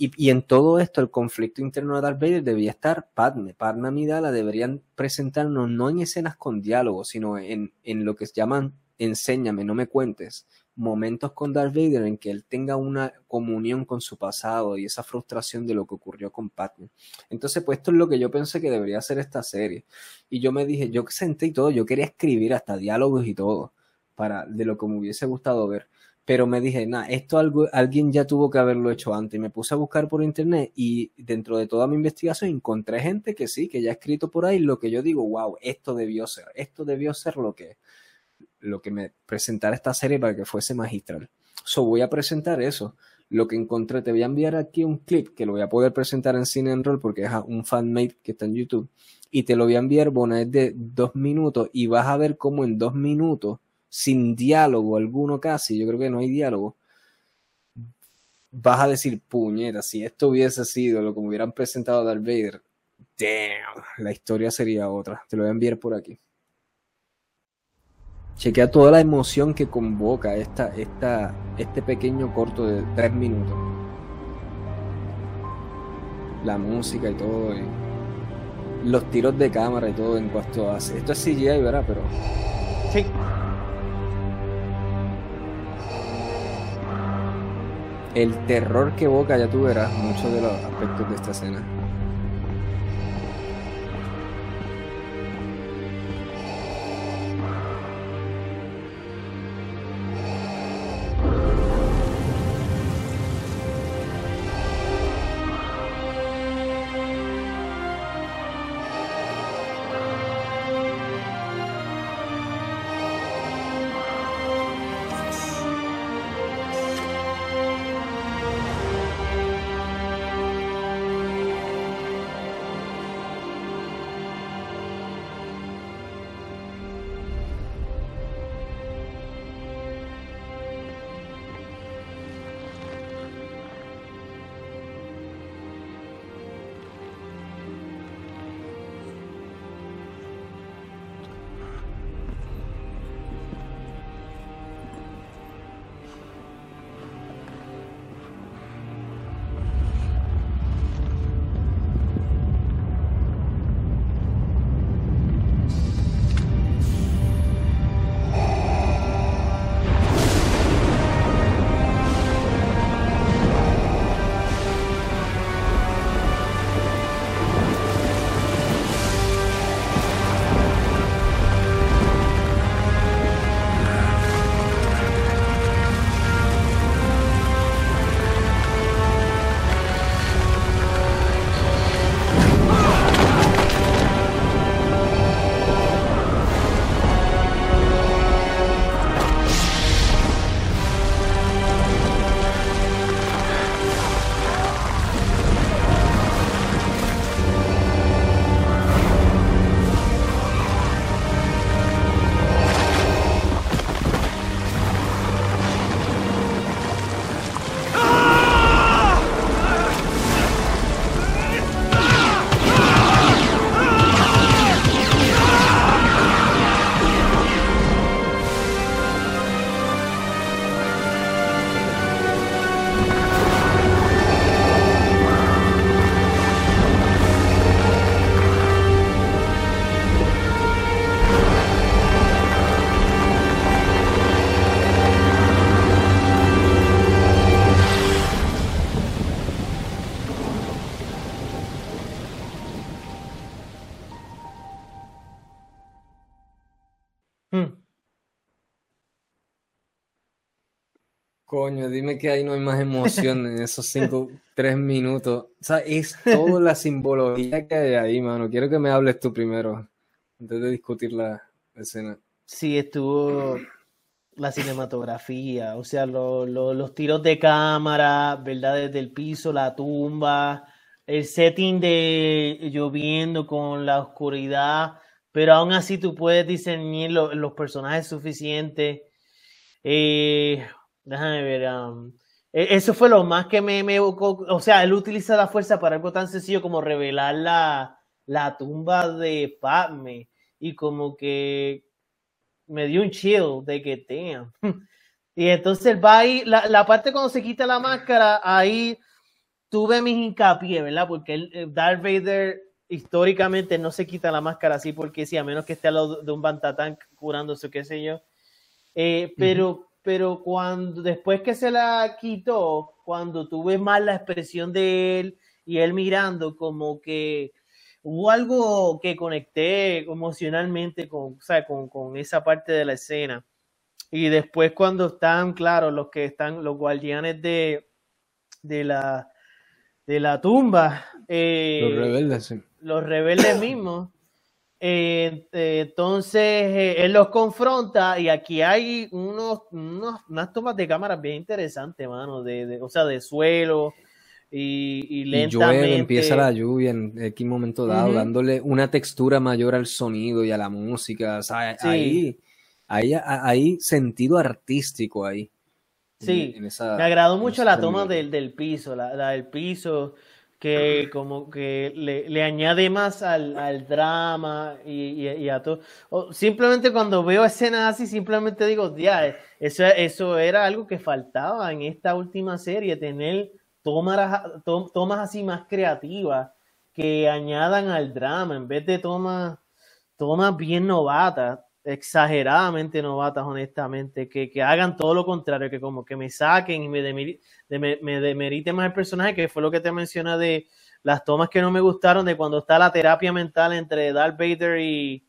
Y, en todo esto, el conflicto interno de Darth Vader debía estar Padme. Padme Amidala deberían presentarnos no en escenas con diálogo, sino en, en lo que llaman enséñame, no me cuentes, momentos con Darth Vader en que él tenga una comunión con su pasado y esa frustración de lo que ocurrió con Padme. Entonces, pues esto es lo que yo pensé que debería ser esta serie. Y yo me dije, yo senté y todo, yo quería escribir hasta diálogos y todo, para de lo que me hubiese gustado ver. Pero me dije, nada, esto algo, alguien ya tuvo que haberlo hecho antes. Y me puse a buscar por internet y dentro de toda mi investigación encontré gente que sí, que ya ha escrito por ahí lo que yo digo, wow, esto debió ser, esto debió ser lo que lo que me presentara esta serie para que fuese magistral. So voy a presentar eso. Lo que encontré, te voy a enviar aquí un clip que lo voy a poder presentar en Cine en Roll porque es un fanmate que está en YouTube. Y te lo voy a enviar, bueno, es de dos minutos y vas a ver cómo en dos minutos, sin diálogo alguno casi, yo creo que no hay diálogo, vas a decir, puñeta, si esto hubiese sido lo que me hubieran presentado a Darth Vader, damn, la historia sería otra. Te lo voy a enviar por aquí. Chequea toda la emoción que convoca esta, esta, este pequeño corto de tres minutos. La música y todo. los tiros de cámara y todo en cuanto a... Esto es CGI, ¿verdad? Pero... Sí. El terror que evoca, ya tú verás muchos de los aspectos de esta escena. Coño, dime que ahí no hay más emoción en esos *laughs* cinco, tres minutos. O sea, es toda la simbología que hay ahí, mano. Quiero que me hables tú primero, antes de discutir la escena. Sí, estuvo la cinematografía, o sea, los tiros de cámara, ¿verdad? Desde el piso, la tumba, el setting de lloviendo con la oscuridad, pero aún así tú puedes diseñar los personajes suficientes. Eh, Déjame ver. E, eso fue lo más que me, me, O sea, él utiliza la fuerza para algo tan sencillo como revelar la, la tumba de Padme. Y como que me dio un chill de que tenga. *laughs* y entonces va ahí, la, la, parte cuando se quita la máscara, ahí tuve mis hincapié, ¿verdad? Porque el, Darth Vader históricamente no se quita la máscara así porque sí, a menos que esté al lado de un Bantatán curándose, qué sé yo. Eh, pero pero cuando después que se la quitó, cuando tuve más la expresión de él y él mirando, como que hubo algo que conecté emocionalmente con, o sea, con, con, esa parte de la escena. Y después cuando están, claro, los que están, los guardianes de, de, la, de la tumba. Eh, los rebeldes, Los rebeldes mismos. Eh, entonces eh, él los confronta y aquí hay unos, unas tomas de cámara bien interesantes, mano, de, o sea, de suelo y, y lentamente. empieza la lluvia en X momento dado, dándole una textura mayor al sonido y a la música. O sea, ahí, hay sentido artístico ahí. Sí, me agradó mucho la toma del, del piso, la, del piso que como que le, añade más al, drama y, a todo. simplemente cuando veo escenas así, simplemente digo, ya, eso, eso era algo que faltaba en esta última serie, tener tomas, tomas así más creativas que añadan al drama en vez de tomas, tomas bien novatas exageradamente novatas, honestamente, que, hagan todo lo contrario, que como que me saquen y me, demeriten más el personaje, que fue lo que te menciona de las tomas que no me gustaron de cuando está la terapia mental entre Darth Vader y,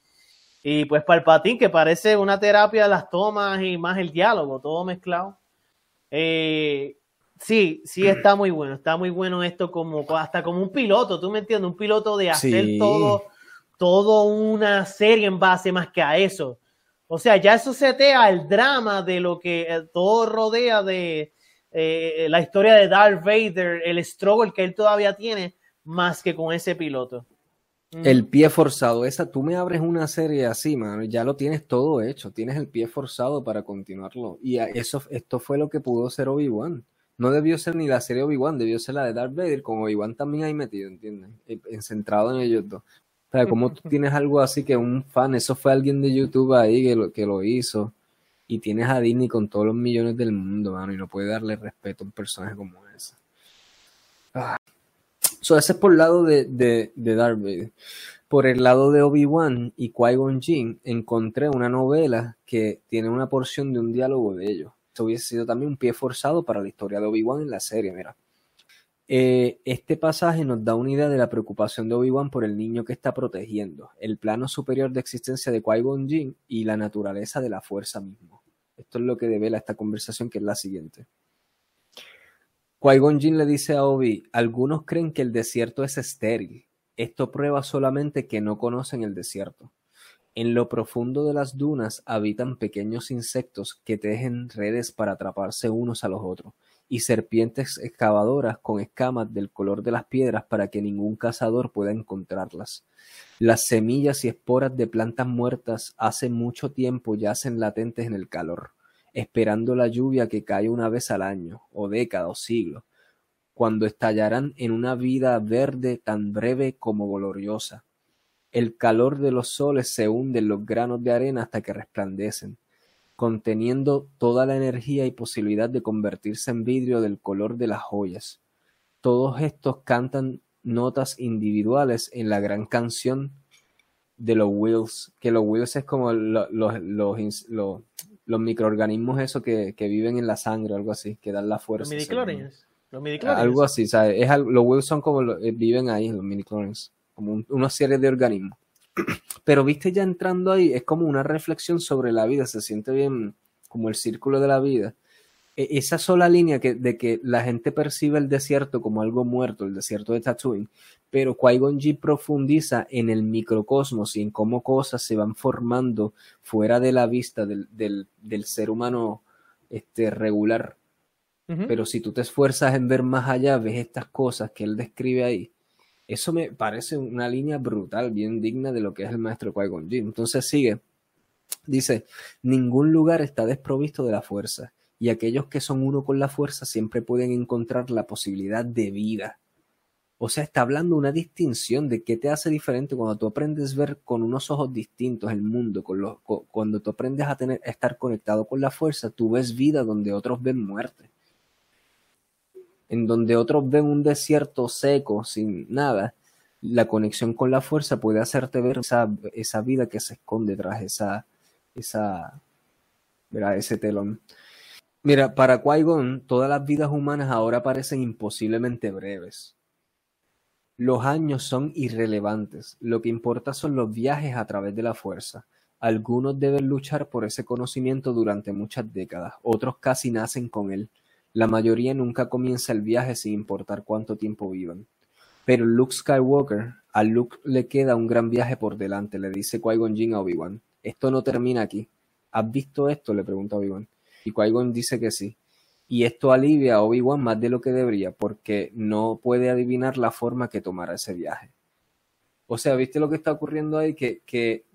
y pues Palpatine, que parece una terapia las tomas y más el diálogo, todo mezclado. Eh, sí, sí está muy bueno, está muy bueno esto como hasta como un piloto, tú me entiendes, un piloto de hacer todo todo una serie en base más que a eso. O sea, ya eso setea el drama de lo que eh, todo rodea de eh, la historia de Darth Vader, el struggle que él todavía tiene, más que con ese piloto. Mm. El pie forzado, esa, tú me abres una serie así, mano, ya lo tienes todo hecho, tienes el pie forzado para continuarlo. Y eso, esto fue lo que pudo ser Obi-Wan. No debió ser ni la serie Obi-Wan, debió ser la de Darth Vader, con Obi-Wan también ahí metido, ¿entiendes? Centrado en ellos dos. O sea, como tú *laughs* tienes algo así que un fan, eso fue alguien de YouTube ahí que lo, que lo hizo, y tienes a Disney con todos los millones del mundo, mano, y no puede darle respeto a un personaje como ese. Ah. ese es por el lado de, de, de Darth Vader. Por el lado de Obi-Wan y Qui-Gon Jinn, encontré una novela que tiene una porción de un diálogo de ellos. Esto hubiese sido también un pie forzado para la historia de Obi-Wan en la serie, mira. Eh, este pasaje nos da una idea de la preocupación de Obi-Wan por el niño que está protegiendo, el plano superior de existencia de Qui-Gon Jinn y la naturaleza de la fuerza mismo. Esto es lo que devela esta conversación, que es la siguiente. Qui-Gon Jinn le dice a Obi, algunos creen que el desierto es estéril. Esto prueba solamente que no conocen el desierto. En lo profundo de las dunas habitan pequeños insectos que tejen redes para atraparse unos a los otros y serpientes excavadoras con escamas del color de las piedras para que ningún cazador pueda encontrarlas. Las semillas y esporas de plantas muertas hace mucho tiempo yacen latentes en el calor, esperando la lluvia que cae una vez al año, o década o siglo, cuando estallarán en una vida verde tan breve como gloriosa. El calor de los soles se hunde en los granos de arena hasta que resplandecen conteniendo toda la energía y posibilidad de convertirse en vidrio del color de las joyas. Todos estos cantan notas individuales en la gran canción de los Wills, que los Wills es como los, los, microorganismos esos que, viven en la sangre, algo así, que dan la fuerza. Los midichlorians. Algo así, ¿sabes? Es, los Wills son como eh, viven ahí, los midichlorians, como una serie de organismos. *clears throat* Pero viste ya entrando ahí, es como una reflexión sobre la vida, se siente bien como el círculo de la vida. E, esa sola línea que, de que la gente percibe el desierto como algo muerto, el desierto de Tatooine, pero Qui-Gon profundiza en el microcosmos y en cómo cosas se van formando fuera de la vista del, del, ser humano este, regular. Pero si tú te esfuerzas en ver más allá, ves estas cosas que él describe ahí eso me parece una línea brutal, bien digna de lo que es el maestro Qui-Gon Entonces sigue, dice, ningún lugar está desprovisto de la fuerza, y aquellos que son uno con la fuerza siempre pueden encontrar la posibilidad de vida. O sea, está hablando una distinción de qué te hace diferente cuando tú aprendes a ver con unos ojos distintos el mundo, cuando tú aprendes a, tener, a estar conectado con la fuerza, tú ves vida donde otros ven muerte en donde otros ven un desierto seco, sin nada, la conexión con la fuerza puede hacerte ver esa, esa vida que se esconde tras esa, esa, ese telón. Mira, para Qui-Gon, todas las vidas humanas ahora parecen imposiblemente breves. Los años son irrelevantes, lo que importa son los viajes a través de la fuerza. Algunos deben luchar por ese conocimiento durante muchas décadas, otros casi nacen con él. La mayoría nunca comienza el viaje sin importar cuánto tiempo vivan. Pero Luke Skywalker, a Luke le queda un gran viaje por delante, le dice Qui-Gon Jinn a Obi-Wan. Esto no termina aquí. ¿Has visto esto? le pregunta Obi-Wan. Y Qui-Gon dice que sí. Y esto alivia a Obi-Wan más de lo que debería, porque no puede adivinar la forma que tomará ese viaje. O sea, ¿viste lo que está ocurriendo ahí? Que, que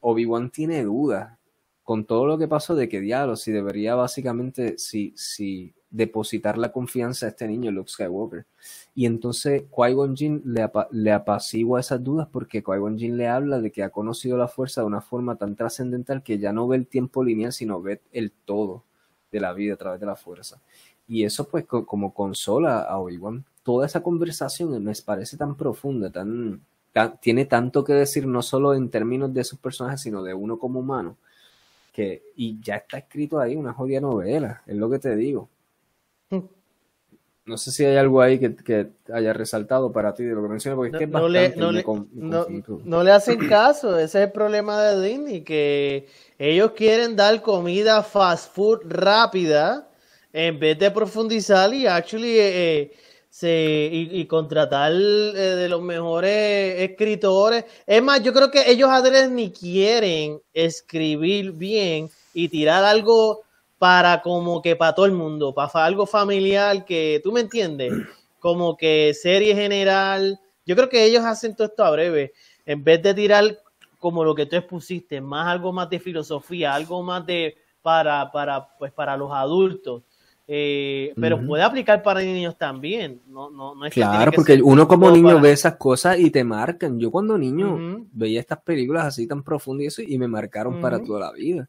Obi-Wan tiene dudas con todo lo que pasó de que diablo, si debería básicamente, si, si depositar la confianza a este niño, Luke Skywalker. Y entonces Qui-Gon le, le, apacigua esas dudas porque Qui-Gon le habla de que ha conocido la fuerza de una forma tan trascendental que ya no ve el tiempo lineal, sino ve el todo de la vida a través de la fuerza. Y eso pues como consola a Obi-Wan. Toda esa conversación me parece tan profunda, tan, tiene tanto que decir no solo en términos de sus personajes, sino de uno como humano. Que, y ya está escrito ahí una jodida novela, es lo que te digo. No sé si hay algo ahí que, haya resaltado para ti de lo que mencioné, porque es que no, le, no, le, hacen caso, ese es el problema de Disney, que ellos quieren dar comida fast food rápida en vez de profundizar y actually eh, eh, se, y, contratar eh, de los mejores escritores. Es más, yo creo que ellos adrede ni quieren escribir bien y tirar algo para como que para todo el mundo, para algo familiar que, tú me entiendes, *clears throat* como que serie general. Yo creo que ellos hacen todo esto a breve, en vez de tirar como lo que tú expusiste, más algo más de filosofía, algo más de para, para, pues para los adultos. Eh, pero puede aplicar para niños también. No, no, no es claro, porque uno como niño ve esas cosas y te marcan. Yo cuando niño veía estas películas así tan profundas y eso y me marcaron para toda la vida.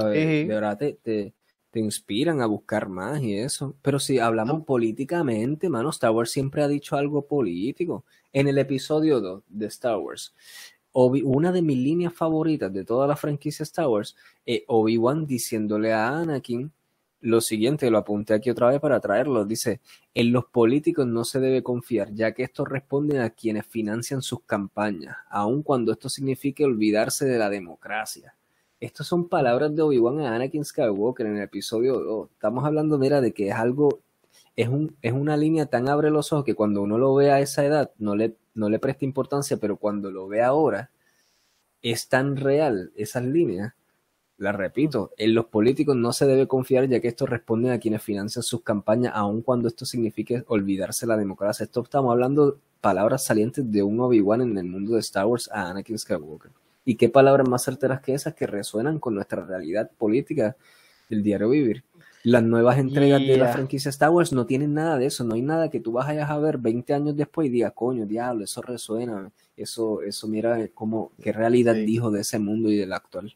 De verdad te, te, inspiran a buscar más y eso. Pero si hablamos políticamente, mano, Star Wars siempre ha dicho algo político. En el episodio 2 de Star Wars, una de mis líneas favoritas de toda la franquicia Star Wars, eh, Obi-Wan diciéndole a Anakin lo siguiente, lo apunté aquí otra vez para traerlo, dice, en los políticos no se debe confiar, ya que estos responden a quienes financian sus campañas, aun cuando esto signifique olvidarse de la democracia. Estas son palabras de Obi-Wan a Anakin Skywalker en el episodio 2. Estamos hablando, mira, de que es algo, es, un, es una línea tan abre los ojos que cuando uno lo ve a esa edad no le, no le presta importancia, pero cuando lo ve ahora es tan real esas líneas. La repito, en los políticos no se debe confiar ya que esto responde a quienes financian sus campañas, aun cuando esto signifique olvidarse la democracia. Esto estamos hablando palabras salientes de un Obi-Wan en el mundo de Star Wars a Anakin Skywalker. Y qué palabras más certeras que esas que resuenan con nuestra realidad política del diario vivir. Las nuevas entregas de la franquicia Star Wars no tienen nada de eso, no hay nada que tú vayas a ver 20 años después y digas, coño, diablo, eso resuena, eso, eso mira como qué realidad dijo de ese mundo y del actual.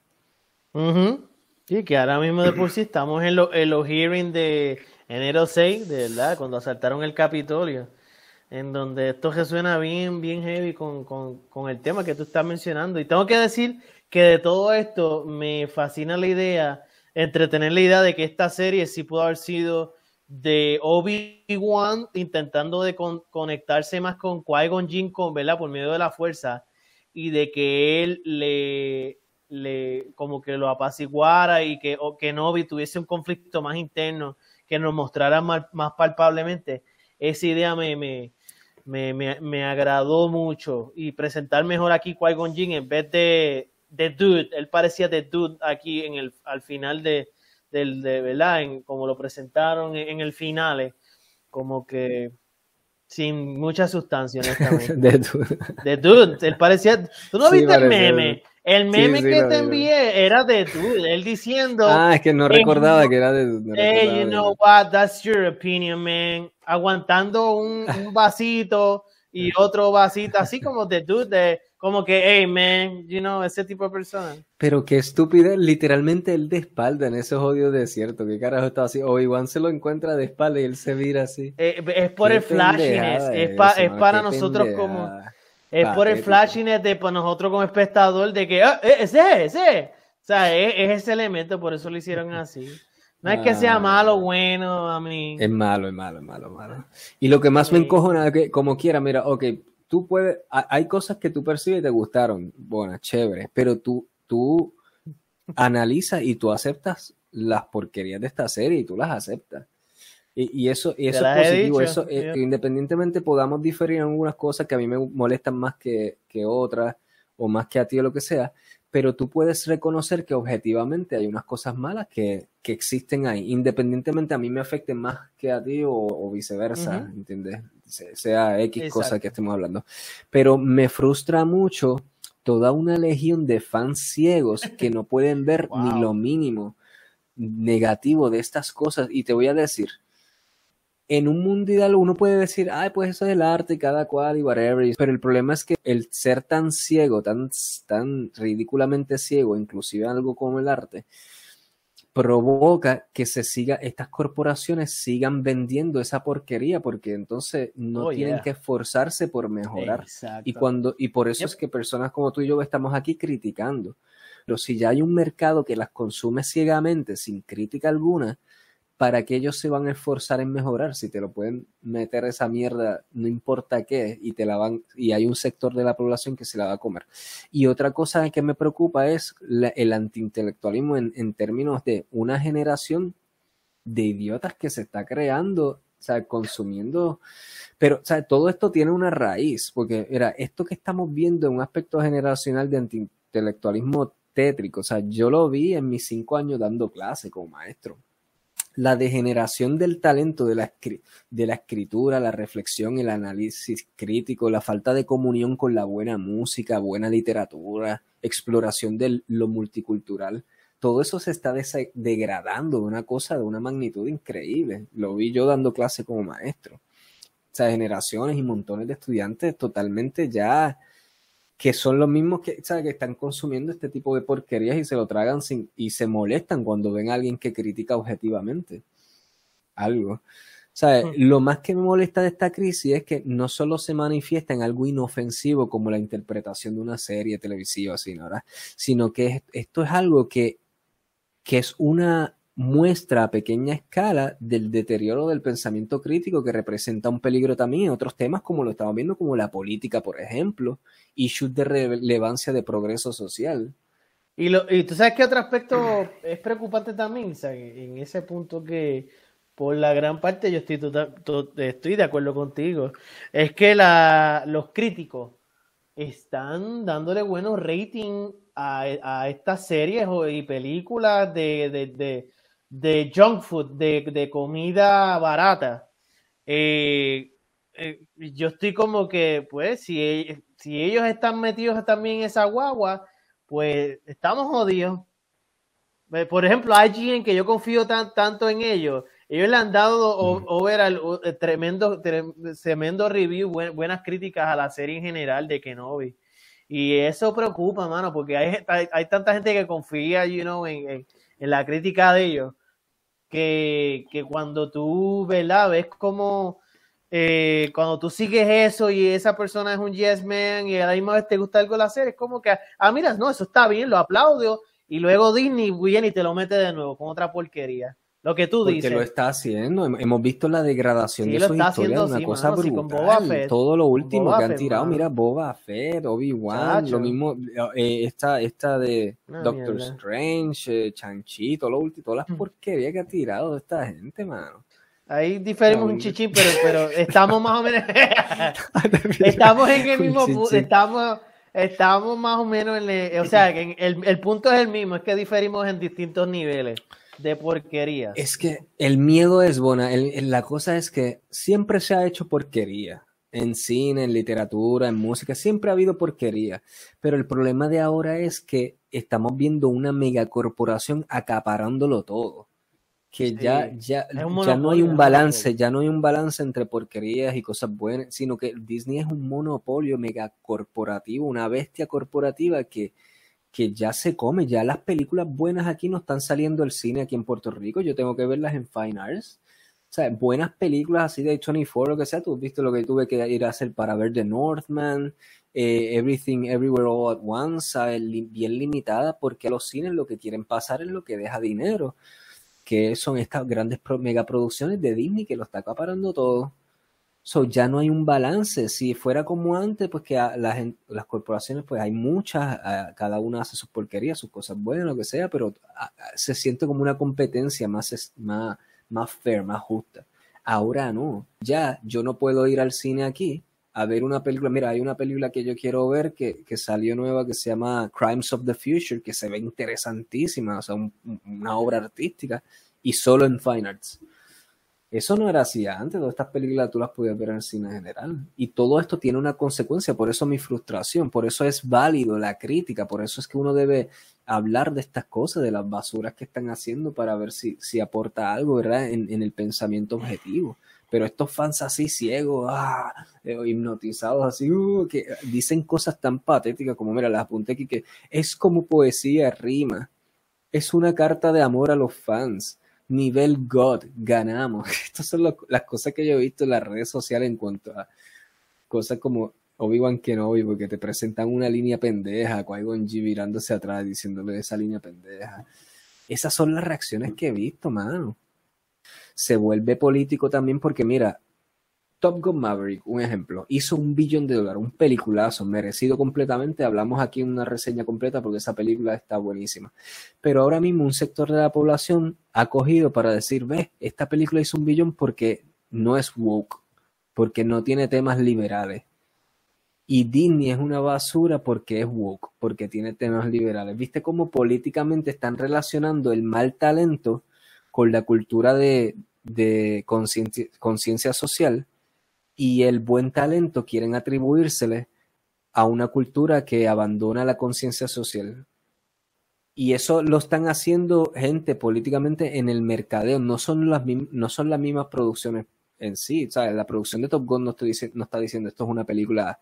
Sí, que ahora mismo de por sí estamos en, en los hearings de enero 6, de verdad, cuando asaltaron el Capitolio en donde esto resuena bien, bien heavy con, con, el tema que tú estás mencionando. Y tengo que decir que de todo esto me fascina la idea, entretener la idea de que esta serie sí pudo haber sido de Obi-Wan intentando de conectarse más con Qui-Gon Jinn con, ¿verdad? por medio de la fuerza y de que él le, le como que lo apaciguara y que, o que tuviese un conflicto más interno que nos mostrara más, más palpablemente. Esa idea me, me, me, me, agradó mucho y presentar mejor aquí Qui-Gon Jinn en vez de, de Dude, él parecía de Dude aquí en el, al final de, del, de, ¿verdad? En, como lo presentaron en, el final, como que sin mucha sustancia, *laughs* de Dude. De Dude, él parecía, ¿tú no viste el meme? El meme que te envié era de Dude, él diciendo. Ah, es que no recordaba que era de Dude. hey, you know what? That's your opinion, man aguantando un, *laughs* vasito y otro vasito, así como de dude, como que, hey man, you know, ese tipo de persona. Pero qué estúpido, literalmente él de espalda en ese jodido desierto, qué carajo estaba así, o igual se lo encuentra de espalda y él se vira así. Eh, es por el flashiness, es, es para nosotros como, es por el flashiness de para nosotros como espectador de que, ah, eh, ese, ese, o sea, es, es ese elemento, por eso lo hicieron así. No es que sea ah. malo o bueno, a mí. Es malo, es malo, es malo, malo. Y lo que más me encojona es que, como quiera, mira, ok, tú puedes, hay cosas que tú percibes y te gustaron, bueno, chévere, pero tú, tú analizas y tú aceptas las porquerías de esta serie y tú las aceptas. Y, eso, y eso es positivo, eso, eh, independientemente podamos diferir en algunas cosas que a mí me molestan más que, que otras, o más que a ti o lo que sea, pero tú puedes reconocer que objetivamente hay unas cosas malas que, que existen ahí, independientemente a mí me afecten más que a ti o, viceversa, ¿entiendes? sea X cosa que estemos hablando. Pero me frustra mucho toda una legión de fans ciegos que no pueden ver ni *laughs* lo mínimo negativo de estas cosas. Y te voy a decir, en un mundo ideal uno puede decir, ay, pues eso es el arte, cada cual y whatever. Pero el problema es que el ser tan ciego, tan, tan ridículamente ciego, inclusive algo como el arte, provoca que se siga, estas corporaciones sigan vendiendo esa porquería, porque entonces no oh, tienen que esforzarse por mejorar. Y cuando, y por eso es que personas como tú y yo estamos aquí criticando. Pero si ya hay un mercado que las consume ciegamente, sin crítica alguna, ¿para qué ellos se van a esforzar en mejorar? Si te lo pueden meter esa mierda, no importa qué, y te la van, y hay un sector de la población que se la va a comer. Y otra cosa que me preocupa es el antiintelectualismo en, en términos de una generación de idiotas que se está creando, o sea, consumiendo. Pero, o sea, todo esto tiene una raíz, porque era esto que estamos viendo en un aspecto generacional de antiintelectualismo tétrico. O sea, yo lo vi en mis cinco años dando clase como maestro la degeneración del talento de la, de la escritura, la reflexión, el análisis crítico, la falta de comunión con la buena música, buena literatura, exploración de lo multicultural, todo eso se está degradando de una cosa de una magnitud increíble. Lo vi yo dando clase como maestro. O sea, generaciones y montones de estudiantes totalmente ya que son los mismos que, que están consumiendo este tipo de porquerías y se lo tragan sin, y se molestan cuando ven a alguien que critica objetivamente algo. ¿Sabes? Hmm. Lo más que me molesta de esta crisis es que no solo se manifiesta en algo inofensivo como la interpretación de una serie televisiva, sino que esto es algo que, que es una muestra a pequeña escala del deterioro del pensamiento crítico que representa un peligro también en otros temas como lo estamos viendo como la política, por ejemplo, issues de relevancia de progreso social. Y, lo, y tú sabes que otro aspecto es preocupante también, en ese punto que por la gran parte yo estoy, estoy de acuerdo contigo, es que la, los críticos están dándole buenos ratings a, a estas series y películas de junk food, de, comida barata, eh, eh, yo estoy como que, pues, si, si ellos están metidos también en esa guagua, pues estamos jodidos. Eh, por ejemplo, IGN, que yo confío tan, tanto en ellos, ellos le han dado over tremendo, tremendo review, buenas críticas a la serie en general de Kenobi. Y eso preocupa, mano, porque hay, hay, tanta gente que confía, you know, en, en la crítica de ellos que, cuando tú, ¿verdad? Ves como eh, cuando tú sigues eso y esa persona es un yes man y a la misma vez te gusta algo de la es como que, ah, mira, no, eso está bien, lo aplaudo y luego Disney viene y te lo mete de nuevo con otra porquería. Lo que tú dices. Porque lo está haciendo. Hemos visto la degradación de sus historias, una cosa brutal. Todo lo último que han tirado, mira, Boba Fett, Obi-Wan, lo mismo, eh, esta, esta de Doctor Strange, eh, Chanchito, lo último, todas las mm. porquerías que ha tirado esta gente, mano. Ahí diferimos un chichín, pero, pero estamos más o menos. *laughs* estamos en el mismo punto. Estamos, estamos más o menos en el. O sea, el, el punto es el mismo, es que diferimos en distintos niveles de porquería. Es que el miedo es buena. la cosa es que siempre se ha hecho porquería. En cine, en literatura, en música, siempre ha habido porquería. Pero el problema de ahora es que estamos viendo una megacorporación acaparándolo todo. Que ya, ya, ya no hay un balance, ya no hay un balance entre porquerías y cosas buenas, sino que Disney es un monopolio megacorporativo, una bestia corporativa que, que ya se come, ya las películas buenas aquí no están saliendo al cine aquí en Puerto Rico, yo tengo que verlas en Fine Arts. O sea, buenas películas así de 24 o que sea, tú viste lo que tuve que ir a hacer para ver The Northman, eh, Everything Everywhere All at Once, bien limitada, porque a los cines lo que quieren pasar es lo que deja dinero, que son estas grandes megaproducciones de Disney que lo está acaparando todo. So, ya no hay un balance. Si fuera como antes, pues que las corporaciones, pues hay muchas, cada una hace sus porquerías, sus cosas buenas, lo que sea, pero se siente como una competencia más, más, más fair, más justa. Ahora no. Ya yo no puedo ir al cine aquí a ver una película. Mira, hay una película que yo quiero ver que, que salió nueva que se llama Crimes of the Future, que se ve interesantísima, o sea, una obra artística, y solo en Fine Arts. Eso no era así antes, todas estas películas tú las podías ver en el cine general. Y todo esto tiene una consecuencia, por eso mi frustración, por eso es válido la crítica, por eso es que uno debe hablar de estas cosas, de las basuras que están haciendo para ver si, si aporta algo, ¿verdad? En, el pensamiento objetivo. Pero estos fans así ciegos, ah, eh, hipnotizados así, uh, que dicen cosas tan patéticas como, mira, las apunté aquí, que es como poesía, rima. Es una carta de amor a los fans nivel God, ganamos. *laughs* Estas son las cosas que yo he visto en las redes sociales en cuanto a cosas como Obi-Wan Kenobi, porque te presentan una línea pendeja, Qui-Gon G virándose atrás diciéndole esa línea pendeja. Esas son las reacciones que he visto, mano. Se vuelve político también porque, mira, Top Gun Maverick, un ejemplo, hizo un billón de dólares, un peliculazo, merecido completamente. Hablamos aquí en una reseña completa porque esa película está buenísima. Pero ahora mismo un sector de la población ha cogido para decir, ve, esta película hizo un billón porque no es woke, porque no tiene temas liberales. Y Disney es una basura porque es woke, porque tiene temas liberales. ¿Viste cómo políticamente están relacionando el mal talento con la cultura de, de conciencia social? Y el buen talento quieren atribuírsele a una cultura que abandona la conciencia social. Y eso lo están haciendo gente políticamente en el mercadeo, no son las, no son las mismas producciones en sí. ¿sabes? La producción de Top Gun no, no está diciendo esto es una película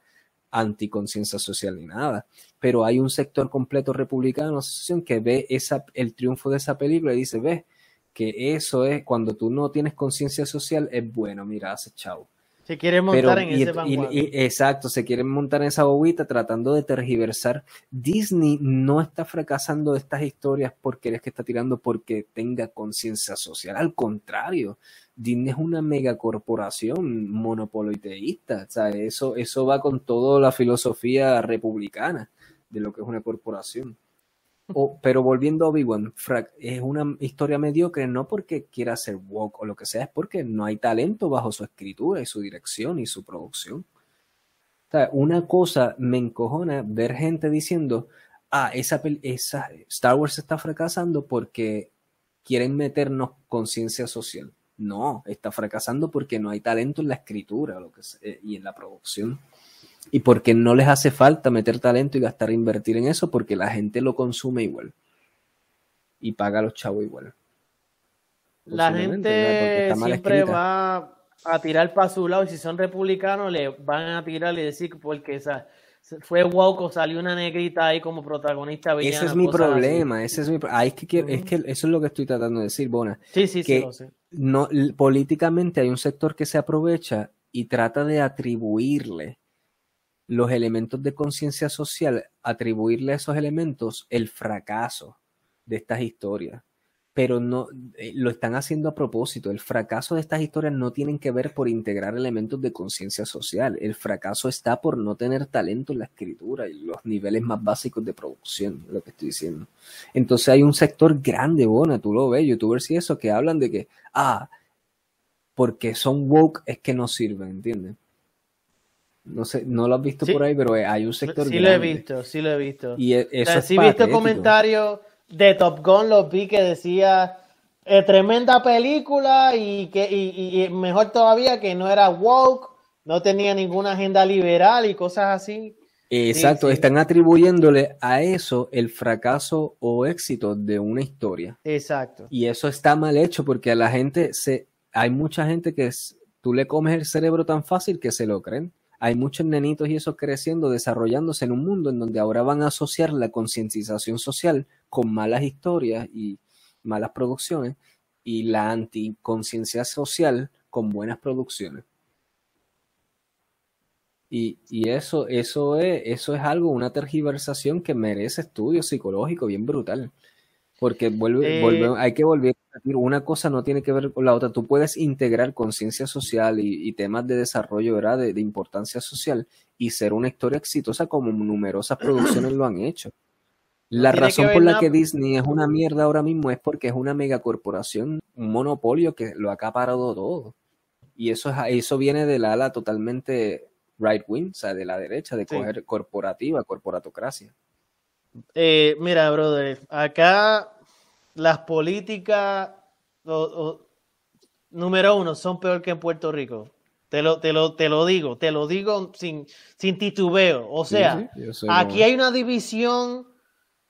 anticonciencia social ni nada, pero hay un sector completo republicano, asociación que ve esa, el triunfo de esa película y dice, ve que eso es, cuando tú no tienes conciencia social, es bueno, mira, hace chao. Se quieren montar en ese Exacto, se quieren montar en esa bobita tratando de tergiversar. Disney no está fracasando estas historias porque eres que está tirando porque tenga conciencia social. Al contrario, Disney es una megacorporación monopoliteísta. O sea, eso, eso va con toda la filosofía republicana de lo que es una corporación pero volviendo a Obi-Wan, es una historia mediocre no porque quiera ser woke o lo que sea, es porque no hay talento bajo su escritura y su dirección y su producción. una cosa me encojona ver gente diciendo, ah, esa, esa Star Wars está fracasando porque quieren meternos conciencia social. No, está fracasando porque no hay talento en la escritura que y en la producción y porque no les hace falta meter talento y gastar invertir en eso porque la gente lo consume igual y paga a los chavos igual. La gente siempre va a tirar para su lado y si son republicanos le van a tirar y decir porque esa, fue woke o salió una negrita ahí como protagonista villana, Ese es mi problema, ese es mi es que, es que eso es lo que estoy tratando de decir, Bona. Sí, sí, que sí, No, políticamente hay un sector que se aprovecha y trata de atribuirle los elementos de conciencia social, atribuirle a esos elementos el fracaso de estas historias. Pero no eh, lo están haciendo a propósito. El fracaso de estas historias no tienen que ver por integrar elementos de conciencia social. El fracaso está por no tener talento en la escritura y los niveles más básicos de producción, lo que estoy diciendo. Entonces hay un sector grande, Bona, tú lo ves, youtubers y eso, que hablan de que, ah, porque son woke es que no sirven, ¿entiendes? No sé, no lo has visto por ahí, pero eh, hay un sector. Sí lo he visto, sí lo he visto. Y e, eso sí he visto comentarios de Top Gun, los vi que decía eh, tremenda película y que y, mejor todavía que no era woke, no tenía ninguna agenda liberal y cosas así. Exacto, están atribuyéndole a eso el fracaso o éxito de una historia. Exacto. Y eso está mal hecho porque a la gente se hay mucha gente que es, tú le comes el cerebro tan fácil que se lo creen hay muchos nenitos y eso creciendo, desarrollándose en un mundo en donde ahora van a asociar la concientización social con malas historias y malas producciones y la anticonciencia social con buenas producciones. Y, y, eso, eso, es, eso es algo, una tergiversación que merece estudio psicológico bien brutal. Porque vuelve, eh, hay que volver a decir, una cosa no tiene que ver con la otra. Tú puedes integrar conciencia social y, temas de desarrollo, ¿verdad? De, importancia social y ser una historia exitosa como numerosas producciones lo han hecho. La razón por la que Disney es una mierda ahora mismo es porque es una megacorporación, un monopolio que lo ha acaparado todo. Y eso, es, eso viene del ala totalmente right wing, o sea, de la derecha, de coger corporativa, corporatocracia. Eh, mira, brother, acá las políticas, número uno, son peor que en Puerto Rico. Te lo, te lo, te lo digo, te lo digo sin, sin titubeo. O sea, aquí hay una división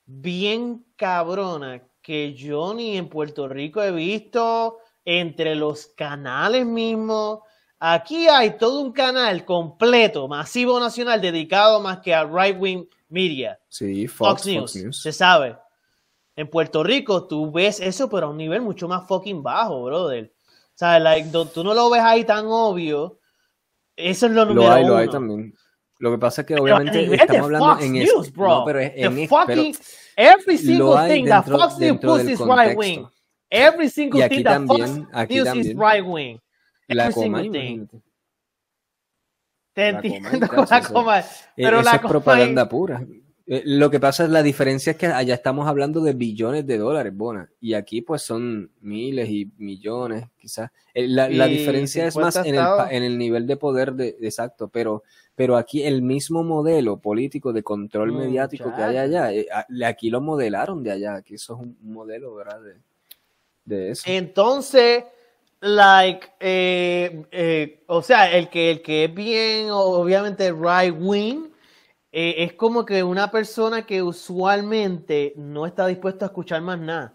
bien cabrona que yo ni en Puerto Rico he visto entre los canales mismos. Aquí hay todo un canal completo, masivo nacional, dedicado más que a right wing media. Sí, Fox, News, se sabe. En Puerto Rico tú ves eso, pero a un nivel mucho más fucking bajo, brother. O sea, like, tú no lo ves ahí tan obvio. Eso es lo número Lo hay, uno. lo hay también. Lo que pasa es que obviamente estamos hablando en News, bro. No, pero es en fucking, Every single thing that Fox News puts is right wing. Every single thing that Fox News is right wing. Every la coma, single thing. Te entiendo con *laughs* la coma. Pero la es propaganda pura. Eh, lo que pasa es la diferencia es que allá estamos hablando de billones de dólares, Bona, y aquí pues son miles y millones, quizás. Eh, la, la diferencia es más en el, en el, nivel de poder de, exacto, pero, pero aquí el mismo modelo político de control mm, mediático que hay allá, eh, aquí lo modelaron de allá, aquí eso es un modelo, ¿verdad? De, de eso. Entonces, like, o sea, el que, el que es bien, obviamente, right wing, eh, es como que una persona que usualmente no está dispuesta a escuchar más nada.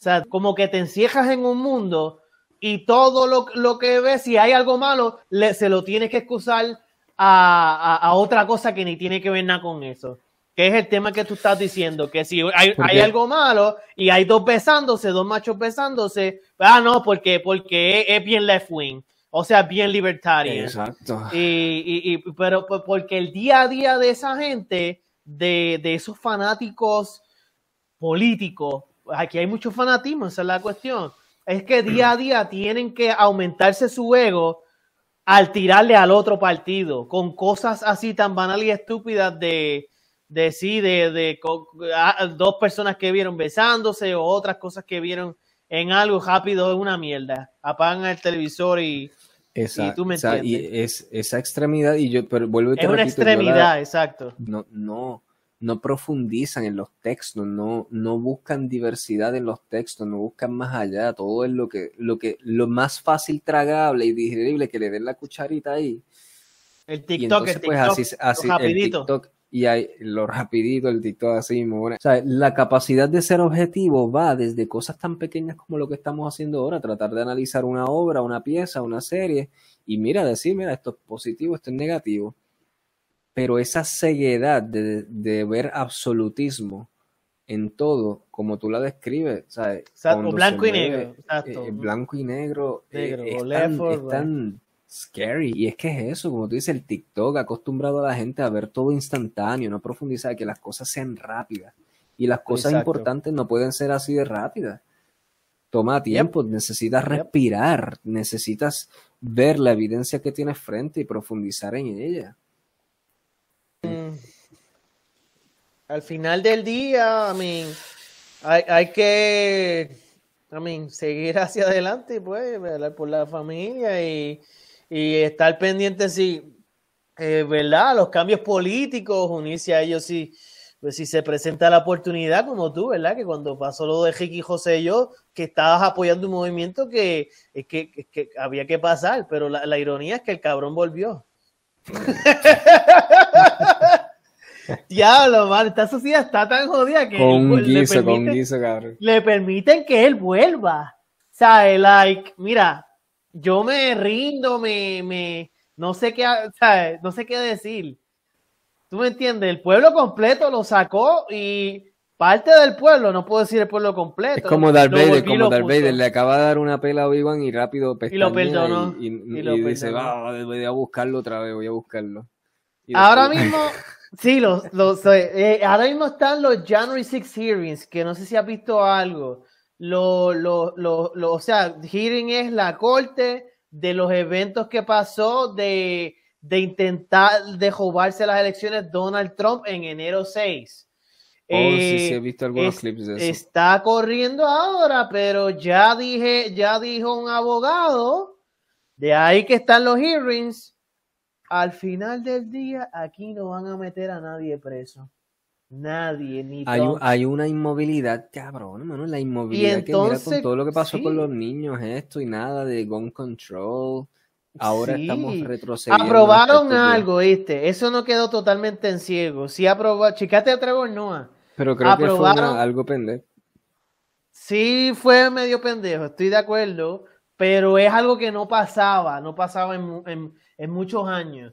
O sea, como que te encierras en un mundo y todo lo, que ves, si hay algo malo, se lo tienes que excusar a, otra cosa que ni tiene que ver nada con eso. Que es el tema que tú estás diciendo, que si hay, algo malo y hay dos besándose, dos machos besándose, ah, no, porque, porque es bien left wing o sea, bien libertario. Exacto. Y, pero porque el día a día de esa gente, de, esos fanáticos políticos, aquí hay mucho fanatismo, esa es la cuestión. Es que día a día tienen que aumentarse su ego al tirarle al otro partido, con cosas así tan banales y estúpidas de, de sí, de, de, dos personas que vieron besándose o otras cosas que vieron en algo rápido, es una mierda. Apagan el televisor y, Exacto. Y tú me y es esa extremidad, y yo pero vuelvo Es una extremidad, exacto. No, no, no profundizan en los textos, no, no buscan diversidad en los textos, no buscan más allá, todo es lo que, lo que, lo más fácil tragable y digerible que le den la cucharita ahí. El TikTok, el pues, TikTok, así, así, rapidito. TikTok, y hay lo rapidito, el TikTok así, O sea, la capacidad de ser objetivo va desde cosas tan pequeñas como lo que estamos haciendo ahora, tratar de analizar una obra, una pieza, una serie, y mira, decir, mira, esto es positivo, esto es negativo. Pero esa ceguedad de, de ver absolutismo en todo, como tú la describes, ¿sabes? Exacto, blanco y negro. Eh, blanco y negro. Eh, es tan scary. Y es que es eso, como tú dices, el TikTok ha acostumbrado a la gente a ver todo instantáneo, no profundizar, que las cosas sean rápidas. Y las cosas importantes no pueden ser así de rápidas. Toma tiempo, necesitas respirar, necesitas ver la evidencia que tienes frente y profundizar en ella. Mm. Al final del día, I mean, hay, hay que I seguir hacia adelante, pues, por la familia y y estar pendiente si, eh, ¿verdad? Los cambios políticos, unirse a ellos si, pues, si se presenta la oportunidad, como tú, ¿verdad? Que cuando pasó lo de Ricky José y yo, que estabas apoyando un movimiento que, que, que había que pasar, pero la, la ironía es que el cabrón volvió. *laughs* Diablo, man, esta sociedad está tan jodida que con guiso, le, permiten, con guiso, cabrón. le permiten que él vuelva. O sea, like, mira, yo me rindo, me, me, no sé qué, ¿sabes? no sé qué decir. ¿Tú me entiendes? El pueblo completo lo sacó y parte del pueblo, no puedo decir el pueblo completo. Es como Darth Vader, como Darth Vader, le acaba de dar una pela a Obi-Wan y rápido Y lo perdonó. Y, dice, va, voy a buscarlo otra vez, voy a buscarlo. ahora *laughs* mismo, sí, los, los eh, ahora mismo están los January 6 hearings, que no sé si has visto algo lo, lo, lo, o sea, hearing es la corte de los eventos que pasó de, de intentar de robarse las elecciones Donald Trump en enero 6. Oh, sí, sí, he eh, visto algunos clips de eso. Está corriendo ahora, pero ya dije, ya dijo un abogado, de ahí que están los hearings. Al final del día, aquí no van a meter a nadie preso. Nadie, ni hay, hay una inmovilidad, cabrón, hermano, la inmovilidad que mira con todo lo que pasó con los niños, esto y nada de gun control. Ahora estamos retrocediendo. Aprobaron algo, ¿viste? Eso no quedó totalmente en ciego. Sí aprobó, chicate a Trevor Noah. Pero creo que fue algo pendejo. Sí, fue medio pendejo, estoy de acuerdo, pero es algo que no pasaba, no pasaba en, muchos años.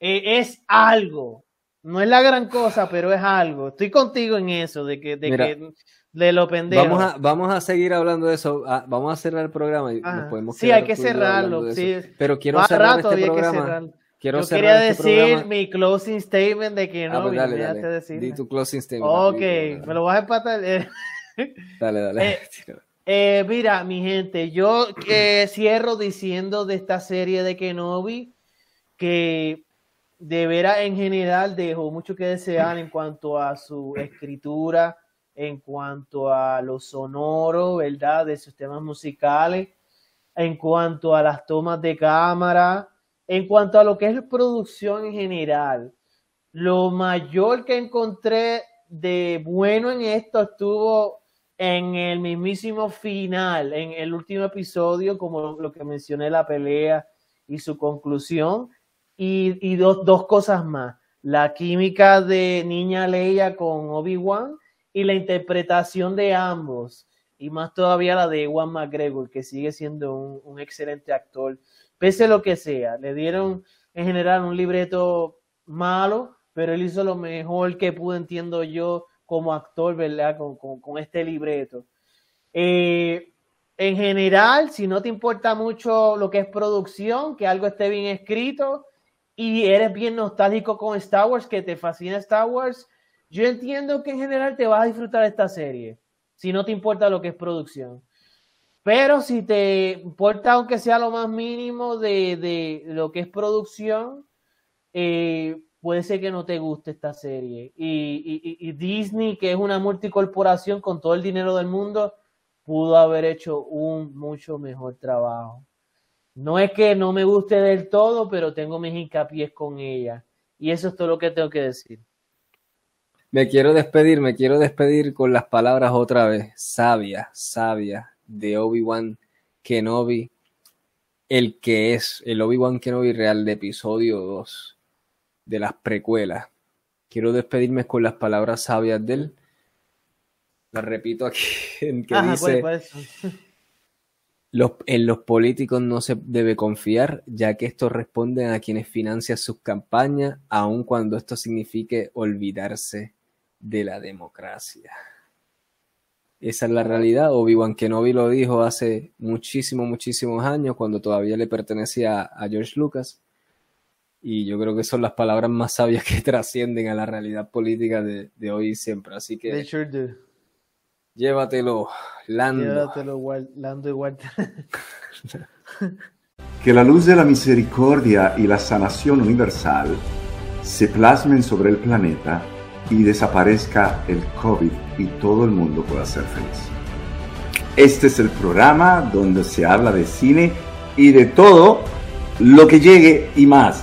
Eh, es algo, no es la gran cosa, pero es algo. Estoy contigo en eso, de que, de, que, de lo pendejo. Vamos a, vamos a seguir hablando de eso. Ah, vamos a cerrar el programa. Y nos podemos sí, hay que cerrarlo. Pero quiero cerrar este programa. Quiero Yo quería este decir mi closing statement de que no. Ah, pues dale, dale. Di tu closing statement. Ok, me lo vas a empatar. *laughs* dale, dale. Eh, eh, mira, mi gente, yo eh, cierro diciendo de esta serie de Kenobi que de veras en general dejó mucho que desear en cuanto a su escritura, en cuanto a lo sonoro, ¿verdad? De sus temas musicales, en cuanto a las tomas de cámara, en cuanto a lo que es producción en general. Lo mayor que encontré de bueno en esto estuvo en el mismísimo final, en el último episodio, como lo que mencioné, la pelea y su conclusión y, dos, cosas más. La química de Niña Leia con Obi-Wan y la interpretación de ambos. Y más todavía la de Ewan McGregor, que sigue siendo un, excelente actor. Pese a lo que sea, le dieron en general un libreto malo, pero él hizo lo mejor que pudo, entiendo yo, como actor, ¿verdad? Con, este libreto. Eh, en general, si no te importa mucho lo que es producción, que algo esté bien escrito, y eres bien nostálgico con Star Wars, que te fascina Star Wars, yo entiendo que en general te vas a disfrutar esta serie, si no te importa lo que es producción. Pero si te importa, aunque sea lo más mínimo de, lo que es producción, eh, puede ser que no te guste esta serie. y, Disney, que es una multicorporación con todo el dinero del mundo, pudo haber hecho un mucho mejor trabajo. No es que no me guste del todo, pero tengo mis hincapiés con ella. Y eso es todo lo que tengo que decir. Me quiero despedir, me quiero despedir con las palabras otra vez. Sabia, sabia, de Obi-Wan Kenobi. El que es el Obi-Wan Kenobi real de episodio 2 de las precuelas. Quiero despedirme con las palabras sabias de él. Las repito aquí, *laughs* en que dice en los políticos no se debe confiar, ya que estos responden a quienes financian sus campañas, aun cuando esto signifique olvidarse de la democracia. Esa es la realidad. Obi-Wan Kenobi lo dijo hace muchísimos, muchísimos años, cuando todavía le pertenecía a George Lucas. Y yo creo que son las palabras más sabias *laughs* que trascienden a la realidad política de, hoy y siempre. Así que. Llévatelo, Lando. Llévatelo, Lando y Walter. *laughs* que la luz de la misericordia y la sanación universal se plasmen sobre el planeta y desaparezca el COVID y todo el mundo pueda ser feliz. Este es el programa donde se habla de cine y de todo lo que llegue y más.